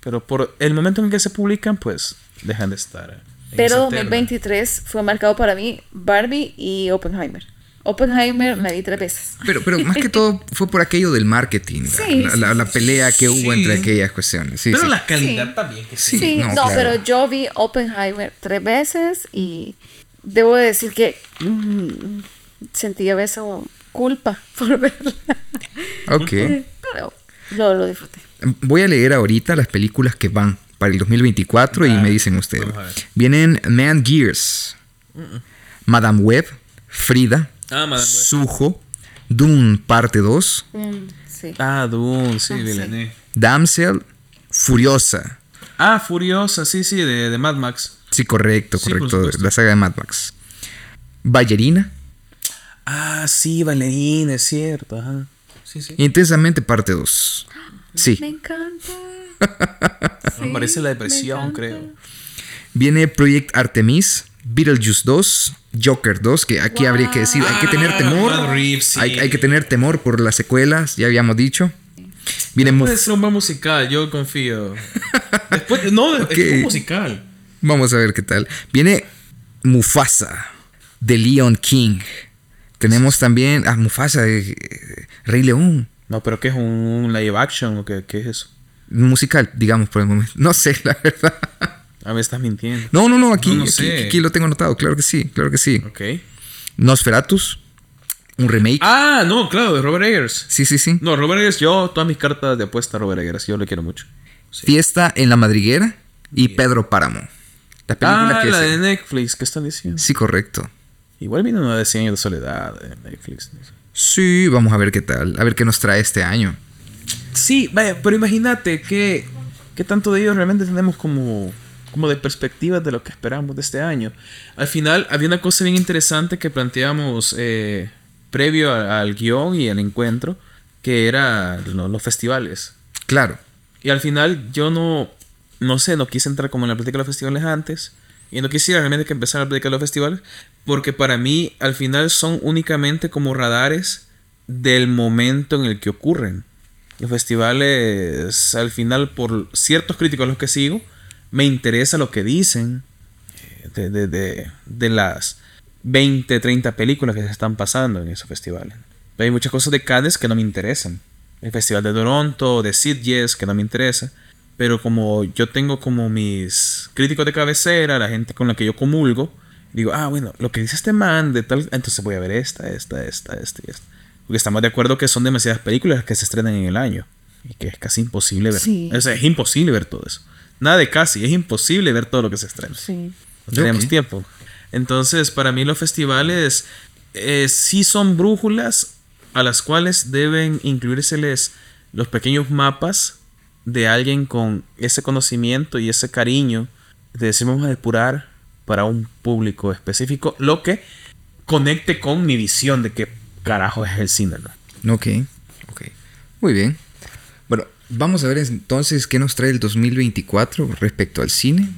Speaker 3: Pero por el momento en que se publican, pues dejan de estar.
Speaker 2: Pero 2023 fue marcado para mí Barbie y Oppenheimer. Oppenheimer me di tres veces.
Speaker 1: Pero, pero más que todo fue por aquello del marketing, sí, la, la, pelea que hubo entre aquellas cuestiones.
Speaker 3: pero la calidad también. Que
Speaker 2: sí, no, pero yo vi Oppenheimer tres veces y debo decir que mm, sentí a veces culpa por verla.
Speaker 1: Ok.
Speaker 2: Pero lo, lo disfruté.
Speaker 1: Voy a leer ahorita las películas que van para el 2024 y me dicen ustedes. Vienen Man Gears, Madame Web, Frida, ah, Sujo, Dune parte 2.
Speaker 3: Mm, ah, Dune, sí,
Speaker 1: ah, Damsel, Furiosa.
Speaker 3: Ah, Furiosa, sí, sí, de, de Mad Max.
Speaker 1: Sí, correcto, correcto. La saga de Mad Max. Ballerina.
Speaker 3: Ah, sí, Valerina, es cierto. Ajá.
Speaker 1: Sí, sí. Intensamente parte 2. Sí.
Speaker 2: Me encanta.
Speaker 3: me parece la depresión, creo.
Speaker 1: Viene Project Artemis, Beetlejuice 2, Joker 2, que aquí habría que decir, hay que tener ah, temor. hay, que tener temor por las secuelas, ya habíamos dicho.
Speaker 3: Viene Puede ser un buen musical, yo confío. Después, no, es un musical.
Speaker 1: Vamos a ver qué tal. Viene Mufasa, de Leon King. Tenemos también a Mufasa, de Rey León.
Speaker 3: No, pero ¿qué es un live action o qué, es eso?
Speaker 1: Musical, digamos, por el momento. No sé, la verdad.
Speaker 3: A ver, estás mintiendo.
Speaker 1: No, no, no, aquí, aquí, lo tengo anotado, claro que sí, claro que sí.
Speaker 3: Ok.
Speaker 1: Nosferatus, un remake.
Speaker 3: Ah, no, claro, de Robert Eggers.
Speaker 1: Sí, sí, sí.
Speaker 3: No, Robert Eggers, yo, todas mis cartas de apuesta a Robert Eggers, yo le quiero mucho.
Speaker 1: Fiesta en la Madriguera y Pedro Páramo.
Speaker 3: La película ah, la de Netflix, ¿qué están diciendo?
Speaker 1: Sí, correcto.
Speaker 3: Igual viene una de 100 años de soledad de Netflix.
Speaker 1: Sí, vamos a ver qué tal. A ver qué nos trae este año.
Speaker 3: Sí, vaya, pero imagínate que, qué tanto de ellos realmente tenemos como, como de perspectivas de lo que esperamos de este año. Al final, había una cosa bien interesante que planteamos eh, previo al guion y al encuentro, que era los festivales.
Speaker 1: Claro.
Speaker 3: Y al final yo no, no sé, no quise entrar como en la plática de los festivales antes. Y no quisiera realmente que empezara a platicar los festivales. Porque para mí, al final, son únicamente como radares del momento en el que ocurren. Los festivales, al final, por ciertos críticos a los que sigo, me interesa lo que dicen de, de, de, las 20, 30 películas que se están pasando en esos festivales. hay muchas cosas de Cannes que no me interesan. El Festival de Toronto, de Sitges, que no me interesa. Pero como yo tengo como mis críticos de cabecera, la gente con la que yo comulgo, digo, ah, bueno, lo que dice este man de tal, entonces voy a ver esta, esta, esta, esta y esta. Porque estamos de acuerdo que son demasiadas películas que se estrenan en el año y que es casi imposible ver. O sea, es imposible ver todo eso. Nada de casi, es imposible ver todo lo que se estrena. Sí. No tenemos tiempo. Entonces, para mí los festivales eh, sí son brújulas a las cuales deben incluírseles los pequeños mapas de alguien con ese conocimiento y ese cariño de decir vamos a depurar para un público específico lo que conecte con mi visión de qué carajo es el cine.
Speaker 1: ¿no? Ok, ok. Muy bien. Vamos a ver entonces qué nos trae el 2024 respecto al cine.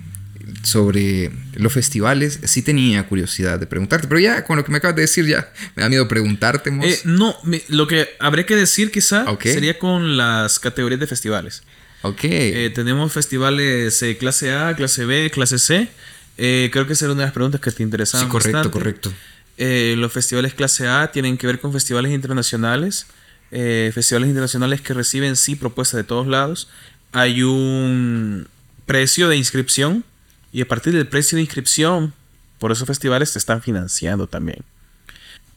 Speaker 1: Sobre los festivales, sí tenía curiosidad de preguntarte, pero ya con lo que me acabas de decir, ya me da miedo preguntarte.
Speaker 3: Eh, no, lo que habría que decir quizá sería con las categorías de festivales.
Speaker 1: Ok.
Speaker 3: Eh, tenemos festivales eh, clase A, clase B, clase C. Creo que esa era una de las preguntas que te interesaban.
Speaker 1: Sí, correcto, correcto.
Speaker 3: los festivales clase A tienen que ver con festivales internacionales. Festivales internacionales que reciben sí propuestas de todos lados. Hay un precio de inscripción y a partir del precio de inscripción, por esos festivales se están financiando también.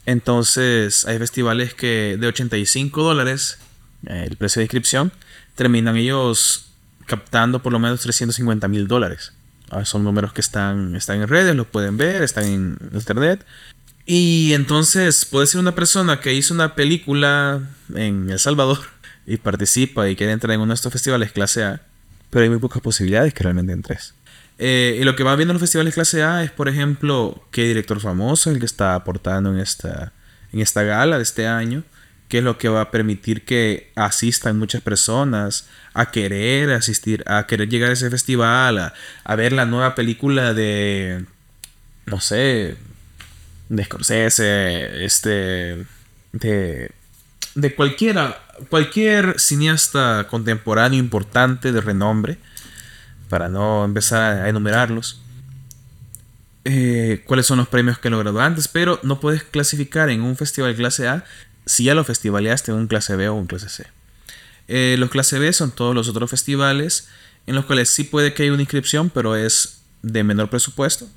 Speaker 3: Entonces, hay festivales que de 85 dólares, el precio de inscripción, terminan ellos captando por lo menos 350 mil dólares. Ah, son números que están, están en redes, los pueden ver, están en internet. Y entonces puede ser una persona que hizo una película en El Salvador y participa y quiere entrar en uno de estos festivales clase A, pero hay muy pocas posibilidades que realmente entres. Eh, y lo que va viendo en los festivales clase A es, por ejemplo, qué director famoso es el que está aportando en esta, en esta gala de este año que es lo que va a permitir que asistan muchas personas a querer asistir, a querer llegar a ese festival, a, ver la nueva película de, no sé, de Scorsese, este, de, de cualquiera, cualquier cineasta contemporáneo importante de renombre, para no empezar a enumerarlos. Eh, cuáles son los premios que he logrado antes, pero no puedes clasificar en un festival clase A si ya lo festivaleaste en un clase B o un clase C. Eh, los clase B son todos los otros festivales en los cuales sí puede que haya una inscripción, pero es de menor presupuesto.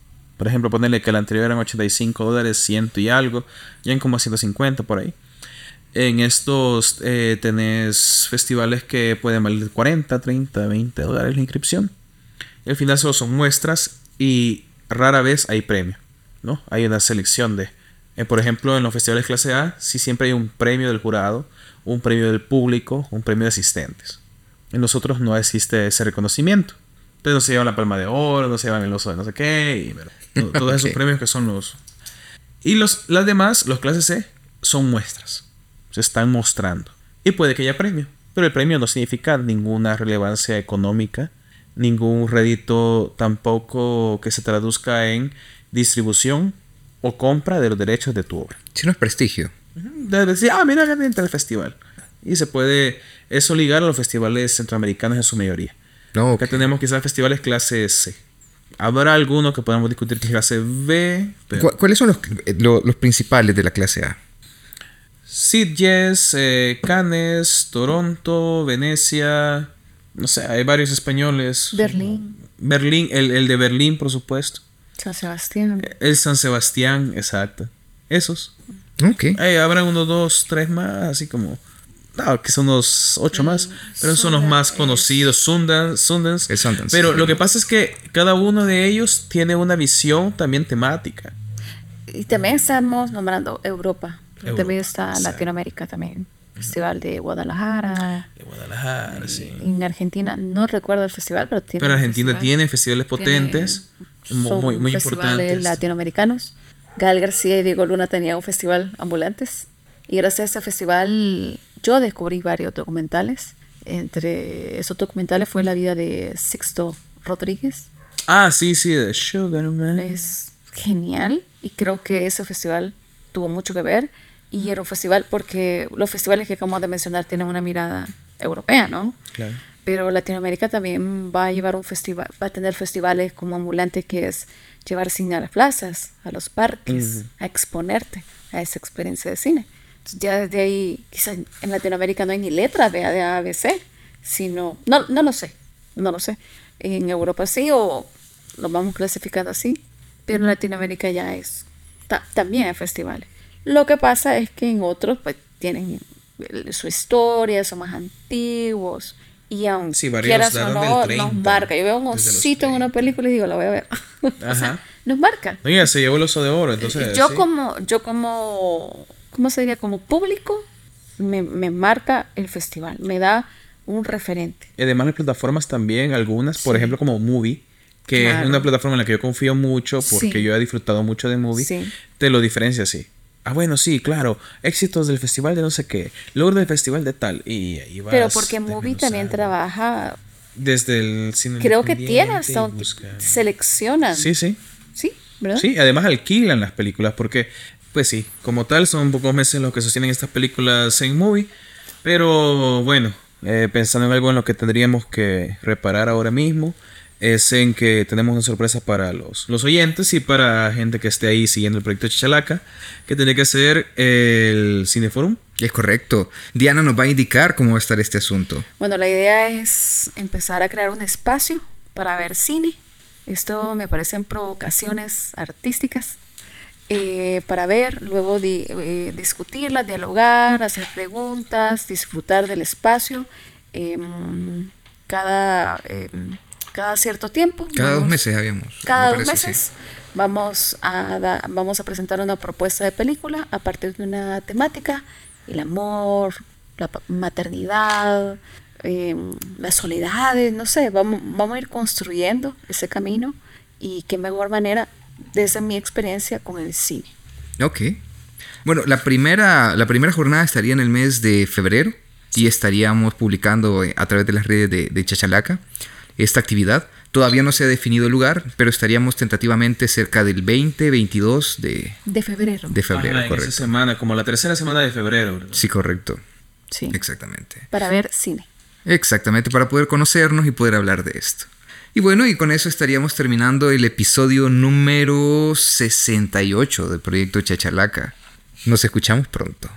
Speaker 3: Por ejemplo, ponerle que el anterior eran 85 dólares, 100 y algo, ya en como 150 por ahí. En estos eh, tenés festivales que pueden valer 40, 30, 20 dólares la inscripción. Y al final solo son muestras y rara vez hay premio. ¿no? Hay una selección de eh, por ejemplo, en los festivales clase A, sí siempre hay un premio del jurado, un premio del público, un premio de asistentes. En nosotros no existe ese reconocimiento. Entonces no se llevan la palma de oro, no se llevan el oso de no sé qué, y todos esos premios que son los... Y los, las demás, los clases C, son muestras. Se están mostrando. Y puede que haya premio. Pero el premio no significa ninguna relevancia económica, ningún rédito tampoco que se traduzca en distribución o compra de los derechos de tu obra.
Speaker 1: Si no es prestigio.
Speaker 3: De decir, ah, mira, entra el festival. Y se puede eso ligar a los festivales centroamericanos en su mayoría. No, Acá tenemos quizás festivales clase C. Habrá algunos que podamos discutir que es clase B.
Speaker 1: ¿Cuáles son los, los, principales de la clase A?
Speaker 3: Sitges, eh, Cannes, Toronto, Venecia. No sé, hay varios españoles.
Speaker 2: Berlín.
Speaker 3: Berlín, el, el de Berlín, por supuesto.
Speaker 2: San Sebastián.
Speaker 3: El San Sebastián, exacto. Esos.
Speaker 1: Ok.
Speaker 3: habrá uno, dos, tres más, así como. No, que son unos ocho más. Pero son los más conocidos. Sundance. Sundance. Pero lo que pasa es que cada uno de ellos tiene una visión también temática.
Speaker 2: Y también estamos nombrando Europa. también está Latinoamérica también. Festival de Guadalajara.
Speaker 3: De Guadalajara, sí.
Speaker 2: En Argentina no recuerdo el festival, pero tiene.
Speaker 3: Pero Argentina tiene festivales potentes muy, muy festivales
Speaker 2: latinoamericanos. Gal García y Diego Luna tenían un festival ambulantes. Y gracias a ese festival yo descubrí varios documentales entre esos documentales fue la vida de Sixto Rodríguez.
Speaker 3: Ah, sí, sí, de Sugar Man.
Speaker 2: Es genial y creo que ese festival tuvo mucho que ver y era un festival porque los festivales que acabamos de mencionar tienen una mirada europea, ¿no? Claro. Pero Latinoamérica también va a llevar un festival, va a tener festivales como ambulante que es llevar cine a las plazas, a los parques, a exponerte a esa experiencia de cine. Ya desde ahí, quizás en Latinoamérica no hay ni letra de, de ABC, sino, no, no lo sé, no lo sé. En Europa sí o lo vamos clasificando así, pero en Latinoamérica ya es, también hay festivales. Lo que pasa es que en otros pues tienen su historia, son más antiguos. Y aún sí, quieras o no, nos marca. Yo veo un osito en una película y digo, la voy a ver. Ajá. nos marca.
Speaker 3: Oiga, se llevó el oso de oro, entonces.
Speaker 2: Yo como, yo como, ¿cómo se diría? Como público, me, me marca el festival. Me da un referente.
Speaker 3: Y además las plataformas también, algunas, por ejemplo, como Movie, que es una plataforma en la que yo confío mucho porque yo he disfrutado mucho de Movie, te lo diferencia así. Ah, bueno, sí, claro. Éxitos del festival de no sé qué. Logro del festival de tal. Y ahí
Speaker 2: Pero porque Movie también trabaja.
Speaker 3: Desde el cine.
Speaker 2: Creo que tiene hasta seleccionan.
Speaker 3: Sí, sí.
Speaker 2: Sí, ¿verdad?
Speaker 3: Sí, además alquilan las películas porque, pues sí, como tal, son pocos meses los que sostienen estas películas en Movie. Pero bueno, eh, pensando en algo en lo que tendríamos que reparar ahora mismo es en que tenemos una sorpresa para los, los oyentes y para gente que esté ahí siguiendo el proyecto Chichalaca, que tiene que ser el Cineforum.
Speaker 1: Es correcto. Diana nos va a indicar cómo va a estar este asunto.
Speaker 2: Bueno, la idea es empezar a crear un espacio para ver cine. Esto me parecen provocaciones artísticas eh, para ver, luego eh, discutirlas, dialogar, hacer preguntas, disfrutar del espacio. Em, cada em, cada cierto tiempo.
Speaker 1: Cada dos meses habíamos.
Speaker 2: Cada dos meses vamos, a vamos a presentar una propuesta de película a partir de una temática, el amor, la maternidad, em, las soledades, no sé, vamos, vamos a ir construyendo ese camino y qué mejor manera desde mi experiencia con el cine.
Speaker 1: Ok. Bueno, la primera, la primera jornada estaría en el mes de febrero y estaríamos publicando a través de las redes de, de Chachalaca esta actividad. Todavía no se ha definido el lugar, pero estaríamos tentativamente cerca del 20, 22 de,
Speaker 2: de febrero.
Speaker 1: De febrero,
Speaker 3: correcto. Esa semana, como la tercera semana de febrero.
Speaker 1: Sí, correcto. Sí. Exactamente.
Speaker 2: Para ver cine.
Speaker 1: Exactamente, para poder conocernos y poder hablar de esto. Y bueno, y con eso estaríamos terminando el episodio número 68 del proyecto Chachalaca. Nos escuchamos pronto.